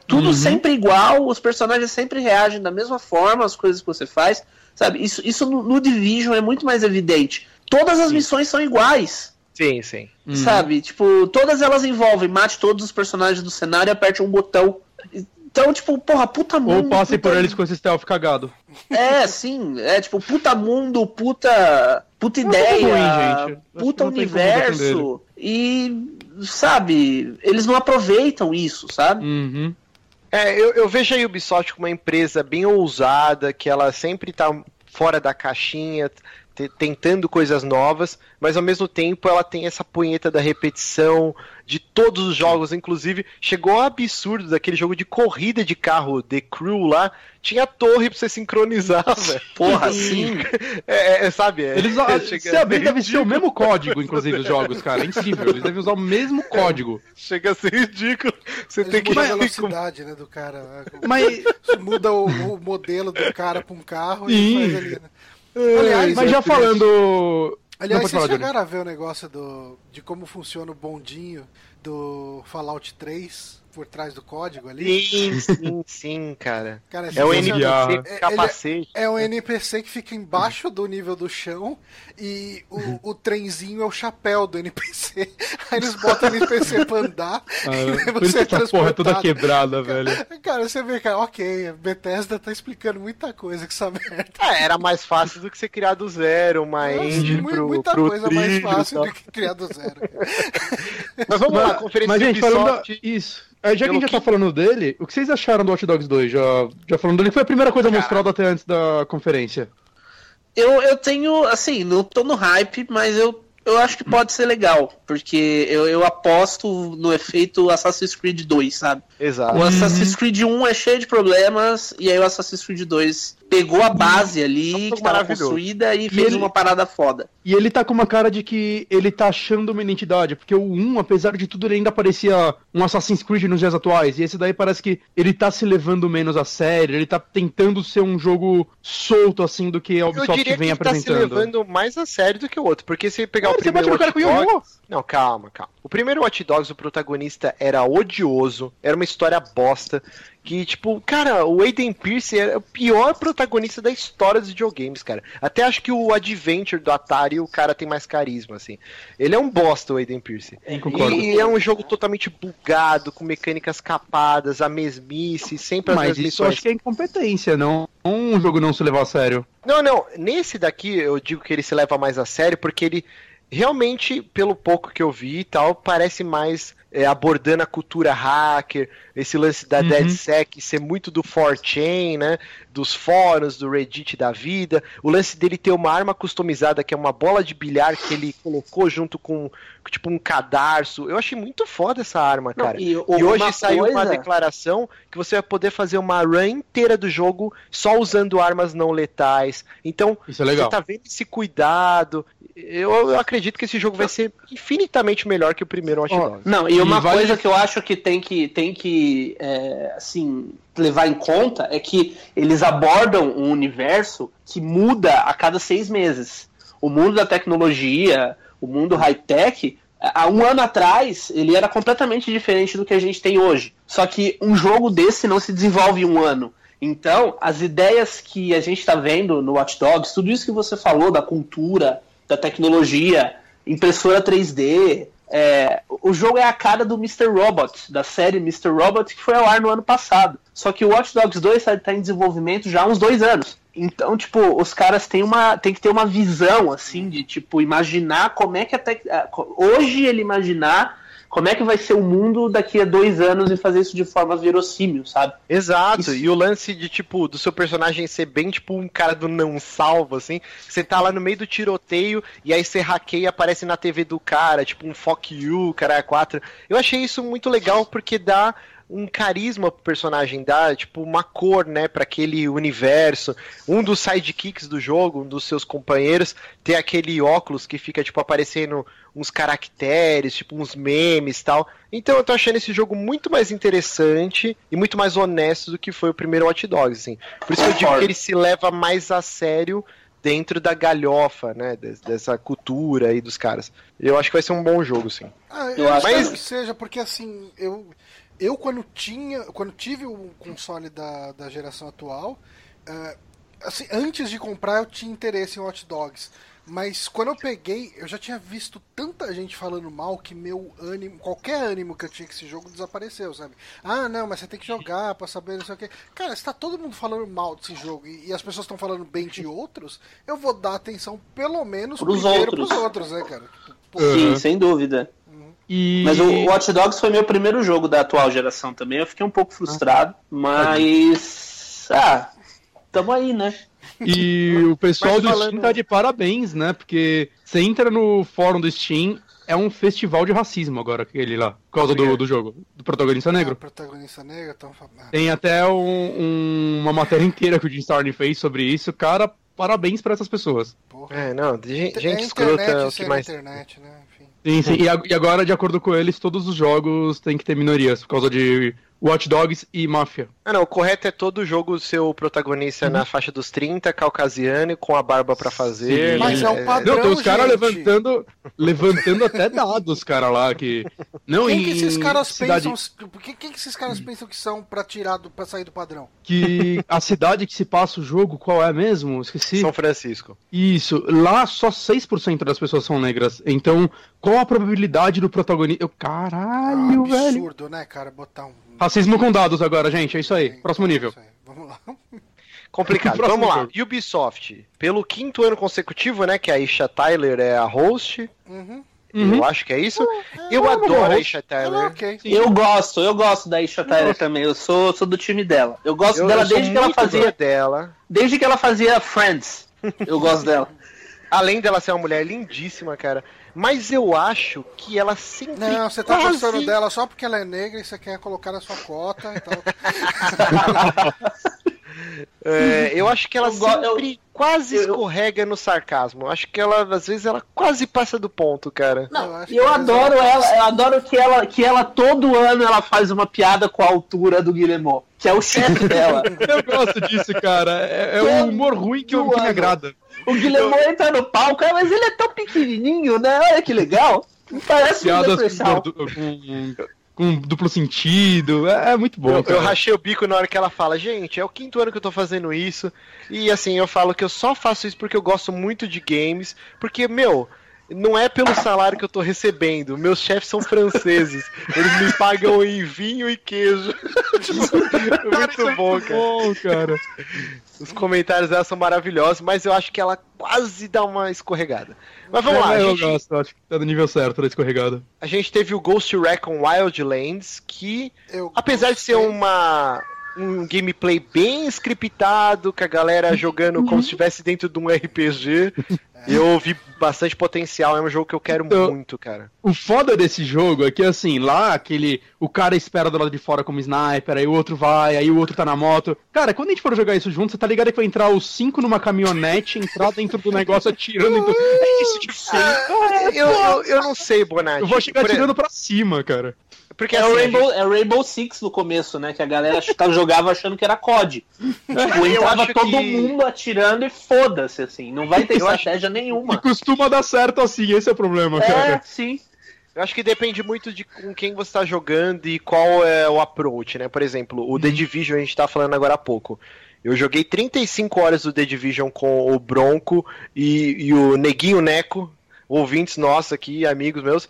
Tudo Uhum. sempre igual, os personagens sempre reagem da mesma forma às coisas que você faz. Sabe, isso, isso no, no Division é muito mais evidente. Todas as missões são iguais. Sim, sim. Uhum. Sabe? Tipo, todas elas envolvem mate todos os personagens do cenário e aperte um botão. Então, tipo, porra, puta mundo. Ou passe puta- por eles com esse stealth cagado. É, sim. É tipo, puta mundo, puta. Puta é ideia. ruim, Puta universo. E. Sabe? Eles não aproveitam isso, sabe? Uhum. É, eu, eu vejo a Ubisoft como uma empresa bem ousada, que ela sempre tá fora da caixinha, tentando coisas novas, mas ao mesmo tempo ela tem essa punheta da repetição de todos os jogos, inclusive chegou ao absurdo daquele jogo de corrida de carro, The Crew lá, tinha torre pra você sincronizar, velho. Porra, sim. É, é, sabe? É, Eles, se abrir, ser deve ser o mesmo código, inclusive, os jogos, cara. É incrível. Eles devem usar o mesmo código. Chega a ser ridículo. Você Eles tem que mudam a velocidade, né, do cara. Mas, muda o, o modelo do cara pra um carro Sim. e faz ali, né? Aliás, mas já falando. Aliás, vocês falar, Johnny. chegaram a ver o negócio do, de como funciona o bondinho do Fallout 3 por trás do código ali? Sim, sim, sim, cara. Cara, É o sensacional. NPC É, ele- capacete. É um NPC que fica embaixo do nível do chão e o, o trenzinho é o chapéu do NPC. Aí eles botam o NPC pra andar e Ah, por isso é essa porra é toda quebrada, velho. Cara, você vê, cara, ok, Bethesda tá explicando muita coisa com essa merda. É, era mais fácil do que você criar do zero uma Nossa, engine pro, muita pro coisa mais trilho e fácil do que criar do zero. Mas vamos lá, conferência Mas, gente, falando. Ubisoft. Isso. É, já que a gente já tá falando dele, o que vocês acharam do Watch Dogs 2? Já, já falando dele, foi a primeira coisa mostrada até antes da conferência. Eu, eu tenho, assim, não tô no hype, mas eu Eu acho que pode ser legal, porque eu, eu aposto no efeito Assassin's Creed 2, sabe? Exato. O Assassin's Creed 1 é cheio de problemas, e aí o Assassin's Creed 2 pegou a base ali, Nossa, que estava maravilhoso. construída, e fez ele- uma parada foda. E ele tá com uma cara de que ele tá achando uma identidade, porque o 1, apesar de tudo, ele ainda parecia um Assassin's Creed nos dias atuais. E esse daí parece que ele tá se levando menos a sério, ele tá tentando ser um jogo solto, assim, do que a Eu Ubisoft diria que vem ele tá se apresentando. levando mais a sério do que o outro, porque se pegar Cara, o você bate primeiro no cara com Watch o Dogs... Não, calma, calma. O primeiro Watch Dogs, o protagonista era odioso, era uma história bosta, que, tipo, cara, o Aiden Pierce era o pior protagonista da história dos videogames, cara. Até acho que o Adventure do Atari, o cara tem mais carisma, assim. Ele é um bosta, o Aiden Pierce. concordo. E, e é um jogo totalmente bugado, com mecânicas capadas, a mesmice, sempre as Mas mesmas isso eu acho que é incompetência, não um jogo não se levar a sério. Não, não. Nesse daqui eu digo que ele se leva mais a sério porque ele realmente, pelo pouco que eu vi e tal, parece mais é, abordando a cultura hacker, esse lance da Uhum. DeadSec ser muito do 4chan, né? Dos fóruns, do Reddit da vida. O lance dele ter uma arma customizada que é uma bola de bilhar que ele colocou junto com tipo um cadarço. Eu achei muito foda essa arma, Não, cara. e E, hoje uma saiu uma declaração que você vai poder fazer uma run inteira do jogo só usando armas não letais. Então, Isso é legal. você tá vendo esse cuidado. Eu, eu acredito que esse jogo vai ser infinitamente melhor que o primeiro Watch Dogs. Não, e uma E coisa que eu acho que tem que, tem que é, assim, levar em conta é que eles abordam um universo que muda a cada seis meses. O mundo da tecnologia, o mundo high-tech, há um ano atrás, ele era completamente diferente do que a gente tem hoje. Só que um jogo desse não se desenvolve em um ano. Então, as ideias que a gente está vendo no Watch Dogs, tudo isso que você falou da cultura, da tecnologia, impressora 3D, é, o jogo é a cara do Mr. Robot, da série Mr. Robot, que foi ao ar no ano passado. Só que o Watch Dogs 2 está tá em desenvolvimento já há uns dois anos. Então, tipo, os caras têm, uma, têm que ter uma visão, assim, de, tipo, imaginar como é que a tec... a- co- Hoje ele imaginar como é que vai ser o mundo daqui a dois anos e fazer isso de forma verossímil, sabe? Exato, Isso. e o lance de, tipo, do seu personagem ser bem, tipo, um cara do não salvo, assim. Você tá lá no meio do tiroteio e aí você hackeia e aparece na TV do cara, tipo um fuck you, cara 4. Eu achei isso muito legal porque dá um carisma pro personagem, dá, tipo, uma cor, né, para aquele universo. Um dos sidekicks do jogo, um dos seus companheiros, tem aquele óculos que fica, tipo, aparecendo uns caracteres, tipo, uns memes e tal. Então eu tô achando esse jogo muito mais interessante e muito mais honesto do que foi o primeiro Watch Dogs, assim. Por isso que eu digo que ele se leva mais a sério dentro da galhofa, né, des- dessa cultura aí dos caras. Eu acho que vai ser um bom jogo, sim. Ah, Eu eu acho que- que seja, porque assim, eu, eu quando tinha, quando tive o console da, da geração atual, eh, assim, antes de comprar eu tinha interesse em Watch Dogs. Mas quando eu peguei, eu já tinha visto tanta gente falando mal que meu ânimo, qualquer ânimo que eu tinha com esse jogo desapareceu, sabe? Ah, não, mas você tem que jogar pra saber não sei o que. Cara, se tá todo mundo falando mal desse jogo e, e as pessoas estão falando bem de outros, eu vou dar atenção pelo menos Pros primeiro outros. pros outros, né, cara? Tipo, pô, Sim, sem dúvida. E... Mas o Watch Dogs foi meu primeiro jogo da atual geração também. Eu fiquei um pouco frustrado, mas. Ah, tamo aí, né? E o pessoal Mas do falando- Steam tá de parabéns, né? Porque você entra no fórum do Steam, é um festival de racismo agora, aquele lá, por causa do, do jogo, do protagonista Ah, negro. protagonista negra, então. ah, Tem até um- um- uma matéria inteira que o Jim Starlin fez sobre isso. Cara, parabéns pra essas pessoas. porra. É, não, gente, É gente escrota é o que sendo mais. internet, né? Sim, sim. A- e agora, de acordo com eles, todos os jogos têm que ter minorias, por causa de Watch Dogs e Mafia. Ah, não, o correto é todo jogo ser o protagonista na faixa dos 30, caucasiano, com a barba pra fazer. Sim. Mas é um né? padrão. Não, tem os caras levantando, levantando até dados, cara, lá, que... Não, Quem em que esses caras cidade... pensam. Quem, quem que esses caras pensam que são pra tirar do, pra sair do padrão? que a cidade que se passa o jogo, qual é mesmo? Esqueci. São Francisco. Isso, lá só 6% das pessoas são negras. Então, qual a probabilidade do protagonista. Eu, caralho, velho. absurdo, né, cara? Botar um. Racismo com dados agora, gente, é isso aí. Próximo nível. Isso aí. Vamos lá. Complicado. Próximo Vamos lá. jogo. Ubisoft. Pelo quinto ano consecutivo, né? Que a Isha Tyler é a host. Uhum. Uhum. Eu acho que é isso. eu é uma adoro a. Isha Ela é Tyler. ok. Eu gosto, eu gosto da Isha Tyler também. Eu sou, sou do time dela. Eu gosto Eu, dela eu desde que ela fazia. dela. Desde que ela fazia Friends. Eu gosto dela. Além dela ser uma mulher lindíssima, cara. Mas eu acho que ela sempre. Não, você tá quase... gostando dela só porque ela é negra e você quer colocar na sua cota. Então... É, eu acho que ela Eu go- sempre quase eu- escorrega no sarcasmo. Eu acho que ela, às vezes, ela quase passa do ponto, cara. Eu Não, acho e eu que adoro ela- ela, eu adoro que ela, que ela todo ano ela faz uma piada com a altura do Guillemot, que é o chefe dela. Eu gosto disso, cara. É, é um humor ruim que, eu- que me agrada. O Guillemot entra no palco, ah, mas ele é tão pequenininho, né? Olha que legal. Parece um Piadas gordo- com- com duplo sentido. É, é muito bom. Eu, eu rachei o bico na hora que ela fala, gente, é o quinto ano que eu tô fazendo isso. E assim, eu falo que eu só faço isso porque eu gosto muito de games. Porque, meu, não é pelo salário que eu tô recebendo. Meus chefes são franceses. Eles me pagam em vinho e queijo. Tipo, muito bom, cara. Bom, cara. Os comentários dela são maravilhosos, mas eu acho que ela quase dá uma escorregada. Mas vamos É, lá, a eu gente, gosto, acho que tá no nível certo da escorregada. a gente teve o Ghost Recon Wildlands, que Eu apesar de ser gostei. uma um gameplay bem scriptado, com a galera jogando como se estivesse dentro de um RPG, eu vi bastante potencial. É um jogo que eu quero Eu- muito, cara. O foda desse jogo é que, assim, lá aquele. O cara espera do lado de fora como sniper, aí o outro vai, aí o outro tá na moto. Cara, quando a gente for jogar isso junto, você tá ligado que vai entrar os cinco numa caminhonete, entrar dentro do negócio atirando em tudo. É isso que sei. Eu, eu, eu não sei, Bonatti. Eu vou chegar atirando pra cima, cara. Porque É assim, o a gente- Rainbow, é o Rainbow Six no começo, né? Que a galera jogava achando que era COD. Tipo, Eu entrava todo que- mundo atirando e foda-se, assim. Não vai ter Eu acho- estratégia E nenhuma. costuma dar certo assim, esse é o problema, É, cara. sim. Eu acho que depende muito de com quem você tá jogando e qual é o approach, né? Por exemplo, o The Division a gente tá falando agora há pouco. Eu joguei 35 horas do The Division com o Bronco e, e o Neguinho Neco, ouvintes nossos aqui, amigos meus,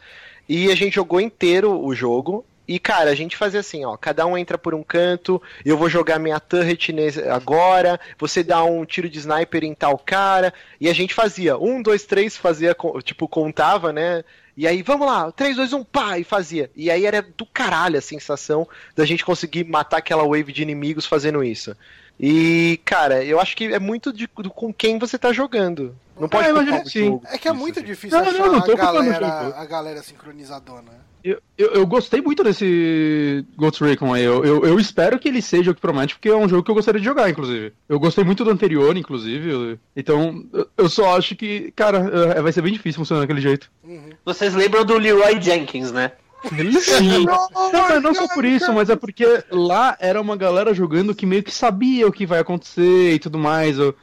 e a gente jogou inteiro o jogo. E, cara, a gente fazia assim, ó, cada um entra por um canto, eu vou jogar minha turret agora, você dá um tiro de sniper em tal cara, e a gente fazia, um, dois, três, fazia, tipo, contava, né, e aí, vamos lá, 3, 2, 1, pá, e fazia. E aí era do caralho a sensação da gente conseguir matar aquela wave de inimigos fazendo isso. E, cara, eu acho que é muito de, do- com quem você tá jogando. Não pode Ah, culpar jogo. É que é Isso, muito assim. difícil Não, não, achar não tô a, galera, jogo. a galera sincronizadona. Eu, eu, eu gostei muito desse Ghost Recon aí. Eu, eu, eu espero que ele seja o que promete, porque é um jogo que eu gostaria de jogar, inclusive. Eu gostei muito do anterior, inclusive. Então, eu, só acho que, cara, é, vai ser bem difícil funcionar daquele jeito. Vocês lembram do Leroy Jenkins, né? Sim. Não, mas não só por isso, mas é porque lá era uma galera jogando que meio que sabia o que vai acontecer e tudo mais. Eu,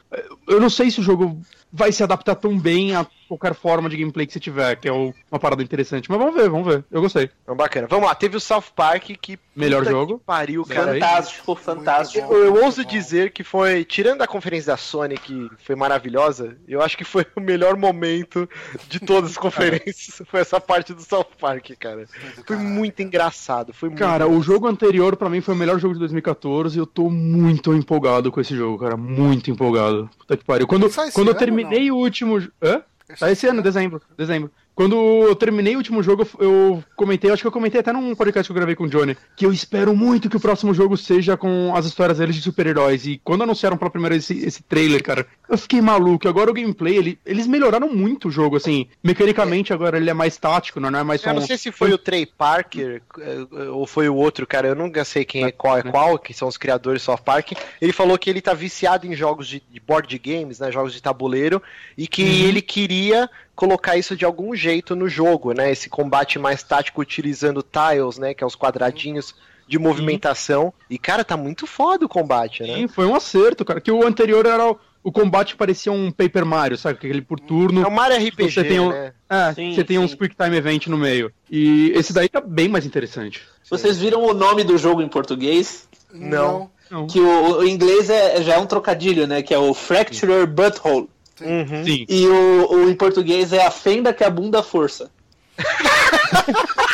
eu não sei se o jogo vai se adaptar tão bem a qualquer forma de gameplay que você tiver, que é uma parada interessante. Mas vamos ver, vamos ver. Eu gostei. Então, bacana. Vamos lá, teve o South Park que. Melhor jogo. que Pariu, cara. Fantástico, fantástico. bom. Eu, ouso bom. dizer que foi, tirando a conferência da Sony, que foi maravilhosa, eu acho que foi o melhor momento de todas as conferências. Foi essa parte do South Park, cara. Foi muito engraçado. Foi Cara, muito o jogo anterior pra mim foi o melhor jogo de 2014 e eu tô muito empolgado com esse jogo, cara. Muito empolgado. Puta que pariu. Quando, quando eu ano, terminei o último. Hã? Tá esse ano, dezembro. Dezembro. Quando eu terminei o último jogo, eu comentei, acho que eu comentei até num podcast que eu gravei com o Johnny, que eu espero muito que o próximo jogo seja com as histórias deles de super-heróis. E quando anunciaram pela primeira vez esse, esse trailer, cara, eu fiquei maluco. Agora o gameplay, ele- eles melhoraram muito o jogo, assim. Mecanicamente, agora ele é mais tático, não é mais só Eu não sei se foi o Trey Parker eh, ou foi o outro, cara. Eu nunca sei quem é qual é qual, que são os criadores do South Park. Ele falou que ele tá viciado em jogos de, de board games, né? Jogos de tabuleiro, e que ele queria colocar isso de algum jeito no jogo, né? Esse combate mais tático utilizando tiles, né? Que é os quadradinhos de movimentação. E, cara, tá muito foda o combate, né? Sim, foi um acerto, cara. Que o anterior era o, combate parecia um Paper Mario, sabe? Aquele por turno. É o Mario RPG, Você tem um- né? É, Sim, você tem uns. Quick Time Event no meio. E esse daí tá bem mais interessante. Vocês viram o nome do jogo em português? Não. Não. Que o, o inglês é, já é um trocadilho, né? Que é o Fracturer Butthole. Uhum. Sim. E o, o em português é a fenda que a bunda força.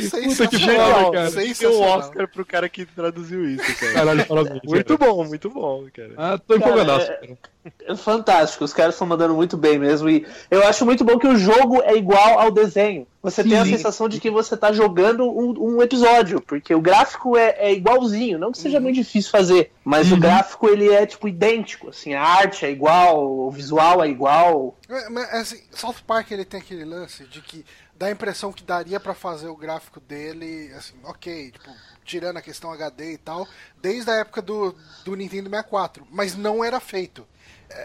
Puta que foda, cara. Um sensacional. Oscar pro cara que traduziu isso, cara. Caralho, parabéns. Muito cara. bom, muito bom, cara. Ah, tô empolgadaço. Cara, cara. É fantástico, os caras estão mandando muito bem mesmo. E eu acho muito bom que o jogo é igual ao desenho. Você tem a Sim. sensação de que você tá jogando um, um episódio, porque o gráfico é, é igualzinho. Não que seja muito difícil fazer, mas o Uhum. gráfico ele é tipo idêntico. Assim, a arte é igual, o visual é igual. É, Mas, assim, South Park ele tem aquele lance de que dá a impressão que daria pra fazer o gráfico dele, assim, ok, tipo, tirando a questão HD e tal, desde a época do, do Nintendo 64, mas não era feito.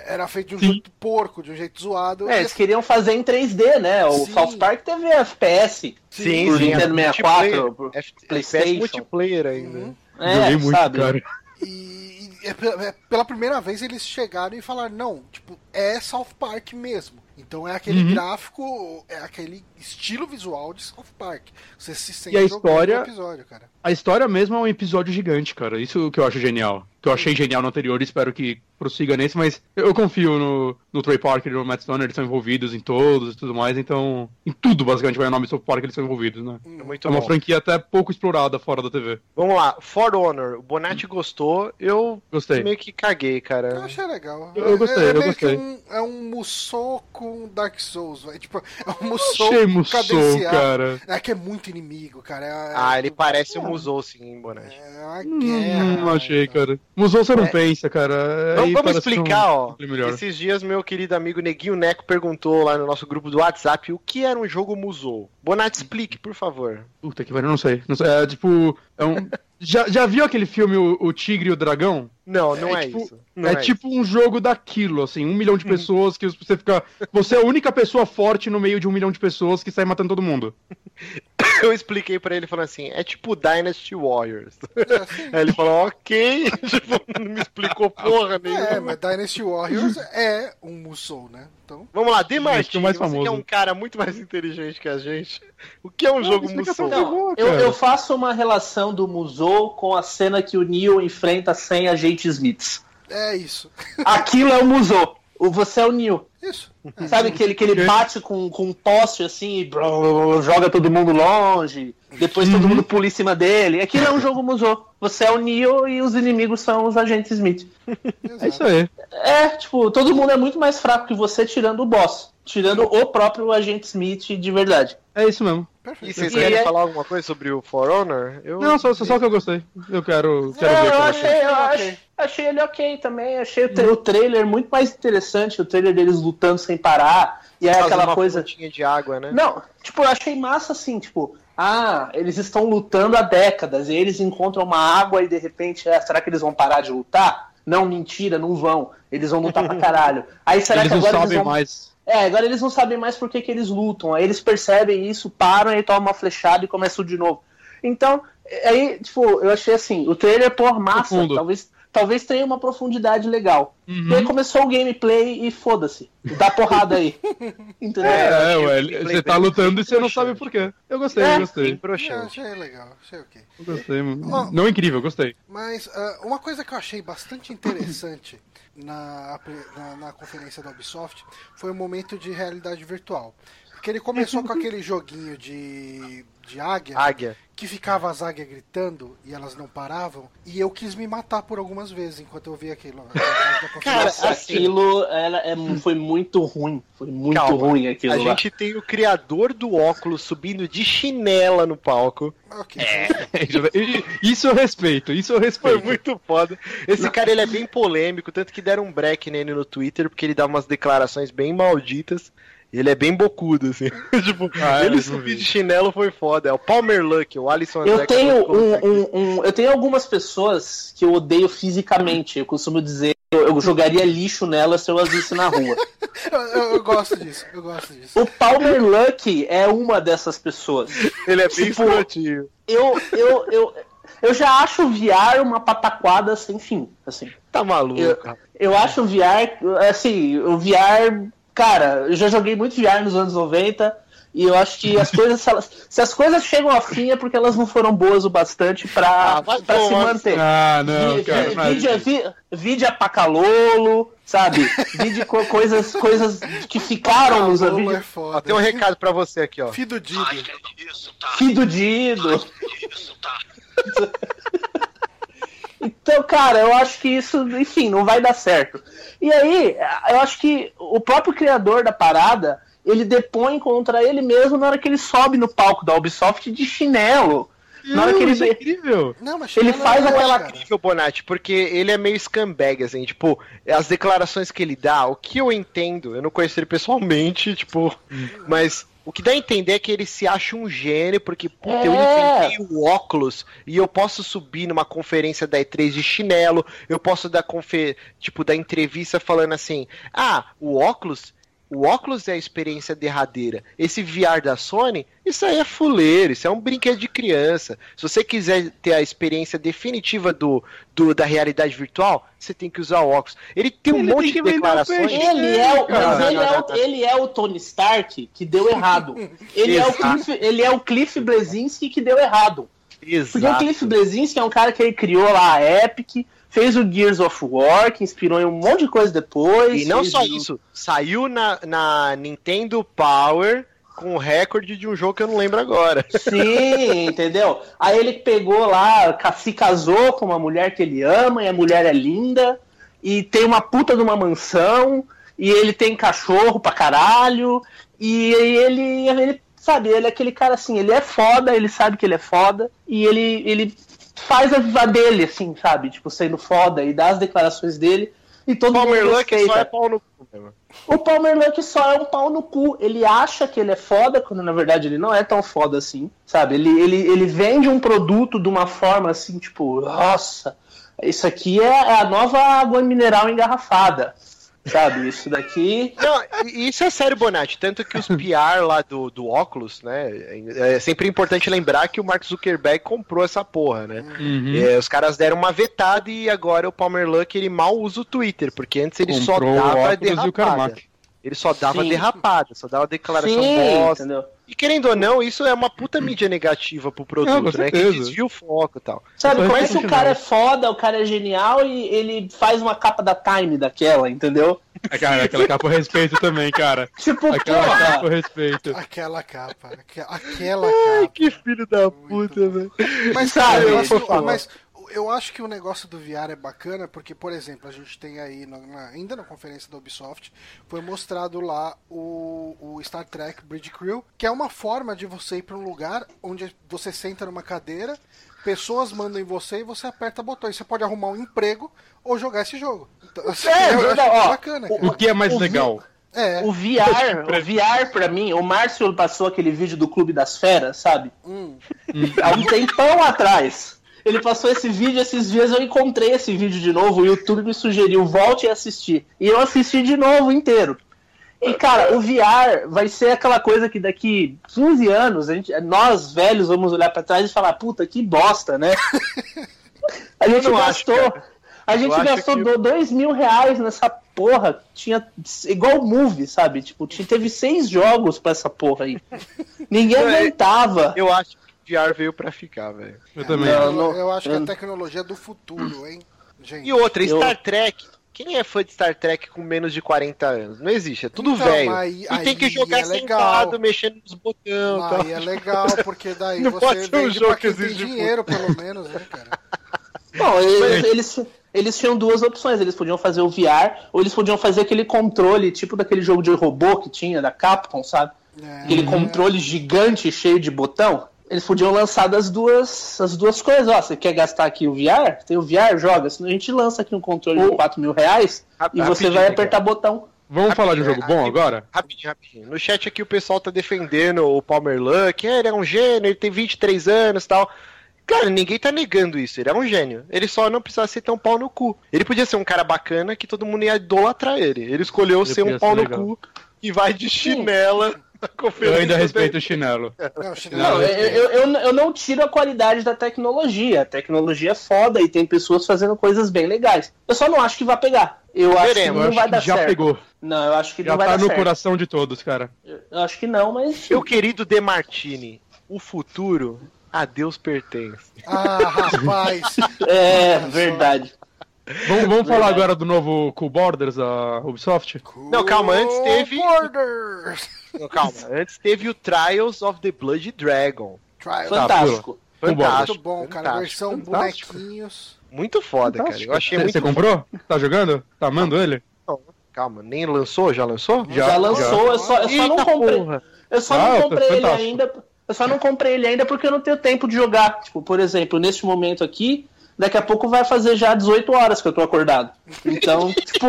Era feito de um Sim. jeito porco, de um jeito zoado. É, eles queriam fazer em 3D, né? O Sim. South Park teve FPS. Sim, Pro sim. Nintendo é 64, pro F- PlayStation. FPS multiplayer ainda. Uhum. É, Joguei muito, sabe? cara. E, e é pela- é pela primeira vez eles chegaram e falaram, não, tipo, é South Park mesmo. Então é aquele Uhum. gráfico, é aquele estilo visual de South Park. Você se sente E a história- episódio, cara. A história mesmo é um episódio gigante, cara. Isso que eu acho genial. Que eu achei genial no anterior e espero que prossiga nesse, mas eu, eu confio no, no Trey Parker e no Matt Stone, eles são envolvidos em todos e tudo mais, então. Em tudo, basicamente, vai o nome South Park, eles são envolvidos, né? É muito É uma bom. franquia até pouco explorada fora da TV. Vamos lá, For Honor. O Bonatti gostou, eu Gostei. meio que caguei, Eu cara. achei legal. Eu- eu gostei, é, é eu gostei. Um, é um Musou com Dark Souls, velho. Tipo, é um Musou Achei Musou, cara. É que é muito inimigo, cara. É, Ah, ele é, parece um Musou, sim, Bonatti. É uma Hum, guerra. não achei, então. cara. Musou você não É. pensa, cara. Vamos, Aí vamos explicar, um- ó. Esses dias, meu querido amigo Neguinho Neco perguntou lá no nosso grupo do WhatsApp o que era um jogo Musou. Bonatti, explique, por favor. Puta que pariu, não sei. Não sei. É tipo. É um... já, já viu aquele filme o, o Tigre e o Dragão? Não, não é, É tipo- isso. Não é, é tipo um jogo daquilo, assim, um milhão de pessoas que você fica. Você é a única pessoa forte no meio de um milhão de pessoas que sai matando todo mundo. Eu expliquei pra ele falando assim, é tipo Dynasty Warriors. É. Aí ele falou, ok, tipo, não me explicou porra É, nenhuma. mas Dynasty Warriors é um Musou, né? Então. Vamos lá, Demartini, o mais você que é famoso. um cara muito mais inteligente que a gente. O que é um jogo explicação Musou? Não, eu, eu faço uma relação do Musou com a cena que o Neo enfrenta 100 agentes Smiths. É isso. Aquilo é o Musou. O Você é o Neo. Isso. Sabe que ele, que ele bate com, com um poste assim e brrr, joga todo mundo longe. Depois todo mundo pula em cima dele. Aquilo é um jogo Musou. Você é o Neo e os inimigos são os agentes Smith. É isso aí. É, tipo, todo mundo é muito mais fraco que você, tirando o boss. Tirando o próprio agente Smith de verdade. É isso mesmo. E Perfeito. vocês E querem é- falar alguma coisa sobre o For Honor? Eu... Não, só, só, só que eu gostei. Eu quero, quero É, ver eu achei, eu achei, achei ele ok também. Achei o, tra- o trailer muito mais interessante. O trailer deles lutando sem parar. E aí aquela uma coisa. de água, né? Não, tipo, eu achei massa assim, tipo, ah, eles estão lutando há décadas, e eles encontram uma água e de repente, é, será que eles vão parar de lutar? Não, mentira, não vão. Eles vão lutar pra caralho. Aí será Eles que não agora sabem eles vão. mais. É, agora eles não sabem mais por que, que eles lutam. Aí eles percebem isso, param e tomam uma flechada e começam de novo. Então, aí, tipo, eu achei assim, o trailer, pô, massa, Profundo. talvez, talvez tenha uma profundidade legal. Uhum. E aí começou o gameplay e foda-se. Dá porrada aí. Entendeu? É, É, ué, você tá lutando e você não sabe por quê. Eu gostei, É. eu gostei. Eu achei legal, achei ok. Eu gostei. Ó. Não incrível, eu gostei. Mas ah, uma coisa que eu achei bastante interessante na, na, na conferência da Ubisoft foi o momento de realidade virtual. Porque ele começou com aquele joguinho de, de águia, Águia. que ficava as águias gritando e elas não paravam, e eu quis me matar por algumas vezes enquanto eu via aquilo. assim- aquilo era, é, foi muito ruim. Foi muito Calma. ruim aquilo A lá. gente tem o criador do óculos subindo de chinela no palco. Ok. Isso eu respeito, isso eu Foi respeito. muito foda. Esse cara ele é bem polêmico, tanto que deram um break nele no Twitter, porque ele dá umas declarações bem malditas. E ele é bem bocudo, assim. tipo, Ah, é, ele subir de chinelo foi foda. É o Palmer Luck, o Alisson Eu tenho, um, um- um- eu tenho algumas pessoas que eu odeio fisicamente. Eu costumo dizer eu, eu jogaria lixo nelas se eu as visse na rua. Eu, eu- eu gosto disso, eu gosto disso. O Palmer Luck é uma dessas pessoas. Ele é bem tipo, escrotinho. Eu, eu, eu, eu já acho o VR uma pataquada sem fim. Assim. Tá maluco. Eu-. Eu acho o VR, assim, o VR, cara, eu já joguei muito VR nos anos 90 e eu acho que as coisas, se, elas- se as coisas chegam ao fim é porque elas não foram boas o bastante pra, Ah, pra se manter. Ah, não, Vi- cara. vi- mas- Vídeo, vi- vídeo Apacalolo, sabe? Vídeo co coisas, coisas que ficaram nos vídeos. é. Ó, tem um recado pra você aqui, ó. Fido Dido. Ai, que isso, tá? Fido Dido. Que isso, tá? Então, cara, eu acho que isso, enfim, não vai dar certo. E aí, eu acho que o próprio criador da parada, ele depõe contra ele mesmo na hora que ele sobe no palco da Ubisoft de chinelo. Na hora que isso é ele. incrível. Não, mas Ele chinelo faz é aquela cara. incrível, Bonatti, porque ele é meio scumbag, assim, tipo, as declarações que ele dá, o que eu entendo, eu não conheço ele pessoalmente, tipo, mas o que dá a entender é que ele se acha um gênio, porque, puta, eu É. inventei o óculos e eu posso subir numa conferência da E3 de chinelo, eu posso dar, confer... tipo, dar entrevista falando assim, ah, o óculos... O óculos é a experiência derradeira. Esse VR da Sony, isso aí é fuleiro, isso é um brinquedo de criança. Se você quiser ter a experiência definitiva do, do- da realidade virtual, você tem que usar o óculos. Ele tem um Ele monte tem de declarações. peixe. Ele é, o, ele, é o, ele é o Tony Stark que deu errado. Ele é, o Exato. Cliff, ele é o Cliff Blesinski que deu errado. Porque o Exato. Cliff Blesinski é um cara que ele criou lá a Epic, fez o Gears of War, que inspirou em um monte de coisa depois. E não só o- isso, saiu na, na Nintendo Power com o recorde de um jogo que eu não lembro agora. Sim, entendeu? Aí ele pegou lá, se casou com uma mulher que ele ama, e a mulher é linda, e tem uma puta de uma mansão, e ele tem cachorro pra caralho, e ele, ele sabe, ele é aquele cara assim, ele é foda, ele sabe que ele é foda, e ele, ele faz a vida dele, assim, sabe? Tipo, sendo foda, e dá as declarações dele, e todo Palmer mundo Luck só é pau no cu, meu. O Palmer Luck só é um pau no cu. Ele acha que ele é foda, quando na verdade ele não é tão foda assim, sabe? Ele, ele, ele vende um produto de uma forma assim, tipo, nossa, isso aqui é, é a nova água mineral engarrafada, sabe? Isso daqui. Não, isso é sério, Bonatti. Tanto que os PR lá do, do óculos, né? É sempre importante lembrar que o Mark Zuckerberg comprou essa porra, né? Uhum. É, os caras deram uma vetada e agora o Palmer Luck ele mal usa o Twitter, porque antes ele só Comprou o dava derrapada. Ele só dava Sim. derrapada, só dava declaração Sim, bosta. entendeu? E querendo ou não, isso é uma puta mídia negativa pro Não, produto, né? Que desvia o foco e tal. Sabe, Só como é que o cara é foda, o cara é genial e ele faz uma capa da Time daquela, entendeu? Cara, aquela capa eu respeito também, cara. Tipo, Aquela porra! capa eu respeito. Aquela capa. aque- Aquela Ai, capa. que filho da puta, velho. Mas, Sabe, favor. mas eu acho que o negócio do VR é bacana porque, por exemplo, a gente tem aí, no- na- ainda na conferência da Ubisoft, foi mostrado lá o, o Star Trek Bridge Crew, que é uma forma de você ir para um lugar onde você senta numa cadeira, pessoas mandam em você e você aperta botões. Você pode arrumar um emprego ou jogar esse jogo. Então, assim, É, eu acho verdade, ó, bacana, o- cara. O que é mais O vi- legal? É, O VR, o VR pra mim, o Márcio passou aquele vídeo do Clube das Feras, sabe? hum, Há um tempão atrás. Ele passou esse vídeo, esses dias eu encontrei esse vídeo de novo, o YouTube me sugeriu, volte a assistir. E eu assisti de novo inteiro. E, cara, o VR vai ser aquela coisa que daqui 15 anos, a gente, nós velhos vamos olhar pra trás e falar, puta, que bosta, né? A gente acho, gastou. cara. a gente Eu acho gastou que- do- dois mil reais nessa porra. Tinha. Igual o movie, sabe? Tipo, teve seis jogos pra essa porra aí. Ninguém é- aguentava. Eu acho VR veio pra ficar, velho. Eu também. Não, eu, não- eu acho que eu- a tecnologia é do futuro, hein, gente. E outra, Eu- Star Trek. Quem é fã de Star Trek com menos de 40 anos? Não existe, é tudo Então, velho. aí- E tem que aí jogar é legal. sentado, mexendo nos botões. Aí tal. é legal, porque daí Não pode você ser um vende jogo pra quem que tem exige dinheiro, pelo menos, né, cara? Bom, eles, eles, eles tinham duas opções. Eles podiam fazer o VR, ou eles podiam fazer aquele controle, tipo daquele jogo de robô que tinha da Capcom, sabe? É, Aquele controle gigante cheio de botão. Eles podiam lançar das duas, as duas coisas. Ó, você quer gastar aqui o VR? Tem o VR, joga. Senão a gente lança aqui um controle de 4 mil reais Rap- e você rapidinho, vai apertar botão. Vamos falar de um jogo bom Aqui- agora? Rapidinho, rapidinho. No chat aqui o pessoal tá defendendo o Palmer Luck. É, ele é um gênio, ele tem 23 anos e tal. Cara, ninguém tá negando isso. Ele é um gênio. Ele só não precisa ser tão pau no cu. Ele podia ser um cara bacana que todo mundo ia idolatrar ele. Ele escolheu Ele ser um pau ser no cu e vai de chinela na Eu ainda respeito o chinelo. Não, chinelo Não, é- eu, eu, eu, não tiro a qualidade da tecnologia. A tecnologia é foda e tem pessoas fazendo coisas bem legais. Eu só não acho que vai pegar. Eu acho que não vai dar que já certo. pegou. Não, eu acho que Já não vai tá dar no certo. coração de todos, cara. Eu acho que não, mas. Meu querido De Martini, o futuro a Deus pertence. Ah, rapaz. É, verdade. Vamos, vamos falar agora do novo Cool Borders da Ubisoft? Não, calma, antes teve- Borders. Não, calma. Antes teve o Trials of the Blood Dragon. Trials. Fantástico. Cool Borders. Fantástico. Muito bom, cara. fantástico. Versão fantástico. bonequinhos. Muito foda, cara. Eu achei Você muito você comprou? Tá jogando? Tá amando ele? Calma, nem lançou? Já lançou? Já, lançou, eu só, eu só não comprei. porra. Eu só Ah, não tá comprei ele fantástico. ainda. Eu só não comprei ele ainda porque eu não tenho tempo de jogar. Tipo, por exemplo, neste momento aqui, daqui a pouco vai fazer já 18 horas que eu tô acordado. Então, tipo,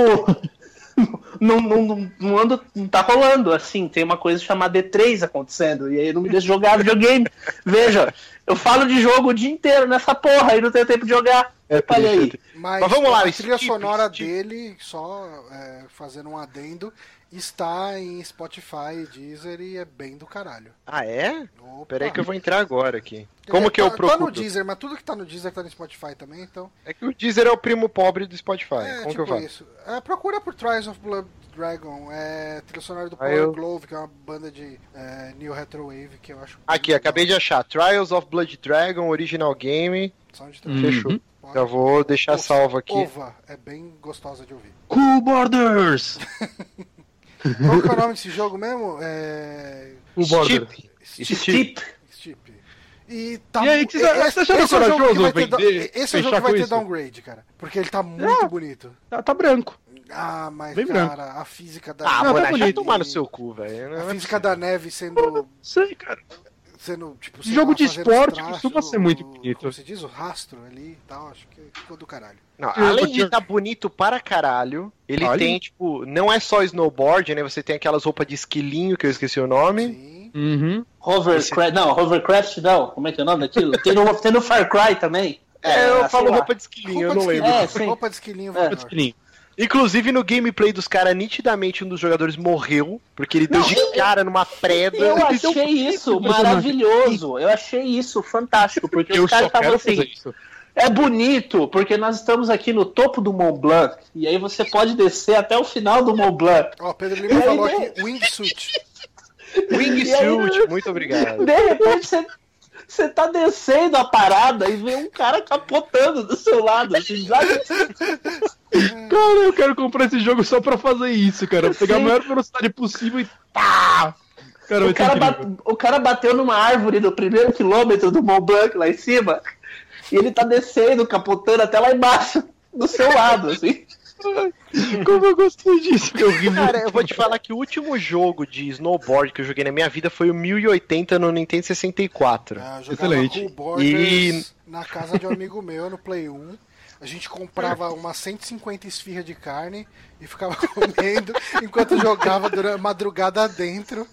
não, não, não, não ando, não tá rolando, assim, tem uma coisa chamada D3 acontecendo, e aí não me deixa jogar videogame. Veja, eu falo de jogo o dia inteiro nessa porra e não tenho tempo de jogar. É Olha aí. triste. Mas, Mas vamos lá, a trilha tipo, sonora tipo. dele, só é, fazendo um adendo, está em Spotify, Deezer e é bem do caralho. Ah, é? Opa. Peraí que eu vou entrar agora aqui. Quer Como dizer, que eu tá, procuro? Tá no Deezer, mas tudo que tá no Deezer tá no Spotify também, então. É que o Deezer é o primo pobre do Spotify. É, Como que tipo eu faço? isso. É, procura por Trials of Blood Dragon, é trilha sonora do Power eu- Glove, que é uma banda de é, New Retro Wave que eu acho. Aqui, acabei de achar. Trials of Blood Dragon, Original Game. Uhum. Fechou. Pode. Já vou deixar Ova- salvo aqui. Ova, é bem gostosa de ouvir. Cool Borders! Qual que é o nome desse jogo mesmo? É. Cool Borders. Steep. Steep. Steep. E tá E aí, que você- esse- achando esse é o jogo que corajoso vai ter da- vender- Esse é o jogo que vai ter isso? downgrade, cara. Porque ele tá muito bonito. Tá, tá branco. Ah, mas, Bem cara, a física da Ah, Não, mano, tá tomar no seu cu, velho. Não A é física da neve sendo. Sei, cara. Sendo tipo, Jogo de esporte os costuma ser muito bonito. Como se diz, o rastro ali e tal, acho que ficou do caralho. Não, Eu além de estar bonito para caralho, ele Olha. tem, tipo, não é só snowboard, né? Você tem aquelas roupas de esquilinho, que eu esqueci o nome. Sim. Uhum. Hovercraft, não, Hovercraft não, como é que é o nome daquilo? Tem no, tem no Far Cry também. É, eu sei falo lá. roupa de esquilinho, eu Roupa não de lembro. esquilinho, É, sim. roupa de esquilinho É. melhor. Pequenininho. Inclusive, no gameplay dos caras, nitidamente um dos jogadores morreu, porque ele deu Não, de eu- cara numa preda. Eu deu- achei isso personagem. maravilhoso. Eu achei isso fantástico, porque Eu os caras estavam assim. isso. É bonito, porque nós estamos aqui no topo do Mont Blanc. E aí você pode descer até o final do Mont Blanc. Ó, Pedro Lima aí, falou né? aqui, wingsuit. Wingsuit, muito obrigado. De repente você, você tá descendo a parada e vê um cara capotando do seu lado. Assim, sabe? Cara, eu quero comprar esse jogo só pra fazer isso, cara. Pegar a Sim. maior velocidade possível e pá! Cara, O cara, incrível. ba- o cara bateu numa árvore no primeiro quilômetro do Mont Blanc lá em cima. E ele tá descendo, capotando até lá embaixo, do seu lado, assim. Como eu gostei disso, que horrível. Cara, eu vou te falar que o último jogo de snowboard que eu joguei na minha vida foi o 1080 no Nintendo 64. Ah, eu jogava Excelente. Cool Borders E- na casa de um amigo meu no Play 1. A gente comprava umas 150 esfirras de carne e ficava comendo enquanto jogava durante madrugada dentro.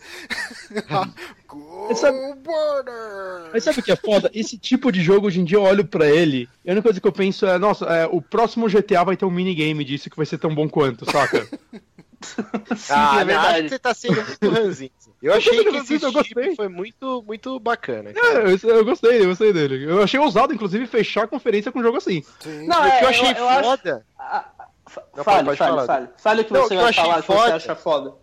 Cool Sabe- Borders! Mas sabe o que é foda? Esse tipo de jogo, hoje em dia, eu olho pra ele e a única coisa que eu penso é, nossa, é, o próximo GTA vai ter um minigame disso que vai ser tão bom quanto, saca? Sim, ah, é acho verdade. você tá sendo muito ranzinho. Eu achei que esse Eu gostei. foi muito, muito bacana. É, eu, eu gostei, eu gostei dele. Eu achei ousado, inclusive, fechar a conferência com um jogo assim. Sim. Não, o é, que eu achei eu acho- foda fa- Não, Fale, pode fale, falar. fale. Fale o que Não, você que vai falar, que foda- você acha foda.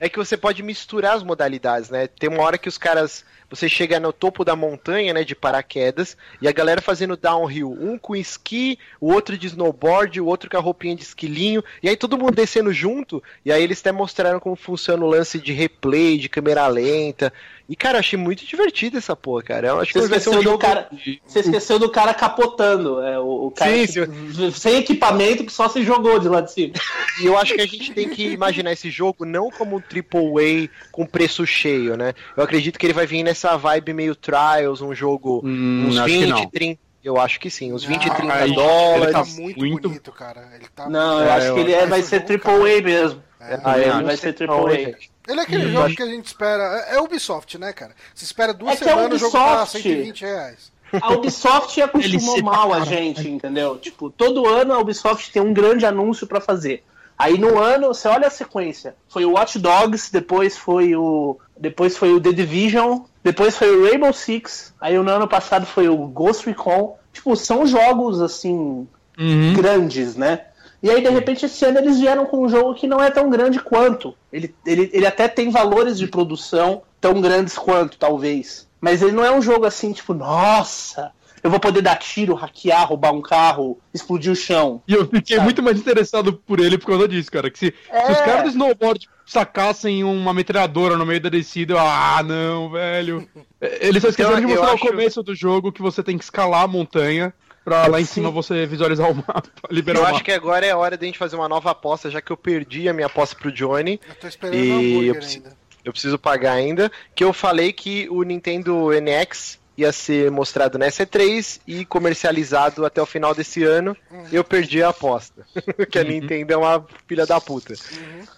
é que você pode misturar as modalidades, né? Tem uma hora que os caras. Você chega no topo da montanha, né? De paraquedas, e a galera fazendo downhill. Um com esqui, o outro de snowboard, o outro com a roupinha de esquilinho. E aí todo mundo descendo junto. E aí eles até mostraram como funciona o lance de replay, de câmera lenta. E, cara, eu achei muito divertido essa porra, cara. Eu acho que Você vai ser um esqueceu, do jogo. cara, você esqueceu do cara capotando. É, o, o cara Sim, que- sem equipamento que só se jogou de lá de cima. E eu acho que a gente tem que imaginar esse jogo não como um triple A com preço cheio, né? Eu acredito que ele vai vir nessa vibe meio Trials, um jogo Hum, uns acho que 20, não. 30. Eu acho que sim, uns 20, Ah, 30 aí, dólares. Ele tá muito, muito- bonito, cara. Ele tá Não, eu É, acho eu que ele é- vai ser jogo, triple cara. A mesmo. É. Ah, Ele vai ser AAA. Ele é aquele Hum, jogo acho- que a gente espera. É é Ubisoft, né, cara? Você espera duas É semanas, o jogo tá Ubisoft- 120 reais. A Ubisoft acostumou mal a gente, entendeu? Tipo, todo ano a Ubisoft tem um grande anúncio pra fazer. Aí no ano, você olha a sequência. Foi o Watch Dogs, depois foi o depois foi o The Division, depois foi o Rainbow Six, aí no ano passado foi o Ghost Recon. Tipo, são jogos assim Uhum. grandes, né? E aí, de repente, esse ano eles vieram com um jogo que não é tão grande quanto. Ele, ele, ele até tem valores de produção tão grandes quanto, talvez. Mas ele não é um jogo assim, tipo, nossa, eu vou poder dar tiro, hackear, roubar um carro, explodir o chão. E eu fiquei Sabe? muito mais interessado por ele por causa disso, cara. Que se, se os É. caras do snowboard sacassem uma metralhadora no meio da descida, eu, ah, não, velho. É, Eles só esqueceram Então, de mostrar acho- no começo do jogo que você tem que escalar a montanha pra lá em Sim. cima você visualizar o mapa, liberar Eu o acho mapa. que agora é a hora de a gente fazer uma nova aposta, já que eu perdi a minha aposta pro Johnny. Eu tô esperando E o eu preciso- ainda. Eu preciso pagar ainda. Que eu falei que o Nintendo NX ia ser mostrado na C3 e comercializado até o final desse ano. Eu perdi a aposta. que a Uhum. Nintendo é uma filha da puta.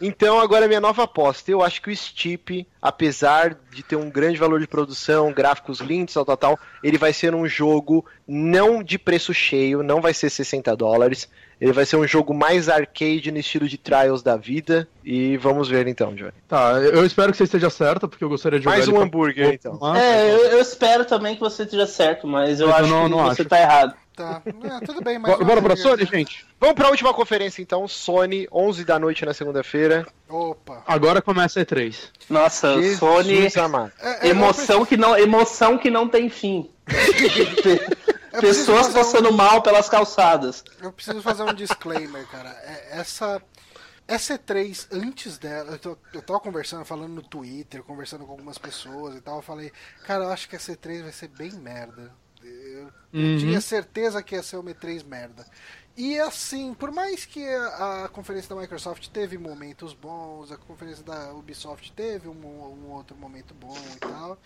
Então agora é minha nova aposta. Eu acho que o Steep, apesar de ter um grande valor de produção, gráficos lindos, tal, tal, tal, ele vai ser um jogo não de preço cheio, não vai ser 60 dólares. Ele vai ser um jogo mais arcade no estilo de Trials da vida. E vamos ver então, Johnny. Tá, eu espero que você esteja certo, porque eu gostaria de jogar Mais um pra- hambúrguer, então. Mas- É, eu, eu espero também que você esteja certo, mas eu Eu acho não- que não você acho. tá errado. Tá, é, tudo bem, mas. Bora, pra Sony, gente? Vamos pra última conferência então, Sony, 11 da noite na segunda-feira. Opa. Agora começa a E3. Nossa, Jesus Sony. É, é, Emoção que, não, emoção que não tem fim. eu Pessoas fazer um- passando mal pelas calçadas. Eu preciso fazer um disclaimer, cara. É, essa. Essa E3, antes dela, eu, tô, eu tava conversando, falando no Twitter, conversando com algumas pessoas e tal, eu falei, cara, eu acho que essa E3 vai ser bem merda. Eu, eu Uhum. tinha certeza que ia ser uma E3 merda. E assim, por mais que a, a conferência da Microsoft teve momentos bons, a conferência da Ubisoft teve um, um outro momento bom e tal,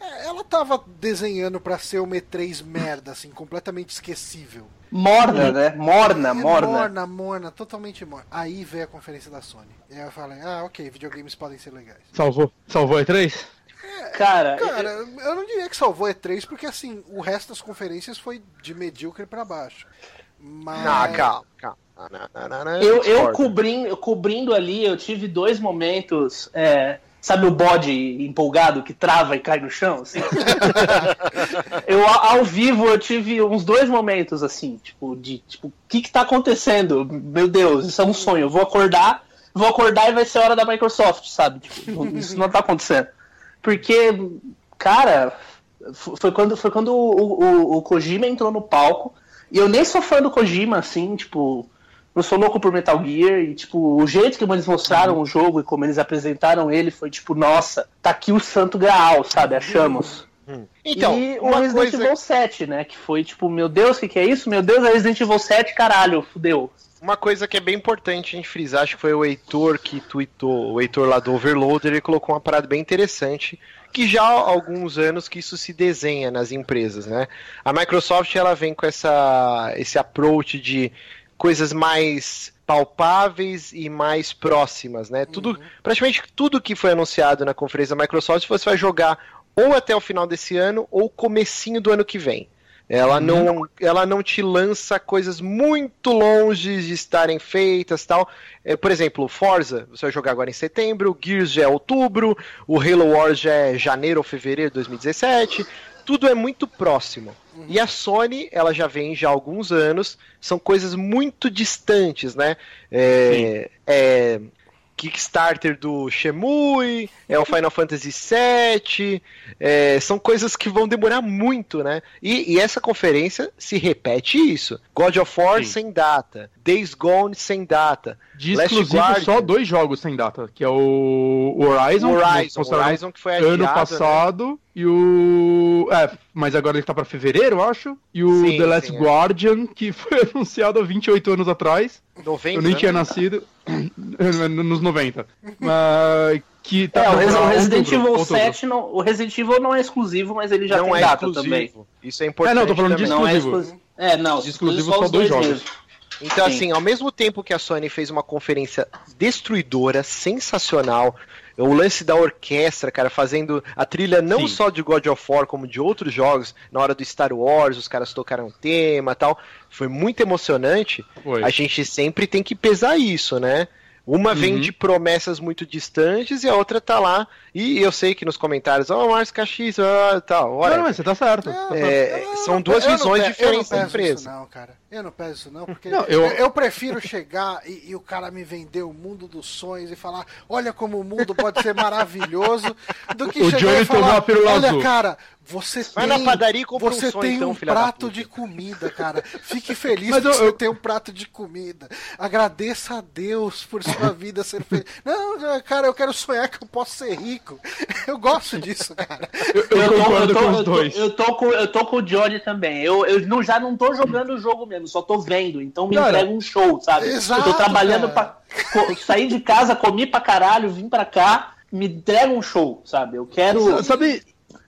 é, ela tava desenhando pra ser uma E3 merda, assim, completamente esquecível. Morna, né? Morna, É morna. morna, morna, totalmente morna. Aí veio a conferência da Sony. E aí eu falei, ah, ok, videogames podem ser legais. Salvou, salvou a E3? Cara, Cara, eu não diria que salvou E3, porque assim, o resto das conferências foi de medíocre pra baixo. Mas. Ah, calma, calma. Não, não, não, não, eu, eu cobrindo, cobrindo ali, eu tive dois momentos. é, sabe o bode empolgado que trava e cai no chão? assim? eu, ao vivo, eu tive uns dois momentos assim, tipo, de tipo, o que que tá acontecendo? Meu Deus, isso é um sonho. Eu vou acordar, vou acordar e vai ser hora da Microsoft, sabe? Tipo, isso não tá acontecendo. Porque, cara, foi quando, foi quando o, o, o Kojima entrou no palco. E eu nem sou fã do Kojima, assim, tipo, eu sou louco por Metal Gear e, tipo, o jeito que eles mostraram o jogo e como eles apresentaram ele foi, tipo, nossa, tá aqui o santo graal, sabe? Achamos. Então, e o Resident coisa, Evil 7, né? Que foi, tipo, meu Deus, o que, que é isso? Meu Deus, é Resident Evil 7, caralho, fudeu. uma coisa que é bem importante a gente frisar, acho que foi o Heitor que tweetou, o Heitor lá do Overloader, ele colocou uma parada bem interessante, que já há alguns anos que isso se desenha nas empresas, né? A Microsoft, ela vem com essa, esse approach de coisas mais palpáveis e mais próximas, né? Tudo, praticamente tudo que foi anunciado na conferência da Microsoft você vai jogar ou até o final desse ano ou comecinho do ano que vem. Ela não, ela não te lança coisas muito longe de estarem feitas tal. É, por exemplo, o Forza, você vai jogar agora em setembro, o Gears já é outubro, o Halo Wars já é janeiro ou fevereiro de 2017. Tudo é muito próximo. E a Sony, ela já vem já há alguns anos, são coisas muito distantes, né? É, é Kickstarter do Shemui, é o Final Fantasy VII, é, são coisas que vão demorar muito, né? E, e essa conferência se repete isso. God of War Sim. sem data, Days Gone sem data, De Last exclusivo, Guardian. só dois jogos sem data, que é o o Horizon, que Horizon, Horizon que foi adiado, ano né? passado, e o... É, mas agora ele tá pra fevereiro, eu acho, e o Sim, The Last sim, é. Guardian, que foi anunciado há 28 anos atrás, 90, eu nem né? tinha nascido, nos 90, mas que tá É, o, Resident Evil outubro. 7, não, o Resident Evil não é exclusivo, mas ele já não tem é data exclusivo. também. Isso é importante. É, não, tô falando de também. Não é exclusivo. exclusivo. É, não, De exclusivo só só dois dois jogos. mesmo. Então, Sim. assim, ao mesmo tempo que a Sony fez uma conferência destruidora, sensacional, o lance da orquestra, cara, fazendo a trilha não Sim. só de God of War, como de outros jogos, na hora do Star Wars, os caras tocaram tema e tal, foi muito emocionante. Foi. A gente sempre tem que pesar isso, né? Uma vem Uhum. de promessas muito distantes e a outra tá lá. E eu sei que nos comentários, ó, oh, Márcio Caxis, ah, tal, Não, olha. não, mas você tá certo. Não, tá. É, Eu- são duas eu visões pe- diferentes eu da não peço empresa. Isso não, cara. Eu não peço isso não, porque Não, eu... eu- eu prefiro chegar e, e o cara me vender o mundo dos sonhos e falar, olha como o mundo pode ser maravilhoso, do que O chegar Johnny e falar, olha azul." cara, Você Vai tem, na padaria e compra um você som, tem então, um prato de comida, cara. Fique feliz Mas que eu- você eu- tem um prato de comida. Agradeça a Deus por sua vida ser feliz. Não, cara, eu quero sonhar que eu posso ser rico. Eu gosto disso, cara. Eu, eu tô- concordo tô- com os eu dois. Eu tô, com, eu tô com o Johnny também. Eu, eu não, já não tô jogando o jogo mesmo, só tô vendo. Então me Cara, entrega um show, sabe? exato, eu tô trabalhando cara. pra. Saí de casa, comi pra caralho, vim pra cá, me entrega um show, sabe? Eu quero. Sabe,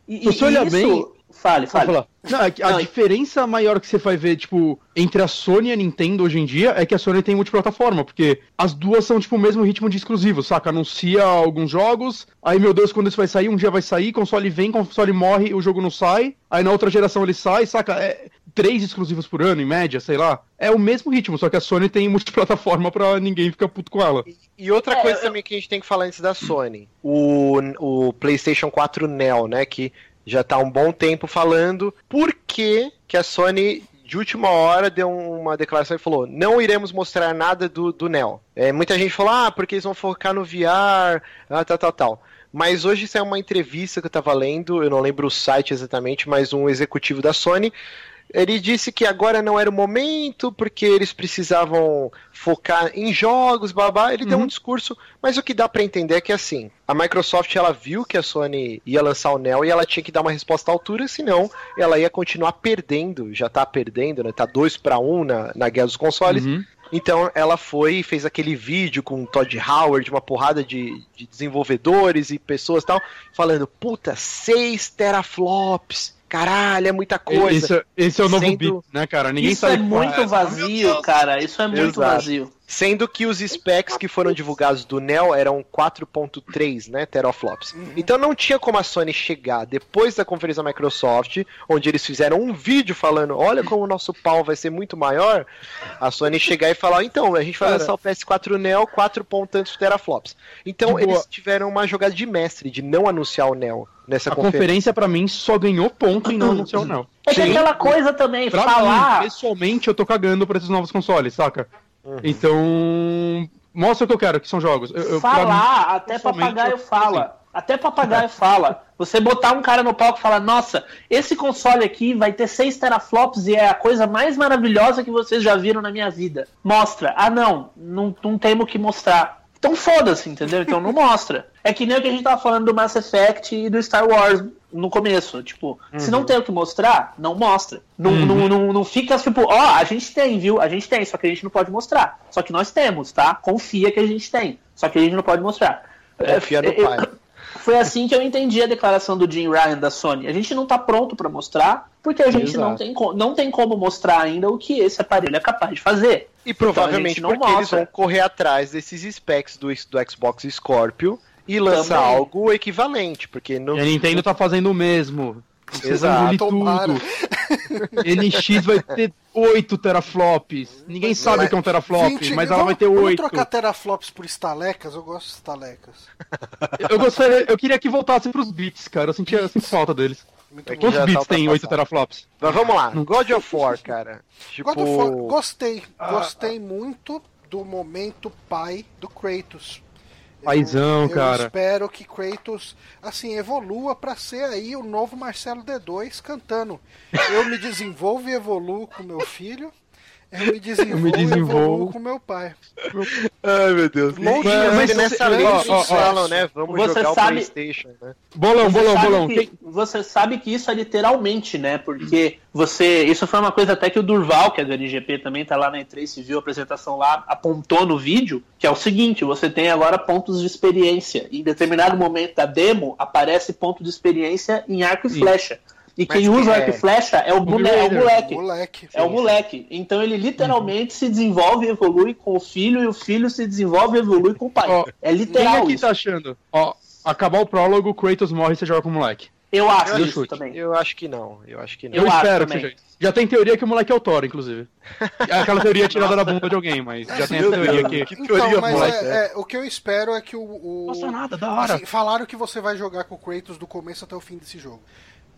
E, se você olhar bem- Fale, fale. Não, é a Não, e- diferença maior que você vai ver, tipo, entre a Sony e a Nintendo hoje em dia é que a Sony tem multiplataforma, porque as duas são, tipo, o mesmo ritmo de exclusivo, saca? Anuncia alguns jogos, aí, meu Deus, quando isso vai sair, um dia vai sair, console vem, console morre, o jogo não sai, aí na outra geração ele sai, saca? É três exclusivos por ano, em média, sei lá. É o mesmo ritmo, só que a Sony tem multiplataforma pra ninguém ficar puto com ela. E outra É, coisa eu- também que a gente tem que falar antes da Sony, o, o PlayStation 4 Neo, né, que já tá há um bom tempo falando por que que a Sony de última hora deu uma declaração e falou: não iremos mostrar nada do, do Neo. É, muita gente falou: ah, porque eles vão focar no VR, ah, tal, tal, tal. Mas hoje saiu uma entrevista que eu tava lendo, eu não lembro o site exatamente, mas um executivo da Sony ele disse que agora não era o momento, porque eles precisavam focar em jogos, babá. Ele deu um discurso, mas o que dá pra entender é que assim, a Microsoft ela viu que a Sony ia lançar o Neo e ela tinha que dar uma resposta à altura, senão ela ia continuar perdendo, já tá perdendo, né? Tá 2 para 1 na, na guerra dos consoles. Uhum. Então ela foi e fez aquele vídeo com o Todd Howard, uma porrada de, de desenvolvedores e pessoas e tal, falando, puta, 6 teraflops, caralho, é muita coisa. Esse, esse é o novo Sendo- beat, né, cara? Ninguém Isso sabe é qual muito vazio, cara. Isso é muito Exato. vazio. Sendo que os specs que foram divulgados do Neo eram 4.3, né, teraflops. Então não tinha como a Sony chegar depois da conferência da Microsoft, onde eles fizeram um vídeo falando, olha como o nosso pau vai ser muito maior, a Sony chegar e falar, então, a gente vai Cara. lançar o PS4 Neo 4 tantos teraflops. Então boa. eles tiveram uma jogada de mestre de não anunciar o Neo nessa A conferência. conferência, pra mim, só ganhou ponto em não anunciar o Neo. É que Sim. aquela coisa também, Pra falar. mim, pessoalmente, eu tô cagando pra esses novos consoles, saca? Uhum. Então, mostra o que eu quero, que são jogos. Eu, eu- falar, mim, até papagaio eu- fala. Até papagaio fala. Você botar um cara no palco e falar, nossa, esse console aqui vai ter 6 teraflops e é a coisa mais maravilhosa que vocês já viram na minha vida. Mostra. Ah, não, não, não temos o que mostrar. Então foda-se, entendeu? Então não mostra. É que nem o que a gente tava falando do Mass Effect e do Star Wars no começo. Tipo, se não tem o que mostrar, não mostra. Não, não, não, não fica tipo, ó, a gente tem, viu? A gente tem, só que a gente não pode mostrar. Só que nós temos, tá? Confia que a gente tem. Só que a gente não pode mostrar. Confia no pai. Foi assim que eu entendi a declaração do Jim Ryan da Sony. A gente não tá pronto pra mostrar, porque a gente não tem, não tem como mostrar ainda o que esse aparelho é capaz de fazer. E provavelmente Então a gente não porque eles mostra. vão correr atrás desses specs do, do Xbox Scorpio e lançar Também. algo equivalente, porque não E a Nintendo tá fazendo o mesmo. Exato. Tudo. NX vai ter 8 teraflops. Ninguém sabe o que é um teraflop, 20 mas ela vamos- vai ter Vamos 8. trocar teraflops por estalecas? Eu gosto de estalecas. Eu gostaria, eu queria que voltasse pros bits, cara. Eu sentia, eu sinto falta deles. Muito É Quantos tá bits tem 8 ultrapassado. teraflops? Mas vamos lá, God of War, cara. Tipo, God of War, gostei. Gostei muito do momento pai do Kratos. Paizão, eu cara. espero que Kratos, assim, evolua pra ser aí o novo Marcelo D2 cantando. Eu me desenvolvo e evoluo com meu filho. Eu me desenvolvo, e desenvolvo. evoluo com meu pai. Ai, meu Deus. Longe Mas, mas nessa você- lei ó, eles ó, ó, falam, né? Vamos você jogar sabe- o Playstation, né? Bolão, Você bolão, bolão. que- Você sabe que isso é literalmente, né? Porque você. Isso foi uma coisa até que o Durval, que é do LGP também, tá lá na E3, se viu a apresentação lá, apontou no vídeo, que é o seguinte: você tem agora pontos de experiência. Em determinado momento da demo, aparece ponto de experiência em arco e Sim. flecha. E Mas quem que usa o é- arco e flecha é o, bone- é o moleque. Moleque. É o moleque. Então ele literalmente se desenvolve e evolui com o filho, e o filho se desenvolve e evolui com o pai. Ó, é Quem literal aqui isso. tá achando? Ó, acabar o prólogo, Kratos morre e você joga com o moleque. Eu acho Eu isso chute. também. Eu acho que não, eu acho que não. Eu, Eu acho espero que também. seja isso. Já tem teoria que o moleque é o Thor, inclusive. É aquela teoria tirada da bunda de alguém, mas já tem essa teoria Deus, que. Então, teoria, mas moleque. é, é, o que eu espero é que o. o... Nossa, nada, da hora. Assim, falaram que você vai jogar com o Kratos do começo até o fim desse jogo.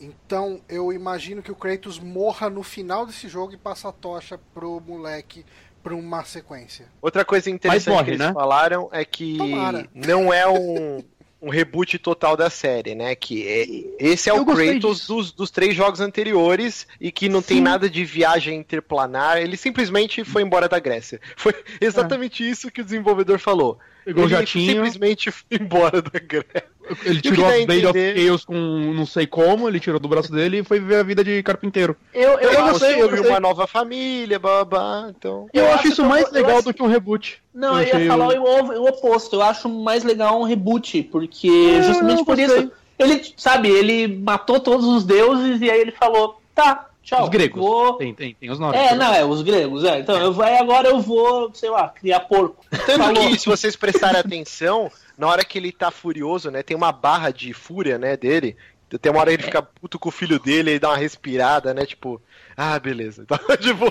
Então eu imagino que o Kratos morra no final desse jogo e passa a tocha pro moleque pra uma sequência. Outra coisa interessante morre, que eles né? falaram é que Tomara. não é um um reboot total da série, né? Que é, esse é Eu o Kratos dos, dos três jogos anteriores e que não tem Sim. nada de viagem interplanar. Ele simplesmente foi embora da Grécia. Foi exatamente isso que o desenvolvedor falou. Pegou ele jatinho, simplesmente foi embora da Grécia. ele tirou a Blade of Chaos com não sei como, ele tirou do braço dele e foi viver a vida de carpinteiro. Eu, eu, Eu acho- gostei, eu gostei. uma nova família, babá, então... Eu, Eu acho acho isso mais eu legal acho- do que um reboot. Não, eu, ia falar o- o, o oposto. Eu acho mais legal um reboot, porque É, justamente por isso. Ele, sabe, ele matou todos os deuses e aí ele falou, tá, tchau. Os gregos. Vou... Tem, tem, tem os nórdicos. É, não, é, os gregos, é. Então, eu vou, agora eu vou, sei lá, criar porco. Tanto Falou. que, se vocês prestarem atenção, na hora que ele tá furioso, né? Tem uma barra de fúria, né, dele. Tem uma hora que ele fica puto com o filho dele, ele dá uma respirada, né? Tipo, ah, beleza. Então, tipo,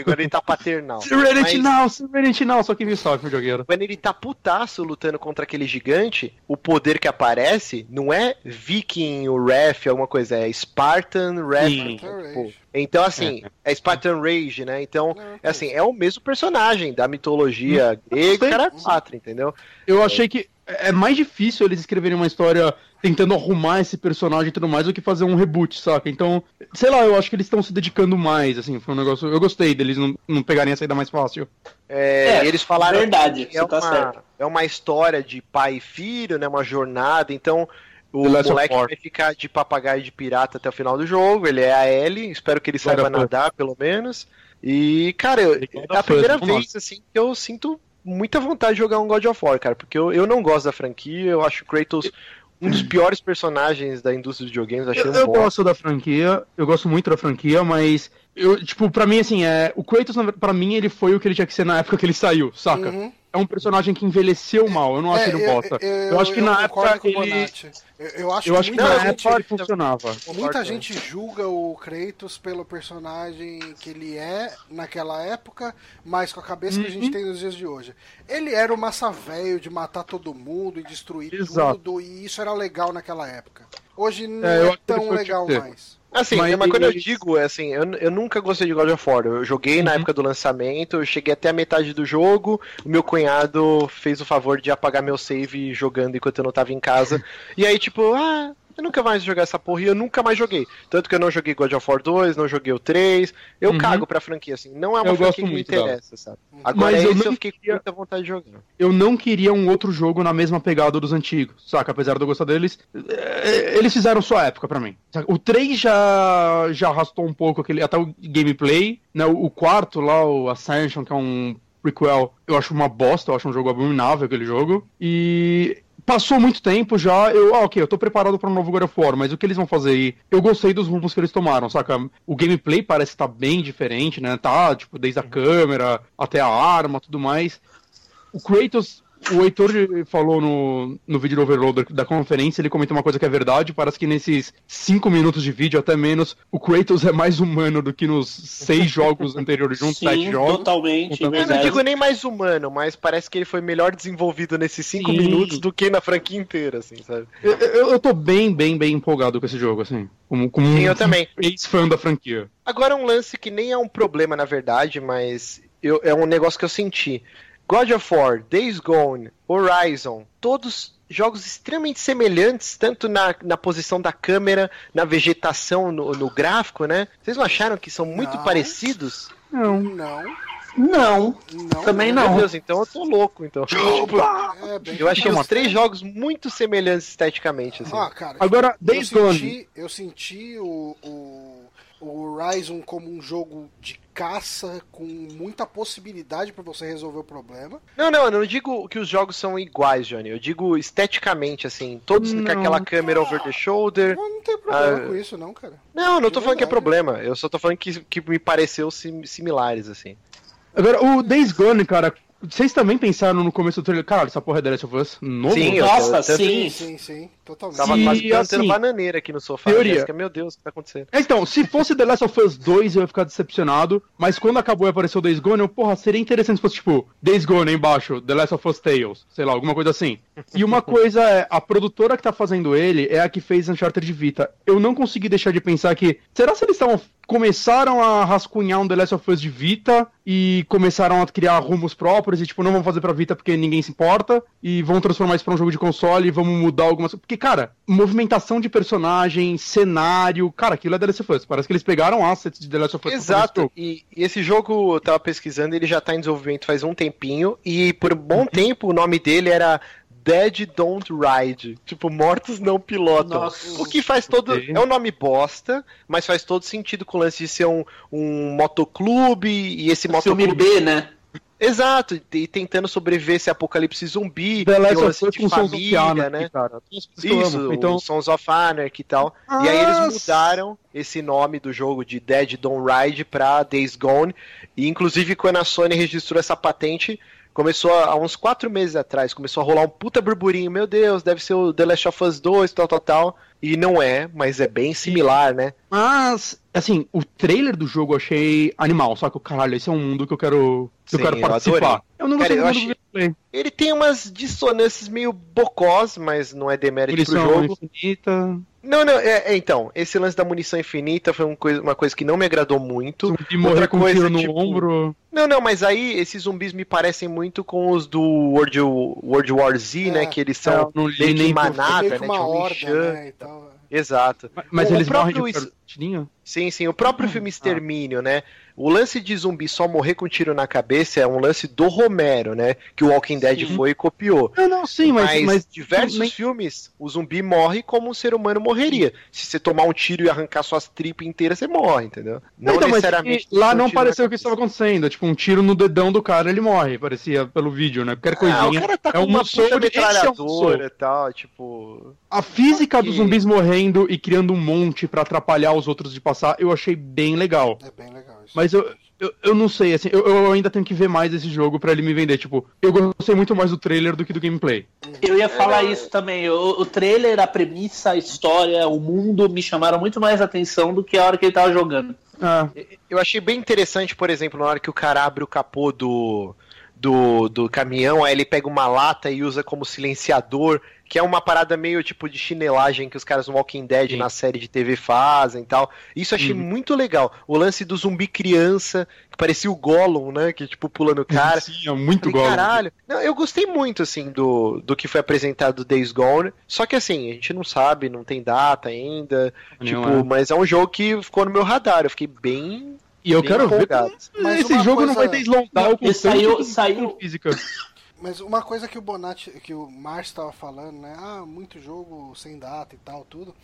agora ele tá paternal. Serenity Mas- Now, Serenity Now, só que me salve, jogueiro. Quando ele tá putaço lutando contra aquele gigante, o poder que aparece não é Viking, o Ref, alguma coisa, é Spartan Ref. Tipo, Rage. então, assim, é Spartan Rage, né? Então, Não, é assim, é o mesmo personagem da mitologia grega, cara, quatro, entendeu? Eu achei que é mais difícil eles escreverem uma história tentando arrumar esse personagem e tudo mais do que fazer um reboot, saca? Então, sei lá, eu acho que eles estão se dedicando mais, assim, foi um negócio. Eu gostei deles não, não pegarem a saída mais fácil. É, É, eles falaram verdade, que é tá uma, certo. é uma história de pai e filho, né? Uma jornada. Então, o moleque vai ficar de papagaio de pirata até o final do jogo. Ele é a Ellie, espero que ele saiba nadar, pelo menos. E, cara, eu- é a primeira vez assim que eu sinto muita vontade de jogar um God of War, cara, porque eu, eu não gosto da franquia, eu acho o Kratos um dos piores personagens da indústria de videogames, achei Eu, um eu gosto da franquia, eu gosto muito da franquia, mas. Eu, tipo, pra mim, assim, é. O Kratos, pra mim, ele foi o que ele tinha que ser na época que ele saiu, saca? Uhum. É um personagem que envelheceu mal, eu não acho É, ele um eu- bosta. eu- Eu, acho que na concordo época ele. Eu, eu acho Eu que acho que na gente, época ele funcionava. muita gente julga o Kratos pelo personagem que ele é naquela época, mas com a cabeça que a Uhum. gente tem nos dias de hoje. Ele era o massa velho de matar todo mundo e destruir Exato. tudo, e isso era legal naquela época. Hoje não É, eu é, ele tão legal mais. Assim, Mas mas, quando eu digo, é assim, eu, eu nunca gostei de God of War. Eu joguei na Uhum. época do lançamento, eu cheguei até a metade do jogo. O meu cunhado fez o favor de apagar meu save jogando enquanto eu não tava em casa. e aí, tipo, ah, eu nunca mais jogar essa porra e eu nunca mais joguei. Tanto que eu não joguei God of War 2, não joguei o 3. Eu Uhum. cago pra franquia, assim. Não é uma Eu franquia que me dela. interessa, sabe? Agora Mas eu esse eu, não fiquei com queria- muita vontade de jogar. eu não queria um outro jogo na mesma pegada dos antigos, saca? Apesar de eu gostar deles, é, eles fizeram sua época pra mim. saca? O 3 já, já arrastou um pouco aquele, até o gameplay, né? O, o quarto lá, o Ascension, que é um prequel, eu acho uma bosta, eu acho um jogo abominável aquele jogo. E passou muito tempo já, eu, ah, ok, eu tô preparado pra um novo God of War, mas o que eles vão fazer aí? Eu gostei dos rumos que eles tomaram, saca? O gameplay parece estar bem diferente, né? Tá, tipo, desde a câmera até a arma, tudo mais. O Kratos, o Heitor falou no, no vídeo do Overloader da conferência, ele comentou uma coisa que é verdade, parece que nesses 5 minutos de vídeo, até menos, o Kratos é mais humano do que nos seis jogos anteriores juntos, Sim, sete jogos. totalmente, Eu Eu não digo nem mais humano, mas parece que ele foi melhor desenvolvido nesses 5 Sim. minutos do que na franquia inteira, assim, sabe? Eu, eu, eu tô bem, bem, bem empolgado com esse jogo, assim. Como, como Sim, um eu também. ex-fã da franquia. Agora um lance que nem é um problema, na verdade, mas eu- é um negócio que eu senti. God of War, Days Gone, Horizon, todos jogos extremamente semelhantes, tanto na, na posição da câmera, na vegetação, no, no gráfico, né? Vocês não acharam que são muito Não. parecidos? Não. Não, Não, não. Também Meu não. Deus, então eu tô louco, então. Tipo, É, bem eu achei os três jogos muito semelhantes esteticamente, assim. Ah, cara, Agora, eu Days Gone. senti, eu senti o, o, o Horizon como um jogo de caça com muita possibilidade pra você resolver o problema. Não, não, eu não digo que os jogos são iguais, Johnny. Eu digo esteticamente, assim, todos com Não. aquela câmera over the shoulder. Não tem problema Ah, com isso, não, cara. Não, não tô De falando que é verdade. problema. Eu só tô falando que, que me pareceu sim- similares, assim. Agora, o Days Gone, cara, vocês também pensaram no começo do trailer, caralho, essa porra é The Last of Us? Novo? Sim, eu- Nossa, sim. Sim, sim, totalmente. Tava E, quase plantando assim, bananeira aqui no sofá. teoria. Jéssica, meu Deus, o que tá acontecendo? É, Então, se fosse The Last of Us 2, eu ia ficar decepcionado, mas quando acabou e apareceu Days Gone, eu, porra, seria interessante se fosse, tipo, Days Gone embaixo, The Last of Us Tales, sei lá, alguma coisa assim. E uma coisa é, a produtora que tá fazendo ele é a que fez Uncharted Vita. Eu não consegui deixar de pensar que, será se eles estavam começaram a rascunhar um The Last of Us de Vita e começaram a criar rumos próprios e tipo, não vamos fazer pra Vita porque ninguém se importa e vão transformar isso pra um jogo de console e vamos mudar algumas Porque, cara, movimentação de personagem, cenário, cara, aquilo é The Last of Us. Parece que eles pegaram assets de The Last of Us. Exato, e, e esse jogo, eu tava pesquisando, ele já tá em desenvolvimento faz um tempinho, e por um bom tempo o nome dele era Dead Don't Ride. Tipo, mortos não pilotam. Nossa. o que faz todo. É um nome bosta, mas faz todo sentido com o lance de ser um, um motoclube e esse Filme motoclube. B, né? Exato, e tentando sobreviver esse apocalipse zumbi, The Last of Us de com Sons of família, Anarchy, né? cara. Isso. Então, Sons of Anarchy e tal. E aí eles mudaram esse nome do jogo de Dead Don't Ride pra Days Gone. E inclusive quando a Sony registrou essa patente, começou a- há uns quatro meses atrás, começou a rolar um puta burburinho. Meu Deus, deve ser o The Last of Us 2, tal, tal, tal. E não é, mas é bem similar, né? Mas, assim, o trailer do jogo eu achei animal, só que, caralho, esse é um mundo que eu quero, que eu Sim, quero eu participar. adorei. Eu não Cara, gostei eu achei- mundo do gameplay. Ele tem umas dissonâncias meio bocós, mas não é demérito pro jogo. infinita, Não, não, é, é, então, esse lance da munição infinita foi um coisa- uma coisa que não me agradou muito. zumbi morrer Outra com um coisa, tiro no tipo, ombro. Não, não, mas aí esses zumbis me parecem muito com os do World, World War Z, É, né? Que eles são não li meio que nem É manada, meio né? uma Tipo, um horda, né? E tal. Exato. Mas O eles morrem próprio de is- tirinho? Sim, sim. O próprio filme Extermínio, né? O lance de zumbi só morrer com um tiro na cabeça é um lance do Romero, né? Que o Walking Dead Sim. foi e copiou. Não, não, sim, mas, mas, mas diversos nem- filmes, o zumbi morre como um ser humano morreria. Se você tomar um tiro e arrancar suas tripas inteiras, você morre, entendeu? Não Então, mas necessariamente. lá um não pareceu o que estava acontecendo. Tipo, um tiro no dedão do cara, ele morre. Parecia pelo vídeo, né? Qualquer Ah, coisinha. o cara tá é com um uma puta esse é um metralhadora e tal, tipo. A física Ok. dos zumbis morrendo e criando um monte pra atrapalhar os outros de passar, eu achei bem legal. É bem legal isso. Mas eu, eu, eu não sei, assim, eu, eu ainda tenho que ver mais esse jogo pra ele me vender. Tipo, eu gostei muito mais do trailer do que do gameplay. Eu ia falar isso também. O, o trailer, a premissa, a história, o mundo me chamaram muito mais atenção do que a hora que ele tava jogando. Ah, Eu achei bem interessante, por exemplo, na hora que o cara abre o capô do, do, do caminhão, aí ele pega uma lata e usa como silenciador, que é uma parada meio tipo de chinelagem que os caras no Walking Dead Sim. na série de TV fazem e tal. Isso eu achei Uhum. muito legal. O lance do zumbi criança, que parecia o Gollum, né? Que tipo pula no cara. sim, é muito Falei, igual. caralho. Não, eu gostei muito, assim, do, do que foi apresentado do Days Gone. Só que, assim, a gente não sabe, não tem data ainda. Não tipo, é. mas é um jogo que ficou no meu radar. Eu fiquei bem. E eu bem quero ver empolgado. como Mas esse jogo não coisa- vai ter slowdown com Ele saiu- tanto saiu- física. Mas uma coisa que o Bonatti, que o Márcio estava falando, né? Ah, muito jogo sem data e tal, tudo.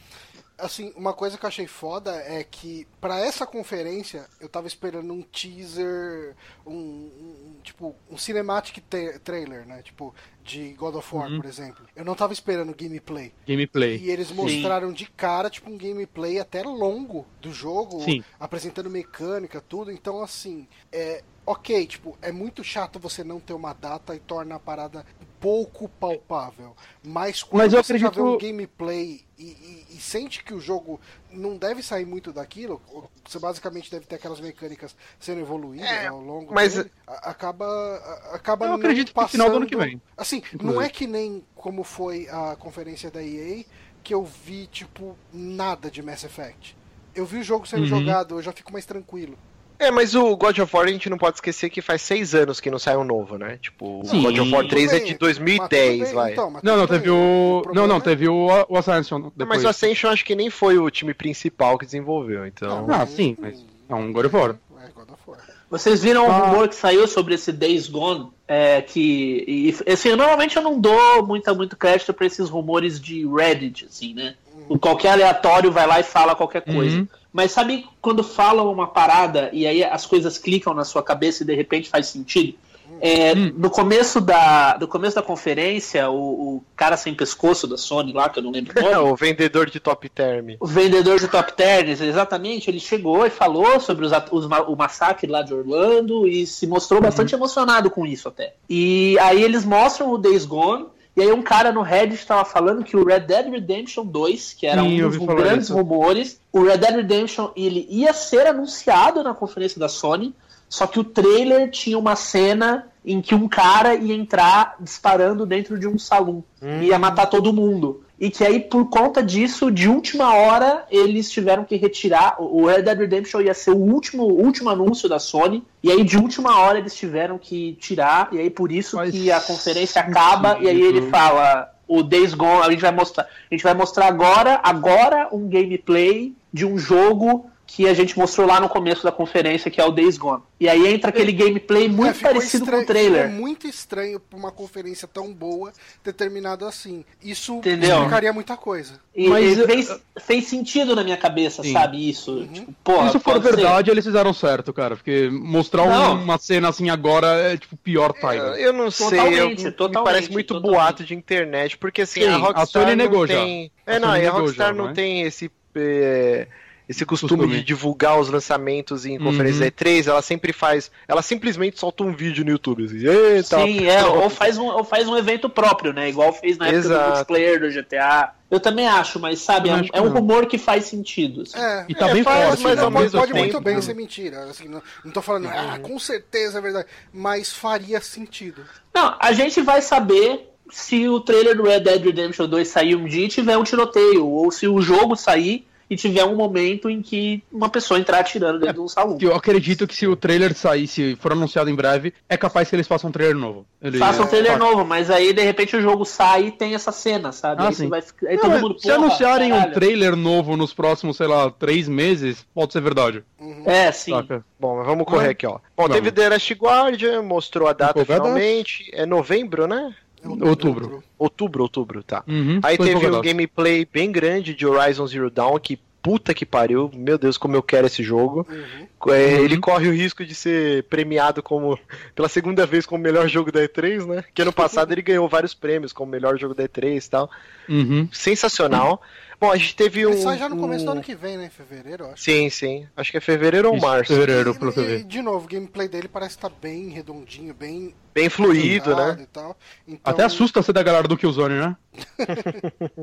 Assim, uma coisa que eu achei foda é que pra essa conferência eu tava esperando um teaser, um, um- tipo um cinematic tra- trailer, né? Tipo de God of War, Uhum. por exemplo. Eu não tava esperando gameplay. Gameplay. E eles mostraram de cara, tipo, um gameplay até longo do jogo, Sim. apresentando mecânica, tudo. Então, assim, é. Ok, tipo, é muito chato você não ter uma data e torna a parada pouco palpável. Mas quando Mas eu você já vê um acredito- gameplay e, e- e sente que o jogo não deve sair muito daquilo, você basicamente deve ter aquelas mecânicas sendo evoluídas É, ao longo mas- dele, a- acaba, a- acaba Eu não acredito que no final do ano que passando- vem, Assim, não é que nem como foi a conferência da EA, que eu vi, tipo, nada de Mass Effect. Eu vi o jogo sendo Uhum. jogado, eu já fico mais tranquilo. É, mas o God of War a gente não pode esquecer que faz seis anos que não sai um novo, né? Tipo, o Sim. God of War Tudo 3 é bem, de mas 2010, tudo bem, vai. então, Não, não, teve bem. o. problema Não, não, é- teve o, o Ascension. Depois. mas o Ascension acho que nem foi o time principal que desenvolveu, então. Ah, sim, mas é um God of War. É, God of War. Vocês viram o Ah. rumor que saiu sobre esse Days Gone? É, que. E, assim, normalmente eu não dou muita, muito crédito pra esses rumores de Reddit, assim, né? O Qualquer aleatório vai lá e fala qualquer coisa. Uhum. Mas sabe quando falam uma parada e aí as coisas clicam na sua cabeça e de repente faz sentido? É, no, começo da, no começo da conferência, o, o cara sem pescoço da Sony lá, que eu não lembro o nome, o vendedor de top term. o vendedor de top terns, exatamente, ele chegou e falou sobre os, os o massacre lá de Orlando e se mostrou bastante emocionado com isso até. E aí eles mostram o Days Gone, e aí um cara no Reddit estava falando que o Red Dead Redemption 2, que era Sim, um dos grandes isso. rumores, o Red Dead Redemption ele ia ser anunciado na conferência da Sony, só que o trailer tinha uma cena em que um cara ia entrar disparando dentro de um salão. Ia matar todo mundo. E que aí, por conta disso, de última hora, eles tiveram que retirar. O Red Dead Redemption ia ser o último, último anúncio da Sony, e aí de última hora eles tiveram que tirar, e aí por isso que a conferência acaba, e aí ele fala. O Days Gone, a gente vai mostrar, a gente vai mostrar agora, agora um gameplay de um jogo que a gente mostrou lá no começo da conferência, que é o Days Gone. E aí entra aquele gameplay muito É, parecido estranho- com o trailer. Ficou muito estranho pra uma conferência tão boa ter terminado assim. Isso Entendeu? explicaria muita coisa. E, Mas, e eu- fez, fez sentido na minha cabeça, Sim. sabe? Isso. Uhum. Tipo, porra, Se isso for pode ser. verdade, eles fizeram certo, cara. Porque mostrar um- uma cena assim agora é tipo pior Eu, timing. eu não sei, eu, Totalmente, me totalmente, parece muito totalmente. boato de internet, porque assim, Sim, a a Rockstar Sony não negou já. tem... A É, não, Sony e a negou Rockstar já, não não é? tem esse... é, Esse costume, Costume. de divulgar os lançamentos em conferências Uhum. E3, ela sempre faz. Ela simplesmente solta um vídeo no YouTube. Assim. Sim, é, ou faz, um, ou faz um evento próprio, né? Igual fez na época Exato. do multiplayer do GTA. Eu também acho, mas sabe, é um, acho é um não. rumor que faz sentido. assim. É, E tá É, bem faz, forte, mas né? Ao pode, pode tempo, muito bem né? ser mentira. Assim, não, não tô falando, ah, com certeza é verdade. Mas faria sentido. Não, a gente vai saber se o trailer do Red Dead Redemption 2 sair um dia e tiver um tiroteio, ou se o jogo sair e tiver um momento em que uma pessoa entrar atirando dentro de um salão. Eu acredito que se o trailer sair, se for anunciado em breve, é capaz que eles façam um trailer novo. Ele- Faça um trailer Tá. novo, mas aí de repente o jogo sai e tem essa cena, sabe? Ah, aí, sim. vai, aí Não, todo é, mundo, se anunciarem um caralho. trailer novo nos próximos, sei lá, três meses, pode ser verdade. É, sim. Saca? Bom, mas vamos correr aqui, ó. Bom, Vamos. teve The Last Guardian, mostrou a data finalmente. É novembro, né? Outubro. Outubro, outubro, tá. Uhum, Aí teve um gameplay bem grande de Horizon Zero Dawn, que puta que pariu, meu Deus, como eu quero esse jogo. Uhum. É, Uhum. Ele corre o risco de ser premiado como pela segunda vez como melhor jogo da E3, né? Que ano passado ele ganhou vários prêmios como melhor jogo da E3 e tal. Uhum. Sensacional. Bom, a gente teve um. Ele sai já no começo um- do ano que vem, né? Em fevereiro, acho. Sim, sim. Acho que é fevereiro ou Isso, março. Fevereiro, pelo que eu e, vi. de novo, o gameplay dele parece estar bem redondinho, bem Bem fluido, né? e tal. Então, Até assusta ser da galera do Killzone, né?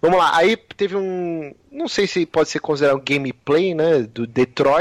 Vamos lá, aí teve um. Não sei se pode ser considerado um gameplay, né? Do Detroit,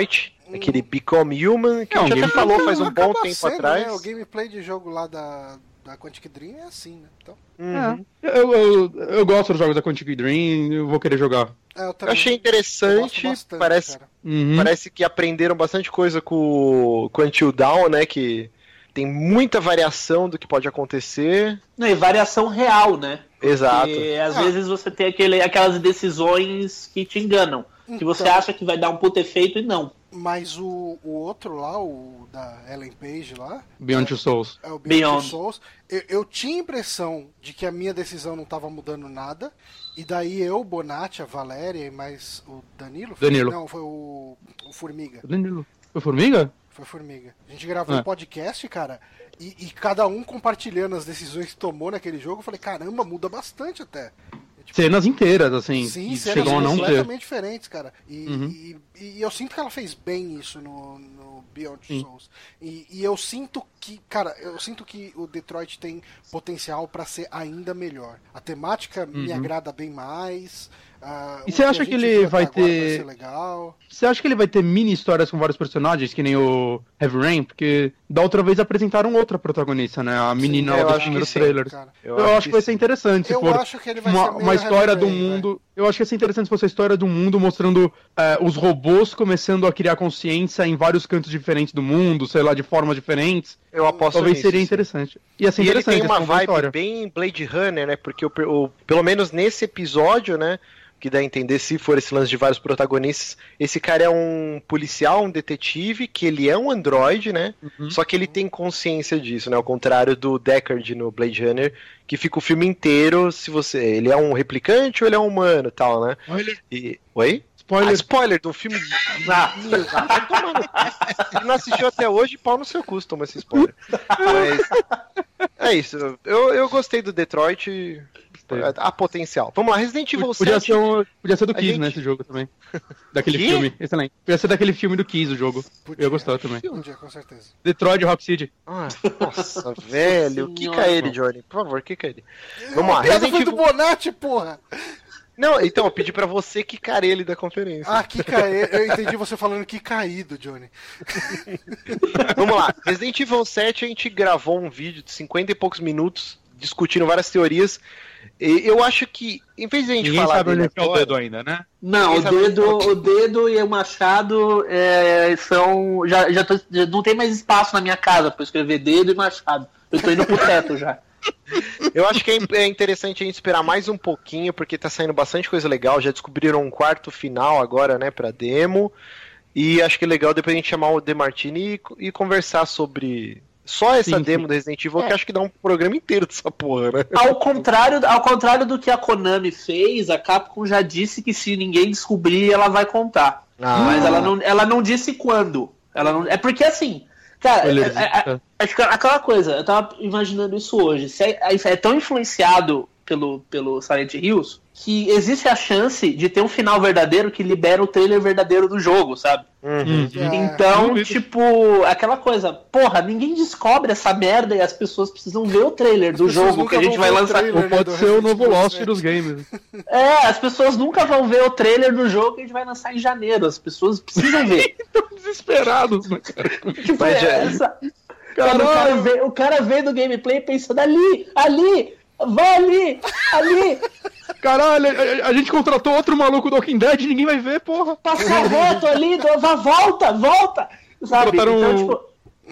aquele Become Human, que É, a gente até falou faz um bom tempo sendo, atrás. Né? O gameplay de jogo lá da, da Quantic Dream é assim, né? Então, Uhum. Eu, eu, eu gosto dos jogos da Quantic Dream, eu vou querer jogar. é, eu, Eu achei interessante, bastante, parece. Uhum. parece que aprenderam bastante coisa com, com Until Dawn, né? Que tem muita variação do que pode acontecer. Não, e variação real, né? Exato. Porque às Ah. vezes você tem aquele, aquelas decisões que te enganam. Que você Então. acha que vai dar um puto efeito e não. Mas o, o outro lá, o da Ellen Page lá, Beyond Two Souls. é o Beyond, Beyond. Souls, eu, eu tinha a impressão de que a minha decisão não estava mudando nada. E daí eu, Bonatti, a Valéria e mais o Danilo. foi- Danilo. Não, foi o, o Formiga. Danilo. Foi Formiga? Foi Formiga. A gente gravou É. um podcast, cara, e, e cada um compartilhando as decisões que tomou naquele jogo. Eu falei, caramba, muda bastante até. Tipo, Cenas inteiras, assim, Sim, cenas chegam a não ter. completamente diferentes, cara. E, Uhum. e- e eu sinto que ela fez bem isso no, no Beyond Sim. Souls. E, e eu sinto que, cara, eu sinto que o Detroit tem potencial pra ser ainda melhor. A temática me Uhum. agrada bem mais. ah, E você acha que ele vai ter- legal. Você acha que ele vai ter mini histórias com vários personagens, que nem o Heavy Rain? Porque da outra vez apresentaram outra protagonista, né? A menina eu lá acho dos que primeiros sim, trailers. Cara. Eu, acho que vai ser interessante se Eu for acho que ele vai uma, uma história do mundo. Eu acho que ia ser interessante se fosse a história do mundo mostrando é, os robôs começando a criar consciência em vários cantos diferentes do mundo, sei lá, de formas diferentes. Eu aposto Talvez nisso, seria sim. interessante. E ele interessante tem uma vibe história. bem Blade Runner, né? Porque o, o- pelo menos nesse episódio, né? Que dá a entender se for esse lance de vários protagonistas. Esse cara é um policial, um detetive, que ele é um androide, né? Uhum. Só que ele tem consciência disso, né? Ao contrário do Deckard no Blade Runner, que fica o filme inteiro se você. Ele é um replicante ou ele é um humano tal, né? Olha, E... Oi? Ah, spoiler. spoiler do filme. Ah. Se não assistiu até hoje, pau no seu cu, toma esse spoiler. Mas é isso. Eu, eu gostei do Detroit. Há potencial. Vamos lá, Resident Evil Podia 7. ser, um- podia ser do Kiss, gente- né, esse jogo também. Daquele Que? filme. Excelente. Podia ser daquele filme do Kiss, o jogo. Podia. Eu ia gostar também. Podia, com certeza. Detroit Rock City. Ah, nossa, velho. Quica Senhora. ele, Johnny. Por favor, quica ele. Vamos lá, Resident foi do Evil. Bonatti, porra! Não, então, eu pedi pra você quicar ele da conferência. Ah, que caído. Eu entendi você falando que caído, Johnny. Vamos lá. Resident Evil 7, a gente gravou um vídeo de 50 e poucos minutos discutindo várias teorias. Eu acho que, em vez de a gente Ninguém falar sabe onde dele enfiar o agora- dedo ainda, né? Não, o Ninguém sabe dedo, o dedo e o machado é, são. Já, já, tô- já não tem mais espaço na minha casa pra eu escrever dedo e machado. Eu tô indo pro teto já. Eu acho que é é interessante a gente esperar mais um pouquinho, porque tá saindo bastante coisa legal. Já descobriram um quarto final agora, né, pra demo. E acho que é legal depois a gente chamar o Demartini e, e conversar sobre só essa Sim, demo sim. do Resident Evil, É. que acho que dá um programa inteiro dessa porra, né? Ao contrário, ao contrário do que a Konami fez, a Capcom já disse que se ninguém descobrir, ela vai contar. Ah. Mas ela não, ela não disse quando. Ela não, é porque assim, cara, é- é- é- acho que aquela coisa, eu tava imaginando isso hoje. Se é, é tão influenciado pelo, pelo Silent Hills que existe a chance de ter um final verdadeiro que libera o trailer verdadeiro do jogo, sabe? Uhum. É, Então, duvido. tipo, aquela coisa, porra, ninguém descobre essa merda e as pessoas precisam ver o trailer do jogo que a gente vai lançar. trailer. Ou pode do ser o novo Lost 7. dos games. É, as pessoas nunca vão ver o trailer do jogo que a gente vai lançar em janeiro. As pessoas precisam ver. Desesperados, né, cara? tipo, Mas já- essa... cara, o, cara vê, o cara vê do gameplay pensando ali, ali, vai ali, ali, Caralho, a, a- gente contratou outro maluco do Walking Dead ninguém vai ver, porra. passa reto ali, do- vá, volta, volta. Sabe? Botaram Então, tipo,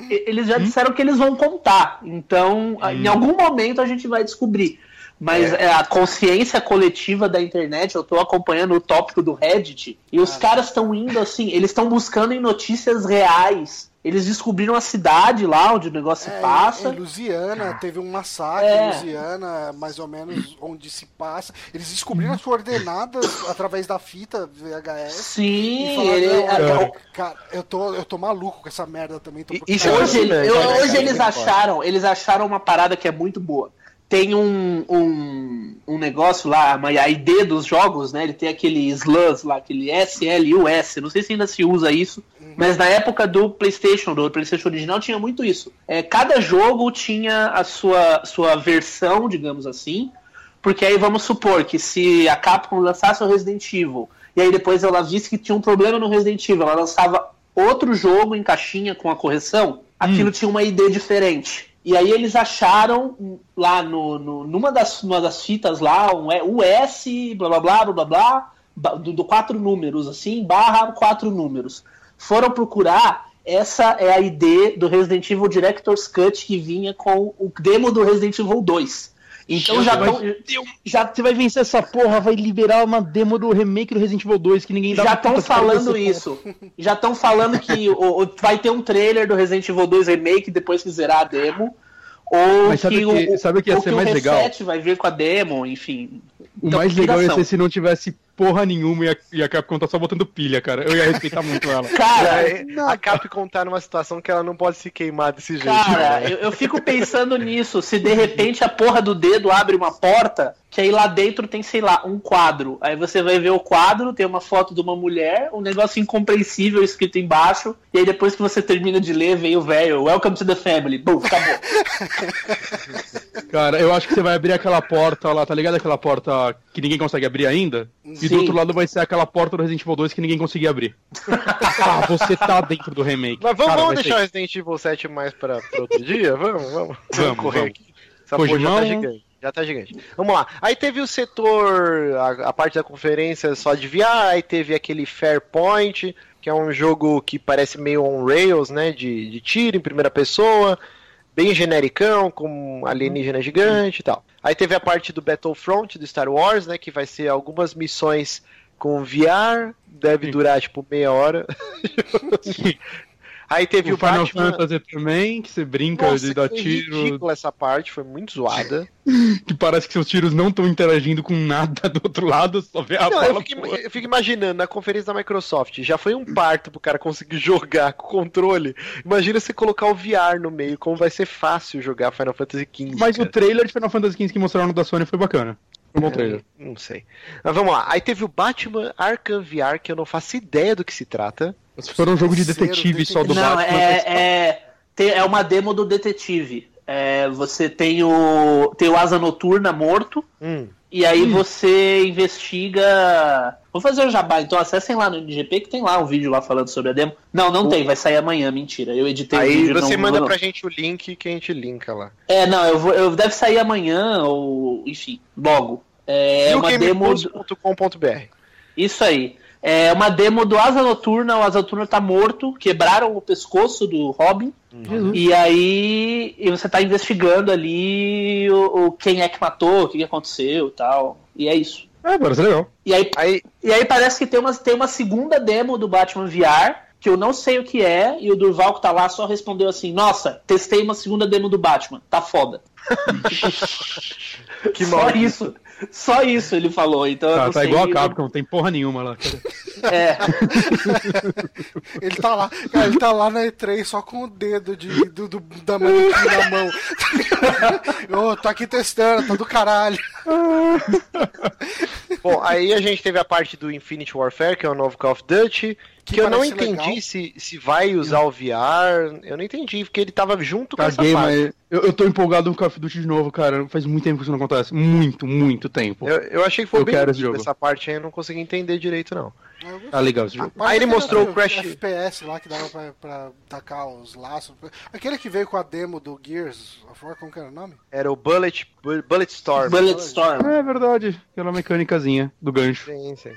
eles já disseram que eles vão contar. Então, em algum momento a gente vai descobrir. Mas é, a consciência coletiva da internet, eu tô acompanhando o tópico do Reddit, e os caras estão indo assim, eles estão buscando em notícias reais. Eles descobriram a cidade lá onde o negócio se É, passa. Em Louisiana, teve um massacre É. em Louisiana, mais ou menos onde se passa. Eles descobriram as coordenadas através da fita VHS. Sim, falaram, ele, "Não, é- cara, cara, eu tô, eu tô maluco com essa merda também. Tô E- procurando." isso é Hoje, eu- hoje cara? eles é acharam, eles acharam uma parada que é muito boa. Tem um, um, um negócio lá, a ID dos jogos, né? Ele tem aquele SLUS lá, aquele SLUS. Não sei se ainda se usa isso, mas na época do PlayStation, do PlayStation original, tinha muito isso. É, cada jogo tinha a sua, sua versão, digamos assim. Porque aí vamos supor que se a Capcom lançasse o Resident Evil e aí depois ela visse que tinha um problema no Resident Evil, ela lançava outro jogo em caixinha com a correção, aquilo tinha uma ID diferente. E aí eles acharam lá no, no- numa das, das fitas lá, um US, blá blá blá blá blá blá, do, do quatro números, assim, barra quatro números. Foram procurar, essa é a ID do Resident Evil Director's Cut que vinha com o demo do Resident Evil 2. Então já estão já Você vai vencer essa porra, vai liberar uma demo do remake do Resident Evil 2 que ninguém dá já estão que falando isso. Já estão falando que o, o- vai ter um trailer do Resident Evil 2 Remake depois que zerar a demo. Ou Mas sabe que, que- o, sabe o que ia ser o mais legal? reset vai vir com a demo, enfim. O Então, mais legal ia ser se não tivesse porra nenhuma e a, e a Capcom tá só botando pilha, cara. Eu ia respeitar muito ela. Cara, É, a Capcom tá numa situação que ela não pode se queimar desse jeito. Cara, né? eu, eu fico pensando nisso. Se de repente a porra do dedo abre uma porta, que aí lá dentro tem, sei lá, um quadro. Aí você vai ver o quadro, tem uma foto de uma mulher, um negócio incompreensível escrito embaixo, e aí depois que você termina de ler, vem o velho, Welcome to the family. Bum, acabou. Cara, eu acho que você vai abrir aquela porta lá, tá ligado? Aquela porta que ninguém consegue abrir ainda? E Sim. do outro lado vai ser aquela porta do Resident Evil 2 que ninguém conseguia abrir. ah, você tá dentro do remake. Mas vamos, Cara, vamos deixar o Resident Evil 7 mais pra, pra outro dia? Vamos, vamos. Vamos, correr vamos. aqui. Essa porra já tá gigante. Já tá gigante. Vamos lá. Aí teve o setor, a, a parte da conferência só de VR, aí teve aquele Fairpoint, que é um jogo que parece meio on rails, né? De, de tiro em primeira pessoa, bem genericão, com alienígena gigante e tal. Aí teve a parte do Battlefront do Star Wars, né? Que vai ser algumas missões com VR, deve durar tipo meia hora. Aí teve o, O Final Batman. Fantasy também, que você brinca Nossa, de dar que tiro, ridícula essa parte, foi muito zoada. que parece que seus tiros não estão interagindo com nada do outro lado, só vê a Não, eu bala. fico, eu fico imaginando, na conferência da Microsoft, já foi um parto pro cara conseguir jogar com controle. Imagina você colocar o VR no meio, como vai ser fácil jogar Final Fantasy XV. Mas o cara. trailer de Final Fantasy XV que mostraram no da Sony foi bacana. Foi um bom trailer. Não sei. Mas vamos lá. Aí teve o Batman Arkham VR, que eu não faço ideia do que se trata. Se for um jogo de Terceiro detetive só do Não, Batman. é, é, é uma demo do detetive. É, você tem o, tem o Asa Noturna morto, Hum. e aí você investiga. Vou fazer o jabá, então acessem lá no NGP que tem lá um vídeo lá falando sobre a demo. Não, não tem, vai sair amanhã, mentira. Eu editei o Aí vídeo. você não, manda não, pra gente o link que a gente linka lá. É, não, eu vou, eu deve sair amanhã ou, enfim, logo. É uma demo. do-. Isso aí. É uma demo do Asa Noturna. O Asa Noturna tá morto. Quebraram o pescoço do Robin. Jesus. E aí e você tá investigando ali o, o- quem é que matou, o que, que aconteceu e tal. E é isso. É, parece legal. E aí, Aí, e aí parece que tem uma, tem uma segunda demo do Batman VR, que eu não sei o que é, e o Durval que tá lá só respondeu assim, nossa, testei uma segunda demo do Batman, tá foda. que só maldito. isso. Só isso ele falou, então eu Tá, não tá sei- igual a Capcom, não tem porra nenhuma lá. cara. É. Ele tá lá, cara, ele tá lá na E3 só com o dedo de, do, do- da manequim na mão. Ô, tô aqui testando, tá do caralho. Bom, aí a gente teve a parte do Infinite Warfare, que é o novo Call of Duty, que, Que eu não entendi legal. se, se vai usar o VR. Eu não entendi, porque ele tava junto com essa parte. mas eu, eu tô empolgado no Call of Duty de novo, cara. Faz muito tempo que isso não acontece. Muito, muito tempo. Eu, eu achei que foi Eu bem quero esse bonito jogo. essa parte aí, eu não consegui entender direito, não. Tá legal esse jogo. Mas Aí ele aquele mostrou o Crash- FPS lá que dava pra, pra tacar os laços. Aquele que veio com a demo do Gears of War, como que era o nome? Era o Bullet, Bu- Bullet Storm. Bulletstorm. É verdade, aquela mecânicazinha do gancho. Sim, sim.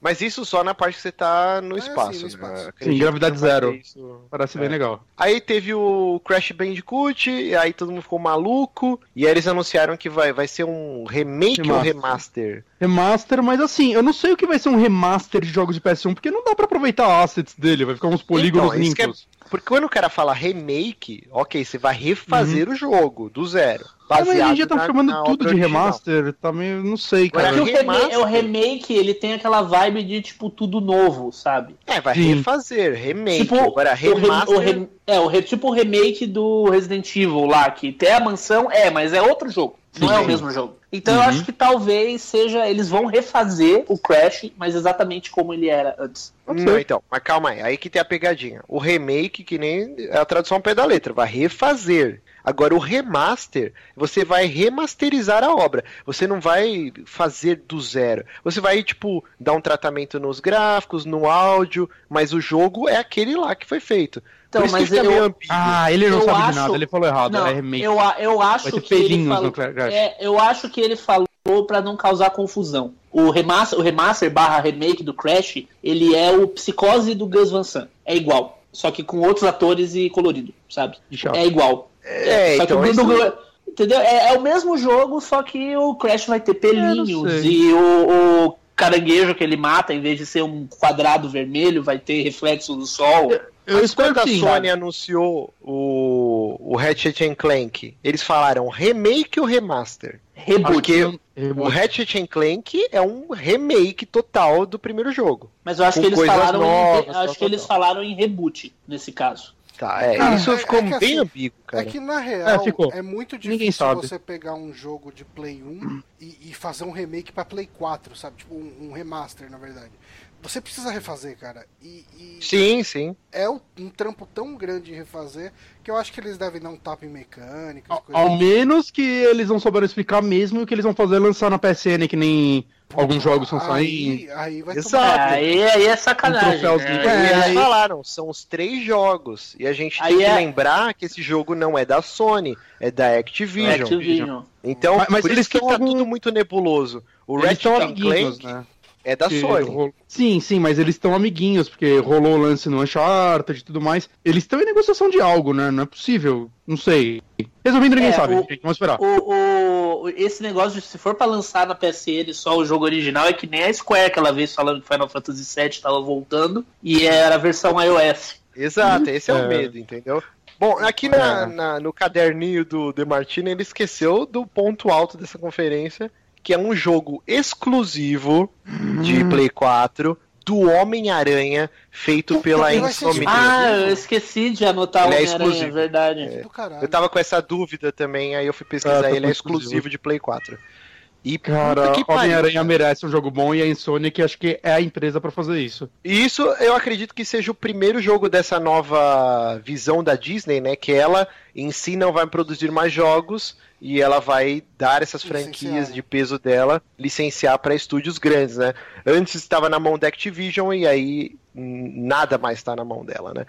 Mas isso só na parte que você tá no É, espaço. sim, no né? espaço. Sim, gravidade zero. isso. Parece bem É. legal. Aí teve o Crash Bandicoot, e aí todo mundo ficou maluco. E aí eles anunciaram que vai, vai ser um remake ou remaster. Remaster, mas assim, eu não sei o que vai ser um remaster de jogos de PS1, porque não dá pra aproveitar assets dele, vai ficar uns polígonos Então, é- limpos. Porque quando o cara fala remake, ok, você vai refazer o jogo do zero. Mas baseado eles já estão na- chamando tudo de remaster, tá meio. não sei, Agora, É cara. que o, rema- remaster. é o remake, ele tem aquela vibe de, tipo, tudo novo, sabe? É, vai Sim. refazer, remake. Tipo, Agora, o rem- remaster. o rem- é, o re- tipo o remake do Resident Evil lá, que tem a mansão, é, mas é outro jogo. Não Sim, é o mesmo jogo. Então eu Uhum. acho que talvez seja. Eles vão refazer o Crash, mas exatamente como ele era antes. Pode Não, então, mas calma aí, aí que tem a pegadinha. O remake, que nem é a tradução ao pé da letra, vai refazer. Agora, o remaster, você vai remasterizar a obra. Você não vai fazer do zero. Você vai, tipo, dar um tratamento nos gráficos, no áudio, mas o jogo é aquele lá que foi feito. Então, mas eu- ambíguo. Ah, ele não Eu sabe acho- de nada, ele falou errado, Não, é remake. eu, eu acho que ele falou, é, eu acho que ele falou pra não causar confusão. O remaster, o remaster barra remake do Crash, ele é o psicose do Gus Van Sant. É igual. Só que com outros atores e colorido, sabe? É igual. É, só então, que o isso- do- Entendeu? É, é o mesmo jogo, só que o Crash vai ter pelinhos e o, o caranguejo que ele mata, em vez de ser um quadrado vermelho, vai ter reflexo do sol. Eu Mas quando a. Sony anunciou o, o Ratchet and Clank, eles falaram remake ou remaster? Reboot. Porque o Reboot. Ratchet and Clank é um remake total do primeiro jogo. Mas eu acho que eles falaram novas, em, acho que eles falaram em reboot nesse caso. Tá, é, Cara, isso é- ficou é que bem assim, ambíguo, cara. É que na real É, é, muito difícil você pegar um jogo de Play 1 e, e fazer um remake pra Play 4, sabe? Tipo um, um remaster, na verdade. Você precisa refazer, cara. E, e Sim, sim. é um, um trampo tão grande refazer que eu acho que eles devem dar um tapa em mecânica. Ao, ao menos que eles não souberam explicar mesmo e o que eles vão fazer é lançar na PSN, que nem alguns jogos estão saindo. aí, aí vai Exato. tomar. Sabe? aí, aí é sacanagem. Um né? e eles aí- falaram, são os três jogos. E a gente Aí tem que é- lembrar que esse jogo não é da Sony, é da Activision. Activision. Então, Mas- mas por eles isso que tá algum- tudo muito nebuloso. O Eles Ratchet amiguinhos, Clank né? É da Sony. ro- Sim, sim, mas eles estão amiguinhos, porque rolou o lance no Uncharted e tudo mais. Eles estão em negociação de algo, né? Não é possível. Não sei. Resumindo, ninguém É, sabe. o- gente. Vamos esperar. O, o- esse negócio de se for pra lançar na PSN só o jogo original é que nem a Square aquela vez falando que Final Fantasy VII tava voltando e era a versão iOS. Exato, esse é, É. o medo, entendeu? Bom, aqui na, É. na- no caderninho do The Martino ele esqueceu do ponto alto dessa conferência, que é um jogo exclusivo de Play 4 do Homem-Aranha, feito pela Ele vai ser Insomniac. Ah, eu esqueci de anotar o Ele é Homem-Aranha, é exclusivo. verdade. Caralho. Eu tava com essa dúvida também, aí eu fui Ah, pesquisar, tá ele é exclusivo. exclusivo de Play 4. E Cara, Homem-Aranha merece um jogo bom e a Insomniac acho que é a empresa pra fazer isso. E isso eu acredito que seja o primeiro jogo dessa nova visão da Disney, né? Que ela em si não vai produzir mais jogos e ela vai dar essas Licenciar, franquias né? de peso dela, licenciar para estúdios grandes, né? Antes estava na mão da Activision e aí nada mais está na mão dela, né?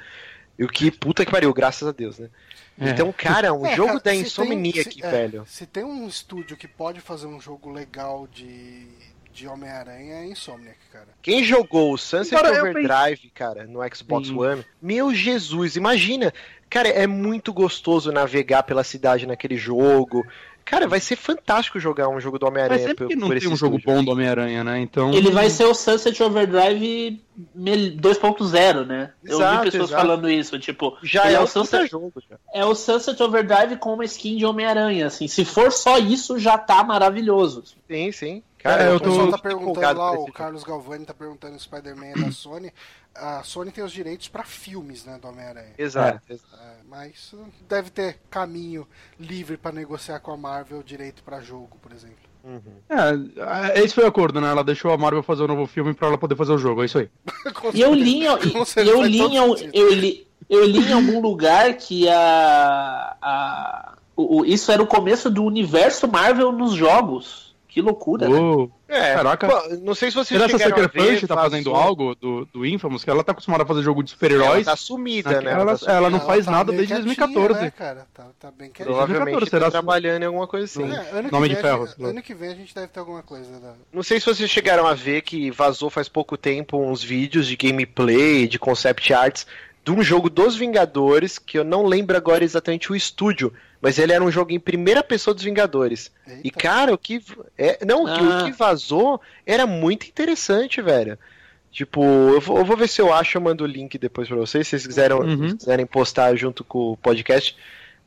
E o que puta que pariu, graças a Deus, né? É. Então, cara, um É, jogo cara, da se Insomniac, tem- se- é, velho. Se tem um estúdio que pode fazer um jogo legal de, de Homem-Aranha, é Insomniac, cara. Quem jogou o Sunset Cara, Overdrive, cara, no Xbox Sim. One, meu Jesus, imagina. Cara, é muito gostoso navegar pela cidade naquele jogo. Cara, vai ser fantástico jogar um jogo do Mas Homem-Aranha sempre por, que não por tem esse um jogo estúdio. bom do Homem-Aranha, né? Então. Ele vai ser o Sunset Overdrive mel- 2.0, né? Eu Exato, ouvi pessoas exato. falando isso, tipo, Já é é o Sunset, jogo, já. é o Sunset Overdrive com uma skin de Homem-Aranha, assim. Se for só isso, já tá maravilhoso. Sim, sim. Cara, É, eu O tô- pessoal tá perguntando lá, o. Carlos Galvani tá perguntando se o Spider-Man é da Sony. A Sony tem os direitos pra filmes, né, do Homem-Aranha. Exato. exato. É, mas deve ter caminho livre pra negociar com a Marvel o direito pra jogo, por exemplo. É, esse foi o acordo, né? Ela deixou a Marvel fazer um novo filme pra ela poder fazer o jogo, é isso aí. E eu li, eu, faz li, sentido. eu, li, eu li em algum lugar que a, a o, o- isso era o começo do universo Marvel nos jogos. Que loucura, né? Uou. É, Caraca. pô, não sei se vocês Será que a chegaram Sucker Punch tá fazendo algo do, do Infamous? Que ela tá acostumada a fazer jogo de Ela super-heróis. tá sumida, né? Ela- tá sumida. ela não faz tá nada desde quietinha, 2014. Né, cara? Tá, tá bem. Provavelmente 2014, tá será- trabalhando em alguma coisa assim. É, Nome vem de a ferro, gente- ano que vem a gente deve ter alguma coisa. Da... Não sei se vocês chegaram a ver que vazou faz pouco tempo uns vídeos de gameplay, de concept arts, de um jogo dos Vingadores, que eu não lembro agora exatamente o estúdio, mas ele era um jogo em primeira pessoa dos Vingadores. Eita. E cara, o que é, não, o que- Ah. o que vazou era muito interessante, velho. Tipo, eu vou, eu vou ver se eu acho, eu mando o link depois pra vocês, se vocês quiserem, Uhum. quiserem postar junto com o podcast.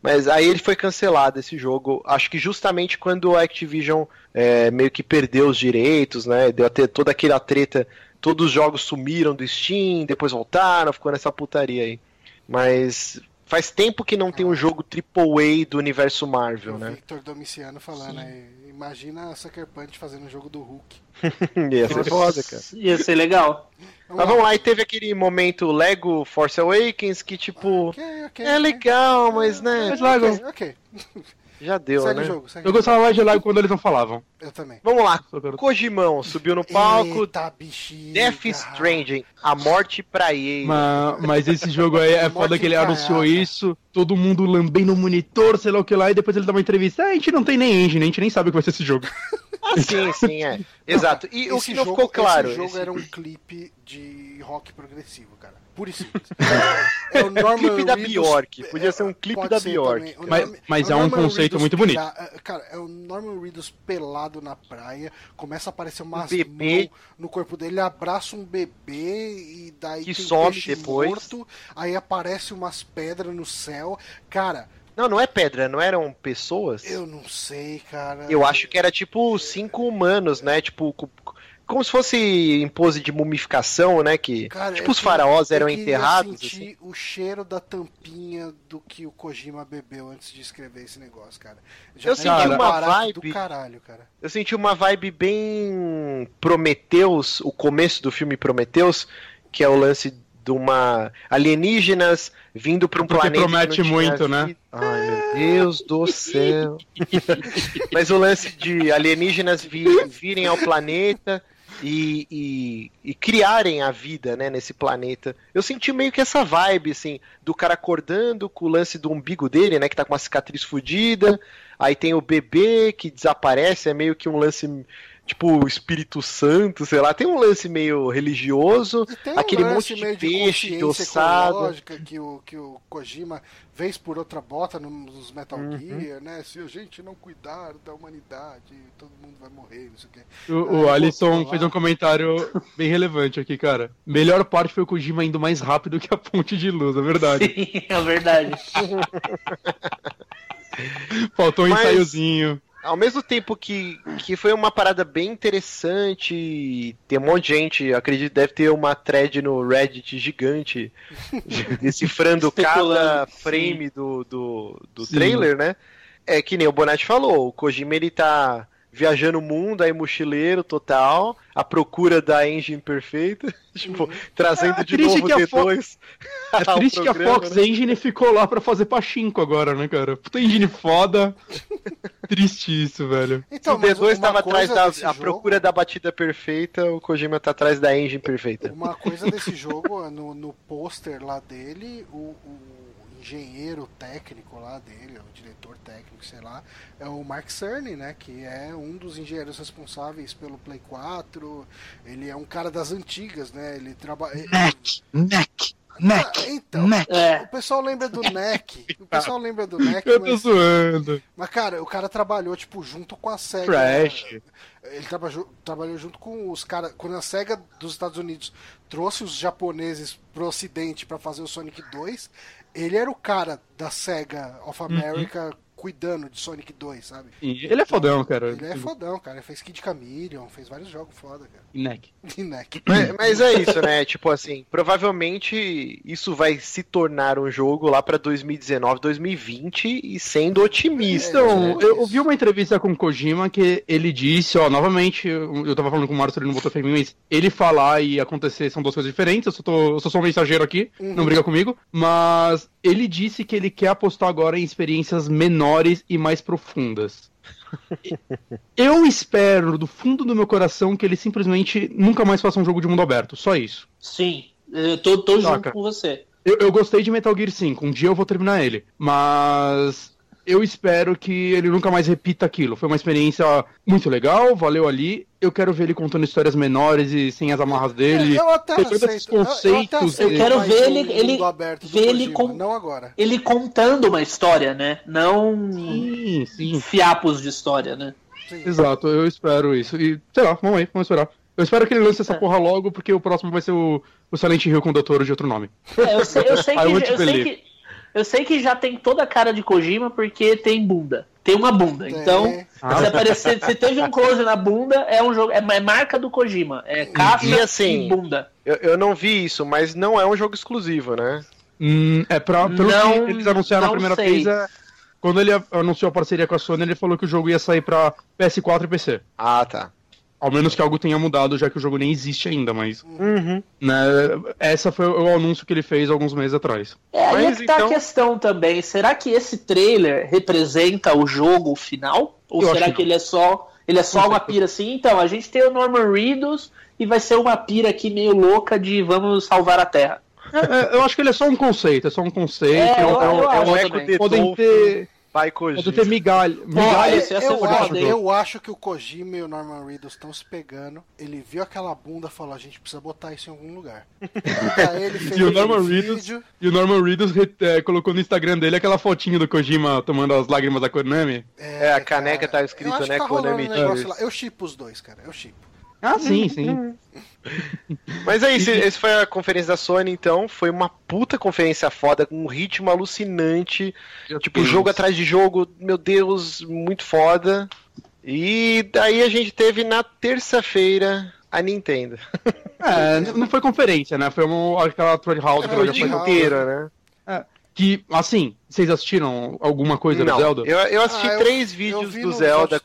Mas aí ele foi cancelado esse jogo. Acho que justamente quando a Activision é, meio que perdeu os direitos, né? Deu até toda aquela treta. Todos os jogos sumiram do Steam, depois voltaram, ficou nessa putaria aí. Mas faz tempo que não tem um jogo AAA do universo Marvel, o né? Victor Domiciano falando aí. Imagina a Sucker Punch fazendo um jogo do Hulk. Ia ser foda, cara. Ia ser legal. Mas vamos lá, e teve aquele momento Lego Force Awakens que, tipo, Ok, ok. é legal, mas né, Mas Lego. Ok, ok. já deu, segue né? o jogo, segue Eu gostava mais de Lego quando eles não falavam. Eu também. Vamos lá, Kojimão subiu no palco, Eita, bexiga. Death Stranding, a morte pra EA. Mas, mas esse jogo aí é foda que ele anunciou isso, todo mundo lambendo o monitor, sei lá o que lá, e depois ele dá uma entrevista. Ah, a gente não tem nem engine, a gente nem sabe o que vai ser esse jogo. Ah, sim, sim, é. Exato. E o que não jogo- ficou claro. Esse jogo esse- era um clipe de rock progressivo, cara. Puro e simples. É o Norman clipe da Bjork. Podia ser um clipe da Bjork. O Mas- mas é um conceito Reedus muito bonito. pela- Cara, é o Norman Reedus pelado na praia, começa a aparecer umas Um bebê. no corpo dele, ele abraça um bebê e daí Que tem some peixe depois. morto, aí aparece umas pedras no céu. Cara, Não, não é pedra, não eram pessoas? eu não sei, cara. Eu acho que era tipo cinco humanos, né? Tipo, como se fosse em pose de mumificação, né? Que Cara, tipo eu os faraós eram eu enterrados. sentir assim. o cheiro da tampinha do que o Kojima bebeu antes de escrever esse negócio, cara. Já Eu senti uma vibe- do caralho, cara. Eu senti uma vibe bem Prometheus, o começo do filme Prometheus, que é o lance de uma alienígenas vindo para um Porque planeta. que promete muito, né? Ai, meu Deus do céu. Mas o lance de alienígenas vi- virem ao planeta e, e- e criarem a vida, né, nesse planeta. Eu senti meio que essa vibe, assim, do cara acordando com o lance do umbigo dele, né, que tá com uma cicatriz fodida. Aí tem o bebê que desaparece, é meio que um lance tipo o Espírito Santo, sei lá, tem um lance meio religioso, tem um aquele lance monte de meio peixe, de ecológica que o, que o Kojima, vez por outra, bota nos Metal Uhum. Gear, né? Se a gente não cuidar da humanidade, todo mundo vai morrer, não sei o quê. O, o eu Alisson fez um comentário bem relevante aqui, cara. Melhor parte foi o Kojima indo mais rápido que a ponte de luz, é verdade. Sim, é verdade. Faltou um Mas- ensaiozinho. Ao mesmo tempo que, que foi uma parada bem interessante, tem um monte de gente, acredito que deve ter uma thread no Reddit gigante decifrando cada frame do, do, do Sim. trailer, né? É que nem o Bonatti falou, o Kojima ele tá viajando o mundo, aí mochileiro total, à procura da engine perfeita, tipo, trazendo É de triste novo que a D2. É triste que a programa, Fox né? Engine ficou lá pra fazer pachinko agora, né, cara? Puta engine foda. triste isso, velho. Se Então, o mas D2 uma tava atrás da a jogo- procura da batida perfeita, o Kojima tá atrás da engine perfeita. Uma coisa desse jogo, no, no pôster lá dele, o, o engenheiro técnico lá dele, o diretor técnico, sei lá, é o Mark Cerny, né? Que é um dos engenheiros responsáveis pelo Play 4. Ele é um cara das antigas, né? Ele trabalha. Neck, neck, neck, Ah, então, neck. É. o pessoal lembra do NEC. O pessoal lembra do NEC, Eu tô mas, zoando. mas, cara, o cara trabalhou, tipo, junto com a SEGA. Trash. Ele trabalhou, trabalhou junto com os caras. Quando a SEGA dos Estados Unidos trouxe os japoneses pro ocidente pra fazer o Sonic 2, ele era o cara da SEGA of America cuidando de Sonic 2, sabe? E Ele é fodão, cara. Ele é fodão, cara. Ele fez Kid Chameleon, fez vários jogos foda, cara. E neck. E NEC. Mas, mas é isso, né? Tipo assim, provavelmente isso vai se tornar um jogo lá pra 2019, 2020 e sendo otimista. Então, né? eu ouvi uma entrevista com o Kojima que ele disse, ó, novamente, eu tava falando com o Márcio, ele não botou fé em mim, mas ele falar e acontecer são duas coisas diferentes, eu só, tô, eu só sou um mensageiro aqui, não briga comigo, mas ele disse que ele quer apostar agora em experiências menores e mais profundas. Eu espero, do fundo do meu coração, que ele simplesmente nunca mais faça um jogo de mundo aberto, só isso. Sim, eu tô, tô junto com você. Eu, eu gostei de Metal Gear 5, um dia eu vou terminar ele. Mas eu espero que ele nunca mais repita aquilo. Foi uma experiência muito legal, valeu ali. Eu quero ver ele contando histórias menores e sem as amarras dele. eu até todos esses aceito. Eu- eu até conceitos. aceito Eu quero ver um ele- ele- ver ele com- Não agora. Ele contando uma história, né? Não Sim, sim. fiapos de história, né? Sim. Exato, eu espero isso. E, sei lá, vamos aí, vamos esperar. Eu espero que ele lance essa É. porra logo, porque o próximo vai ser o, o Silent Hill com o Doutor de outro nome. É, eu sei, eu sei que, eu sei que eu sei que já tem toda a cara de Kojima porque tem bunda. Tem uma bunda. Então, Ah. se, aparecer, se teve um close na bunda, é um jogo. É, é marca do Kojima. É caixa E assim, e bunda. Eu, eu não vi isso, mas não é um jogo exclusivo, né? Hum, é pra, pelo Não- que eles anunciaram não primeira sei. vez, é, quando ele a- anunciou a parceria com a Sony, ele falou que o jogo ia sair pra PS4 e PC. Ah, tá. Ao menos que algo tenha mudado, já que o jogo nem existe ainda, mas. Uhum. Né, essa foi o anúncio que ele fez alguns meses atrás. É, aí é Mas que tá então- a questão também. Será que esse trailer representa o jogo final? Ou Eu será que que ele é só. Ele é só uma pira assim? Então, a gente tem o Norman Reedus e vai ser uma pira aqui meio louca de vamos salvar a Terra. É, eu acho que ele é só um conceito, é só um conceito. É, é um- eu- é um- eu é um- eco de podem ter, by Kojima. podem ter migalha. Migalha ia ser eu, acho, eu acho que o Kojima e o Norman Reedus estão se pegando. Ele viu aquela bunda e falou: a gente precisa botar isso em algum lugar. Ele E o Norman Reedus, e o Norman Reedus re- é, colocou no Instagram dele aquela fotinho do Kojima tomando as lágrimas da Konami. É, a caneca tá eu escrito, acho né, tá Konami um. Eu chipo os dois, cara. Eu chipo. Ah, sim, sim. Mas é isso, esse foi a conferência da Sony, então. Foi uma puta conferência foda, com um ritmo alucinante. Tipo, jogo atrás de jogo, meu Deus, muito foda. E daí a gente teve na terça-feira a Nintendo. É, não foi conferência, né? Foi uma, aquela Treehouse É, que Foi ela o já foi. Inteiro, né? Que, assim, vocês assistiram alguma coisa Não, do Zelda? Eu, eu assisti Ah, eu- três eu vídeos vi do Zelda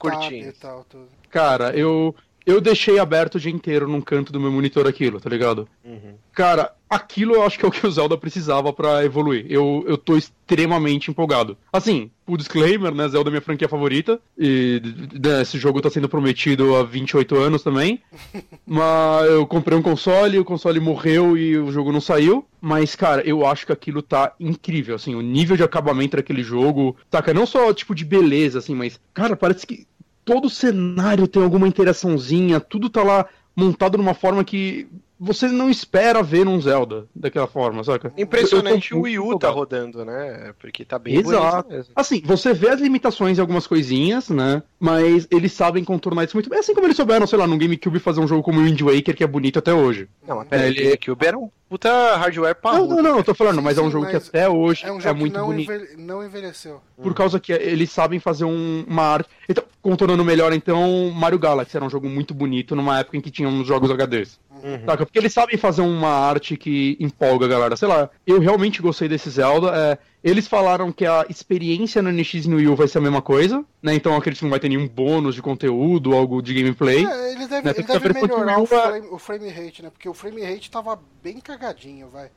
tudo. Cara, eu, eu deixei aberto o dia inteiro num canto do meu monitor aquilo, tá ligado? Uhum. Cara, aquilo eu acho que é o que o Zelda precisava pra evoluir. Eu, eu tô extremamente empolgado. Assim, o disclaimer, né? Zelda é minha franquia favorita. E né, esse jogo tá sendo prometido há 28 anos também. Mas eu comprei um console, o console morreu e o jogo não saiu. Mas, cara, eu acho que aquilo tá incrível, assim, o nível de acabamento daquele jogo. Saca, não só tipo de beleza, assim, mas, cara, parece que todo cenário tem alguma interaçãozinha, tudo tá lá montado numa forma que você não espera ver num Zelda daquela forma, saca? Impressionante o Wii U tá rodando, né? Porque tá bem Exato. bonito mesmo. Assim, você vê as limitações em algumas coisinhas, né? Mas eles sabem contornar isso muito bem. Assim como eles souberam, sei lá, no GameCube fazer um jogo como o Wind Waker, que é bonito até hoje. Não, pera, É, ele... ele- GameCube era um puta hardware Não, parrudo. não, não, eu tô falando, mas é um Sim, jogo que até hoje É um é, jogo que muito não, bonito. envelhe- não envelheceu. Por causa que eles sabem fazer um- uma arte. Então, contornando melhor, então, Mario Galaxy era um jogo muito bonito numa época em que tinha uns jogos HDs. Saca? Porque eles sabem fazer uma arte que empolga a galera. Sei lá, eu realmente gostei desse Zelda. É, eles falaram que a experiência no NX e no Wii U vai ser a mesma coisa, né? Então eu acredito que não vai ter nenhum bônus de conteúdo, algo de gameplay. É, ele deve, Né, ele deve melhorar o é- frame, o frame rate, né? Porque o frame rate tava bem cagadinho, vai.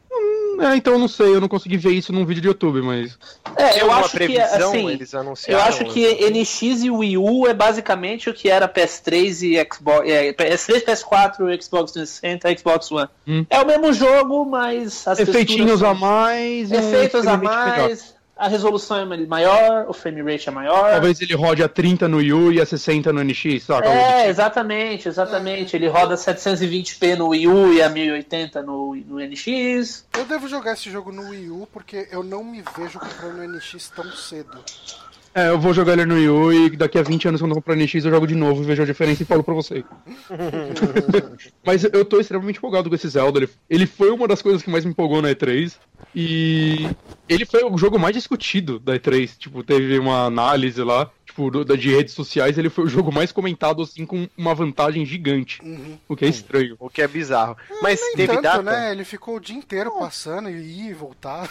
É, então eu não sei, eu não consegui ver isso num vídeo de YouTube, mas. É, eu acho que, previsão? assim, Eles eu anunciaram? acho que NX e Wii U é basicamente o que era PS3 e Xbox, é, PS3, PS4, Xbox 360, Xbox One. Hum. É o mesmo jogo, mas as Efeitinhos texturas a são- mais. um efeitos a mais, a resolução é maior, o frame rate é maior. Talvez ele rode a 30 no Wii U e a 60 no NX, saca? É, exatamente, exatamente. Ele roda 720p no Wii U e a 1080 no, no NX. Eu devo jogar esse jogo no Wii U porque eu não me vejo comprando o NX tão cedo. É, eu vou jogar ele no Wii U e daqui a 20 anos, quando eu comprar NX, eu jogo de novo, vejo a diferença e falo pra você. Mas eu tô extremamente empolgado com esse Zelda. Ele, foi uma das coisas que mais me empolgou na E3. E ele foi o jogo mais discutido da E3. Tipo, teve uma análise lá, tipo, do- de redes sociais, ele foi o jogo mais comentado, assim, com uma vantagem gigante. Uhum. O que é estranho. O que é bizarro. Mas Nem teve tanto, data? né? Ele ficou o dia inteiro passando e ia e voltar.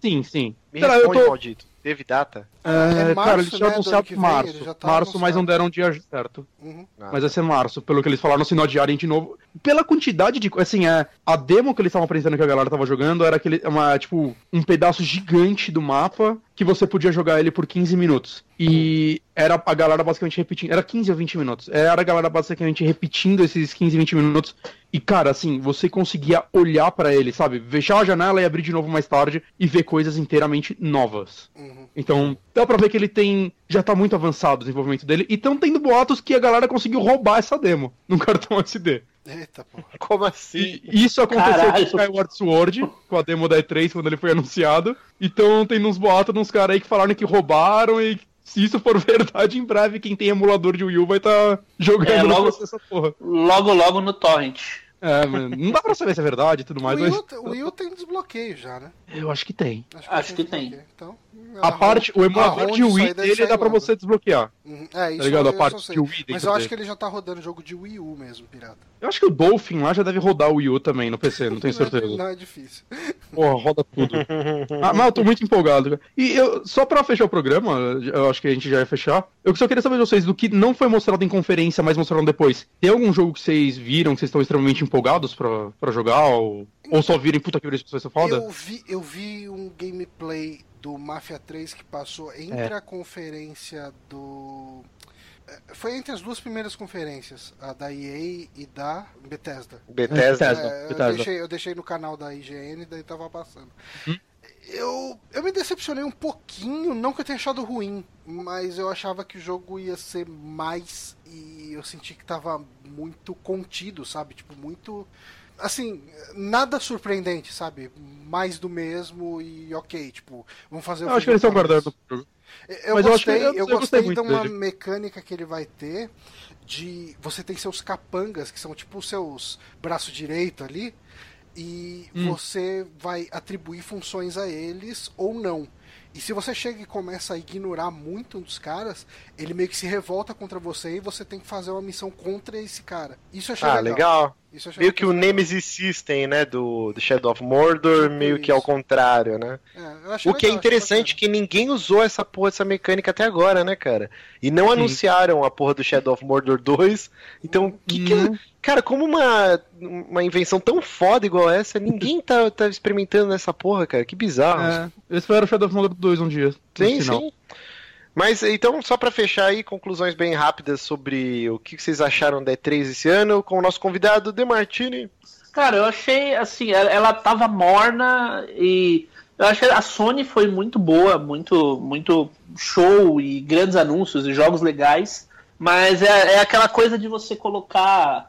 Sim, sim. Me Sei lá, eu responde, tô- maldito. Teve data? É, É março, cara, eles né, tinham do anunciado que vem, março. tá março, mas não anunciado. deram o dia certo. Uhum. Ah, Mas vai ser março, pelo que eles falaram, se não adiarem de novo. Pela quantidade de. Assim, é, a demo que eles estavam apresentando que a galera tava jogando era aquele, uma, tipo, um pedaço gigante do mapa que você podia jogar ele por 15 minutos. E era a galera basicamente repetindo. Era 15 ou 20 minutos. Era a galera basicamente repetindo esses 15, 20 minutos. E, cara, assim, você conseguia olhar pra ele, sabe? Fechar a janela e abrir de novo mais tarde e ver coisas inteiramente novas. Uhum. Então, dá pra ver que ele tem. Já tá muito avançado o desenvolvimento dele. E estão tendo boatos que a galera conseguiu roubar essa demo num cartão SD. Eita, pô. Como assim? E isso aconteceu Caralho. com o Skyward Sword, com a demo da E3, quando ele foi anunciado. Então tem uns boatos de uns caras aí que falaram que roubaram e se isso for verdade, em breve quem tem emulador de Wii U vai estar jogando É, no logo- essa porra. Logo, logo no Torrent. É, mano, não dá pra saber se é verdade e tudo mais, o, Wii mas o Wii U tem desbloqueio já, né? eu acho que tem. Acho que tem. desbloqueio. Então, A parte, o emulador de isso aí Wii deve dele dá pra você desbloquear. Uhum. É, isso Tá ligado? A parte de Wii Mas eu acho que ele já tá rodando jogo de Wii U mesmo, pirata. Eu acho que o Dolphin lá já deve rodar o Wii U também no PC, não tenho certeza. Não é difícil. Porra, roda tudo. ah, mas eu tô muito empolgado. E eu, só pra fechar o programa, eu acho que a gente já ia fechar. Eu só queria saber de vocês, do que não foi mostrado em conferência, mas mostraram depois. Tem algum jogo que vocês viram, que vocês estão extremamente empolgados pra, pra jogar? Ou, ou só virem, puta que isso vai ser foda? Eu vi, eu vi um gameplay do Mafia 3 que passou entre É. a conferência do. é, Foi entre as duas primeiras conferências, a da EA e da Bethesda. Bethesda. Bethesda. É, eu, Bethesda. deixei, eu deixei no canal da IGN, daí tava passando. Hum? Eu, eu me decepcionei um pouquinho, não que eu tenha achado ruim, mas eu achava que o jogo ia ser mais e eu senti que tava muito contido, sabe? Tipo, muito. Assim, nada surpreendente, sabe? Mais do mesmo e ok, tipo, vamos fazer o Eu acho que eles estão guardando. Eu Mas eu acho que- gostei, eu- eu, eu gostei gostei de uma dele. mecânica que ele vai ter de você tem seus capangas, que são tipo os seus braço direito ali, e Hum. você vai atribuir funções a eles ou não. E se você chega e começa a ignorar muito um dos caras, ele meio que se revolta contra você e você tem que fazer uma missão contra esse cara. Isso eu achei Ah, legal. legal. Isso Meio que o. Nemesis System, né, do, do Shadow of Mordor, meio que ao isso. contrário, né? É, eu achei O que é legal, achei interessante que ninguém usou essa porra, essa mecânica até agora, né, cara? E não anunciaram a porra do Shadow of Mordor 2. Então, que que. Hum. Cara, como uma, uma invenção tão foda igual essa, ninguém tá, tá experimentando nessa porra, cara. Que bizarro. É, eu espero o Shadow of Mordor 2 um dia. sim, sim. Mas então, só pra fechar aí, conclusões bem rápidas sobre o que vocês acharam da E3 esse ano, com o nosso convidado, De Martini. Cara, eu achei assim, ela, ela tava morna e eu achei a Sony foi muito boa, muito, muito show e grandes anúncios e jogos legais, mas é, é aquela coisa de você colocar,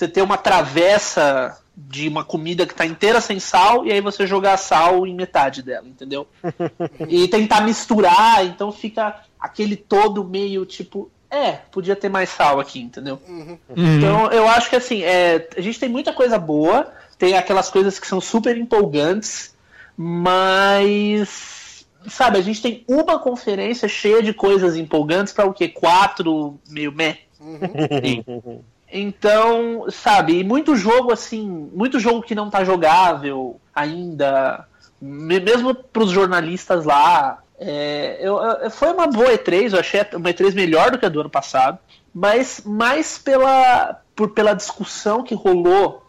você ter uma travessa de uma comida que tá inteira sem sal e aí você jogar sal em metade dela, entendeu? e tentar misturar, então fica aquele todo meio tipo, é, podia ter mais sal aqui, entendeu? Uhum. Então, eu acho que assim, é, a gente tem muita coisa boa, tem aquelas coisas que são super empolgantes, mas. Sabe, a gente tem uma conferência cheia de coisas empolgantes para o quê? Quatro meio meh. Uhum. Então, sabe, muito jogo assim, muito jogo que não tá jogável ainda, me- mesmo pros jornalistas lá. é, eu, eu- foi uma boa E3, eu achei uma E3 melhor do que a do ano passado, mas mais pela, por, pela discussão que rolou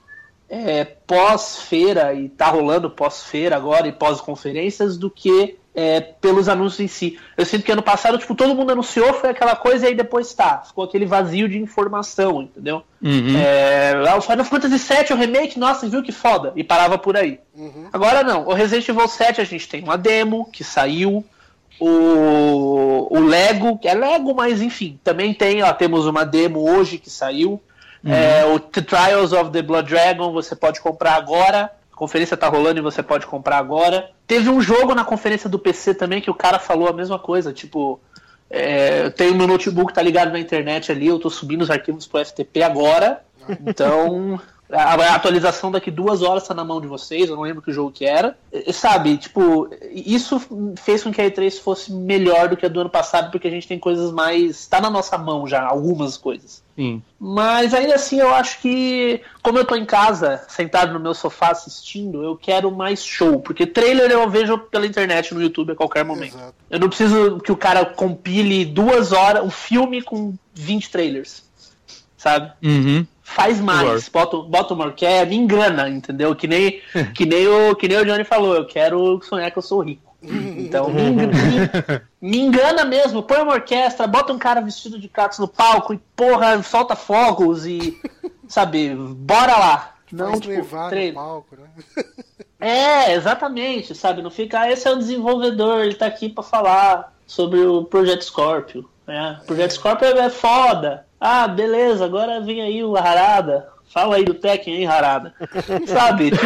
é, pós-feira e tá rolando pós-feira agora e pós-conferências do que é, pelos anúncios em si. Eu sinto que ano passado, tipo, todo mundo anunciou, foi aquela coisa e aí depois tá. Ficou aquele vazio de informação, entendeu? Uhum. É, ah, o Final Fantasy VII, o remake, nossa, viu que foda. E parava por aí. Agora não, o Resident Evil 7 a gente tem uma demo que saiu. O, o Lego, que é Lego, mas enfim, também tem, ó, temos uma demo hoje que saiu. É, o The Trials of the Blood Dragon você pode comprar agora. A conferência tá rolando e você pode comprar agora. Teve um jogo na conferência do PC também que o cara falou a mesma coisa, tipo, é, eu tenho meu notebook tá ligado na internet ali, eu tô subindo os arquivos pro FTP agora. Então, a, a atualização daqui duas horas tá na mão de vocês, eu não lembro que jogo que era. E, sabe, tipo, isso fez com que a E3 fosse melhor do que a do ano passado, porque a gente tem coisas mais. tá na nossa mão já, algumas coisas. Sim. Mas ainda assim, eu acho que, como eu tô em casa, sentado no meu sofá assistindo, eu quero mais show. Porque trailer eu vejo pela internet no YouTube a qualquer momento. Exato. Eu não preciso que o cara compile duas horas, um filme com 20 trailers. Sabe? Uhum. Faz mais, bota, bota uma orquestra, me engana, entendeu? Que nem, que, nem o, que nem o Johnny falou, eu quero sonhar que eu sou rico. Então, me, engana- me- me engana mesmo, põe uma orquestra, bota um cara vestido de Kratos no palco e, porra, solta fogos e, sabe, bora lá. Não, Faz tipo, nevar no trailer. palco, né? É, exatamente, sabe? Não fica, ah, esse é o desenvolvedor, ele tá aqui pra falar sobre o Projeto Scorpio. Né? O Projeto Scorpio é foda. Ah, beleza, agora vem aí o Harada. Fala aí do Tekken, hein, Harada. sabe? Tipo,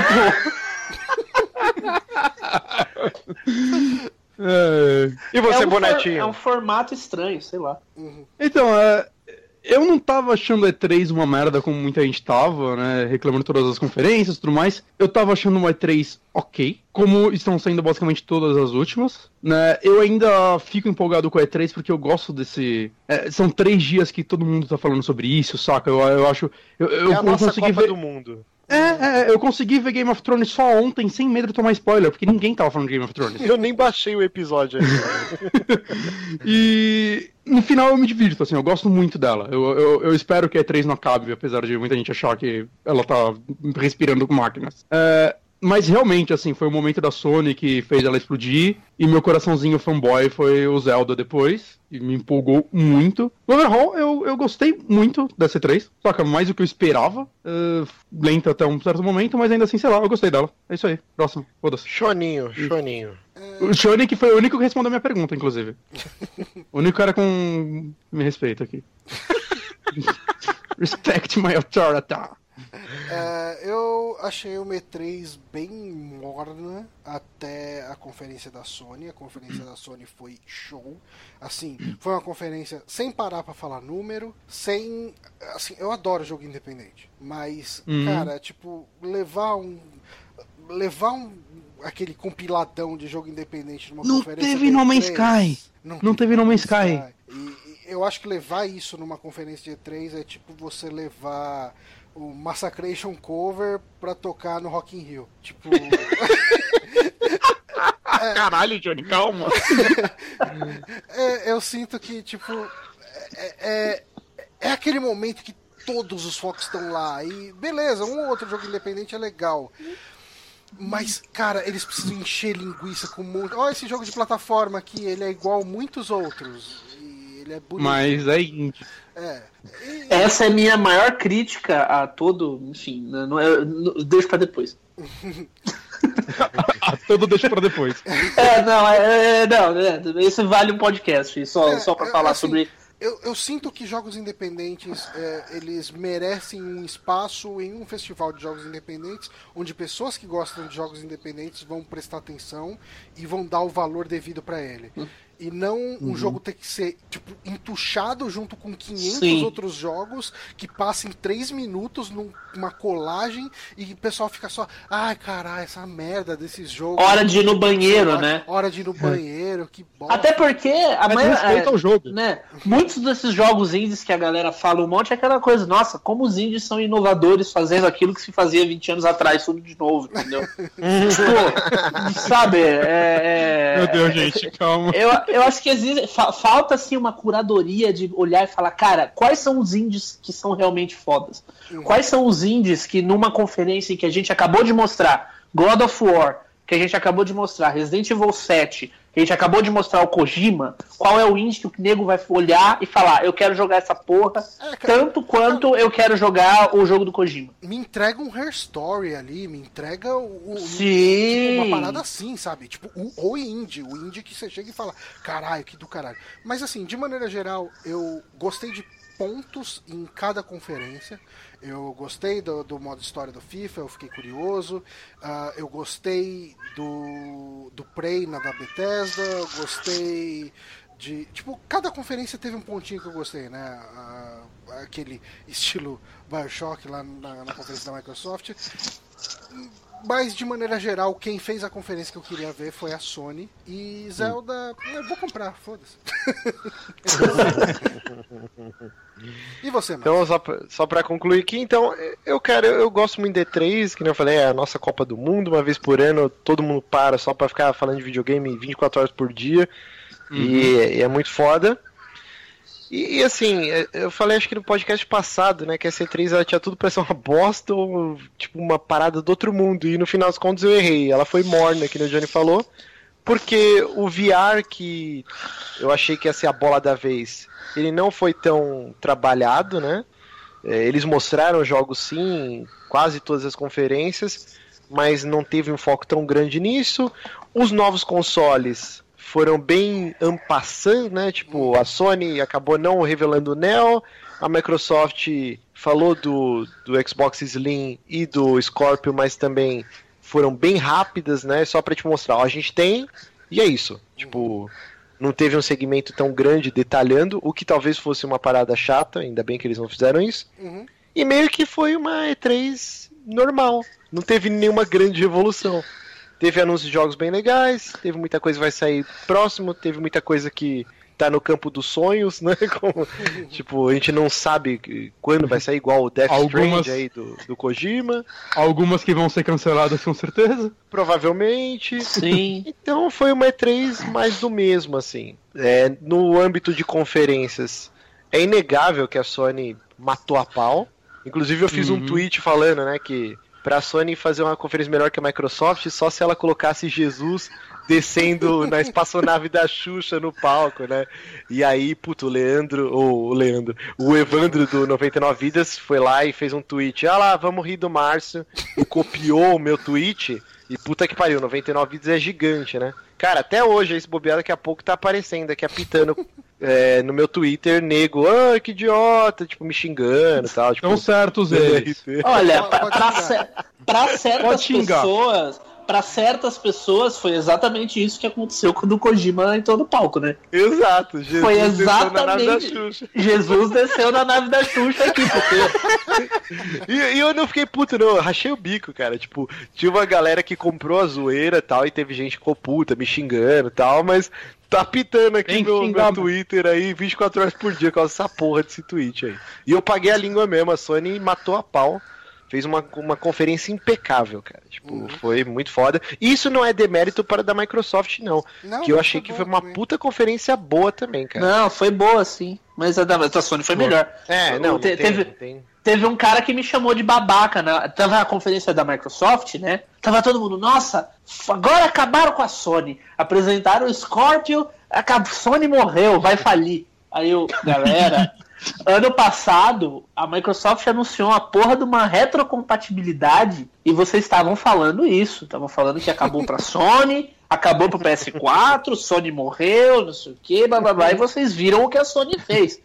É, E você, é um, for- Bonetinho? é um formato estranho, sei lá. Então, é, eu não tava achando a E3 uma merda como muita gente tava, né? Reclamando todas as conferências e tudo mais. Eu tava achando uma E3 ok, como estão sendo basicamente todas as últimas, né? Eu ainda fico empolgado com a E3 porque eu gosto desse. é, são três dias que todo mundo tá falando sobre isso, saca? Eu, eu acho. Eu, eu, é a eu nossa consegui Copa ver. do Mundo. É, é, eu consegui ver Game of Thrones só ontem, sem medo de tomar spoiler, porque ninguém tava falando de Game of Thrones. Eu nem baixei o episódio ainda. E no final eu me divirto, assim, eu gosto muito dela. Eu, eu, eu espero que a E3 não acabe, apesar de muita gente achar que ela tá respirando com máquinas. É, mas realmente, assim, foi o momento da Sony que fez ela explodir, e meu coraçãozinho fanboy foi o Zelda depois, e me empolgou muito. No overall, eu, eu gostei muito E3, só que mais do que eu esperava, é, lenta até um certo momento, mas ainda assim, sei lá, eu gostei dela. É isso aí, próximo, foda-se. Choninho, choninho. O Shone que foi o único que respondeu a minha pergunta, inclusive. o único cara com. Me respeita aqui. Respect my authority. É, eu achei o E3 bem morna até a conferência da Sony. A conferência da Sony foi show. Assim, foi uma conferência sem parar pra falar número, sem. Assim, eu adoro jogo independente, mas, Uhum. cara, tipo, levar um. Levar um. aquele compiladão de jogo independente numa Não conferência. teve No Man's E3, Sky. Não teve No Man's Sky. E, e eu acho que levar isso numa conferência de E3 é tipo você levar o Massacration Cover pra tocar no Rock in Rio. Tipo, Caralho, Johnny, calma. é, eu sinto que, tipo, é, é, é aquele momento que todos os focos estão lá. E beleza, um ou outro jogo independente é legal. Mas, cara, eles precisam encher linguiça com muito. Ó, esse jogo de plataforma aqui, ele é igual a muitos outros. E ele é bonito. Mas é indie. É. E- Essa é a minha maior crítica a todo. Enfim, não, não, eu- não- deixa pra depois. Tudo deixa pra depois. É, não, é, é, não, é, isso vale um podcast, só, É, só pra é, falar assim, sobre. Eu, eu sinto que jogos independentes é, eles merecem um espaço em um festival de jogos independentes, onde pessoas Hum. que gostam de jogos independentes vão prestar atenção e vão dar o valor devido pra ele. E não um jogo ter que ser, tipo, entuchado junto com 500 Sim. outros jogos que passem 3 minutos numa colagem e o pessoal fica só, ai caralho, essa merda desses jogos. Hora de ir no banheiro, hora, né? Hora de ir no banheiro, que bosta. Até porque a Mas maioria. respeita o jogo. né? Muitos desses jogos indies que a galera fala um monte é aquela coisa, nossa, como os indies são inovadores fazendo aquilo que se fazia 20 anos atrás, tudo de novo, entendeu? tipo, sabe, é, é- Meu Deus, gente, calma. Eu, eu acho que existe, fa- falta assim uma curadoria de olhar e falar, cara, quais são os indies que são realmente fodas? Quais são os indies que numa conferência em que a gente acabou de mostrar God of War, que a gente acabou de mostrar Resident Evil 7, que a gente acabou de mostrar o Kojima, qual é o indie que o nego vai olhar e falar, eu quero jogar essa porra, É, cara, tanto quanto eu quero jogar o jogo do Kojima. me entrega um Hair Story ali, me entrega o, o- Sim. tipo, uma parada assim, sabe? Tipo, o, o indie, o indie que você chega e fala, caralho, que do caralho. Mas assim, de maneira geral, eu gostei de pontos em cada conferência. Eu gostei do, do modo história do FIFA, eu fiquei curioso. Ah, eu gostei do, do Prey na da Bethesda, eu gostei de. Tipo, cada conferência teve um pontinho que eu gostei, né? Ah, aquele estilo Bioshock lá na, na conferência da Microsoft. Mas, de maneira geral, quem fez a conferência que eu queria ver foi a Sony. E Zelda, eu vou comprar, foda-se. e você, mano? Então, só pra, só pra concluir aqui, então, eu, cara, eu, eu gosto muito de D3, que nem eu falei, é a nossa Copa do Mundo, uma vez por ano, todo mundo para só pra ficar falando de videogame 24 horas por dia, e, e é muito foda. E, e, assim, é, eu falei acho que no podcast passado, né, que a C3 ela tinha tudo pra ser uma bosta ou tipo uma parada do outro mundo, e no final das contas eu errei, ela foi morna, que nem o Johnny falou, porque o VR que eu achei que ia ser a bola da vez, ele não foi tão trabalhado, né? É, Eles mostraram jogos sim, quase todas as conferências, mas não teve um foco tão grande nisso. Os novos consoles foram bem ampassando, né? Tipo, a Sony acabou não revelando o Neo, a Microsoft falou do, do Xbox Slim e do Scorpio, mas também foram bem rápidas, né? Só pra te mostrar, ó, a gente tem e é isso. Tipo, não teve um segmento tão grande detalhando, o que talvez fosse uma parada chata, ainda bem que eles não fizeram isso. Uhum. E meio que foi uma E3 normal. Não teve nenhuma grande revolução. Teve anúncios de jogos bem legais, teve muita coisa que vai sair próximo, teve muita coisa que tá no campo dos sonhos, né? Como, tipo, a gente não sabe quando vai sair, igual o Death Algumas- Strand aí do, do Kojima. Algumas que vão ser canceladas com certeza. Provavelmente. Sim. Então foi uma E3 mais do mesmo, assim. É, no âmbito de conferências, é inegável que a Sony matou a pau. Inclusive eu fiz um Uhum. tweet falando, né, que pra Sony fazer uma conferência melhor que a Microsoft, só se ela colocasse Jesus descendo na espaçonave da Xuxa no palco, né? E aí, puto, o Leandro, ou o Leandro, o Evandro do 99 Vidas foi lá e fez um tweet, ah lá, vamos rir do Márcio, e copiou o meu tweet, e puta que pariu, 99 Vidas é gigante, né? Cara, até hoje, esse bobeado daqui a pouco tá aparecendo aqui, apitando é, no meu Twitter, nego, ah, que idiota, tipo, me xingando e tal. Tipo, Estão certos eles. Olha, pra, pra pra certas pessoas, para certas pessoas foi exatamente isso que aconteceu quando o Kojima entrou no palco, né? Exato, Jesus Foi desceu na nave da exatamente. Xuxa. Jesus desceu na nave da Xuxa aqui, porque E, e eu não fiquei puto, não. Eu rachei o bico, cara. Tipo, tinha uma galera que comprou a zoeira e tal, e teve gente que ficou puta, me xingando e tal, mas tá pitando aqui Tem que meu, xingar, meu. Twitter aí 24 horas por dia com essa porra desse tweet aí. E eu paguei a língua mesmo, a Sony matou a pau. Fez uma, uma conferência impecável, cara. Tipo, Uhum. foi muito foda. E isso não é demérito para da Microsoft, não. Não, que eu achei foi que foi uma também. puta conferência boa também, cara. Não, foi boa, sim. Mas a da, a da Sony foi melhor. É, não, não Te- tem, teve, não tem. teve um cara que me chamou de babaca, né? Tava na conferência da Microsoft, né? Tava todo mundo, nossa, agora acabaram com a Sony. Apresentaram o Scorpio, a a Sony morreu, vai falir. Aí eu, galera, ano passado a Microsoft anunciou a porra de uma retrocompatibilidade e vocês estavam falando isso. Estavam falando que acabou pra Sony, acabou pro PS4, Sony morreu, não sei o que, blá blá blá, e vocês viram o que a Sony fez.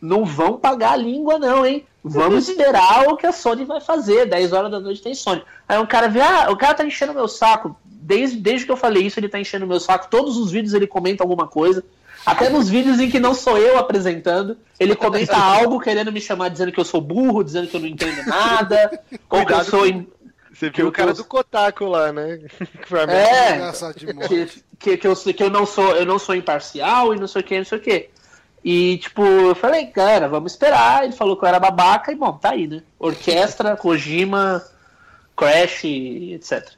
Não vão pagar a língua, não, hein? Vamos esperar o que a Sony vai fazer. 10 horas da noite tem Sony. Aí um cara vê, ah, o cara tá enchendo meu saco. Desde, desde que eu falei isso, ele tá enchendo meu saco. Todos os vídeos ele comenta alguma coisa. Até nos vídeos em que não sou eu apresentando, ele comenta algo querendo me chamar, dizendo que eu sou burro, dizendo que eu não entendo nada, ou que eu sou. im- Você Que viu eu o cara tô- do Kotaku lá, né? Que foi a É, que, que, que eu, que eu não sou eu não sou imparcial e não sei o que, não sei o que. E tipo, eu falei, cara, vamos esperar. Ele falou que eu era babaca e bom, tá aí, né? Orquestra, Kojima, Crash, etc.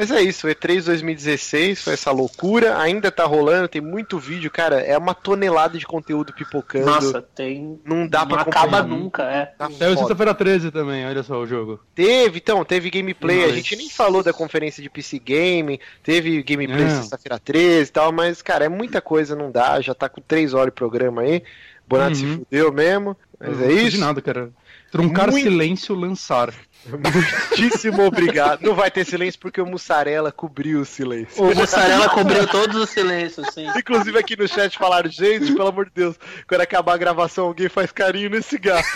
Mas é isso, o E3 2016 foi essa loucura, ainda tá rolando, tem muito vídeo, cara, é uma tonelada de conteúdo pipocando. Nossa, tem. não dá não pra acaba acompanhar. nunca, é. Tá Saiu sexta-feira 13 também, olha só o jogo. Teve, então, teve gameplay. A Mas- gente nem falou da conferência de PC Gaming, teve gameplay Não. sexta-feira 13 e tal, mas, cara, é muita coisa, não dá. Já tá com 3 horas de programa aí. Bonato se Uhum. fudeu mesmo. Mas é isso. nada, cara. Truncar Muito- silêncio, lançar. Muitíssimo obrigado. Não vai ter silêncio porque o Mussarela cobriu o silêncio. O Mussarela cobriu todos os silêncios, sim. Inclusive aqui no chat falaram, gente, pelo amor de Deus, quando acabar a gravação, alguém faz carinho nesse gato.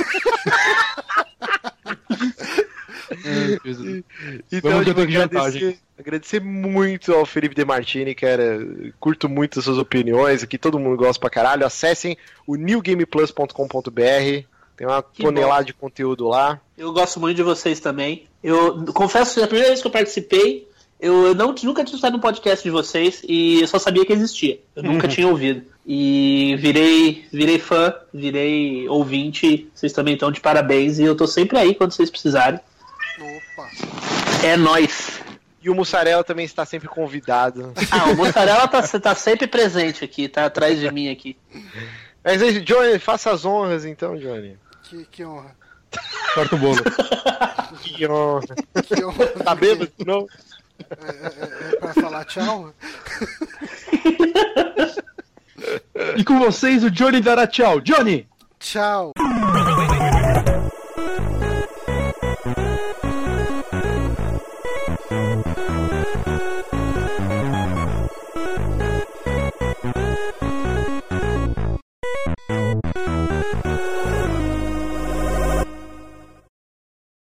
Então, eu agradecer, agradecer muito ao Felipe De Martini, cara. Curto muito as suas opiniões aqui, todo mundo gosta pra caralho. Acessem o newgameplus.com.br. Tem uma Que tonelada bom. de conteúdo lá. Eu gosto muito de vocês também. Eu confesso que a primeira vez que eu participei, eu não, nunca tinha estado no podcast de vocês e eu só sabia que existia. Eu nunca tinha ouvido. E virei, virei fã, virei ouvinte. Vocês também estão de parabéns e eu tô sempre aí quando vocês precisarem. Opa. É nóis. E o Mussarela também está sempre convidado. Ah, o Mussarela tá, tá sempre presente aqui, tá atrás de mim aqui. Mas aí, Johnny, faça as honras então, Johnny. Que, que honra. Corta o bolo. Que honra. Que honra. Tá bêbado? Não? É, é, é pra falar tchau? E com vocês, o Johnny dará tchau. Johnny! Tchau.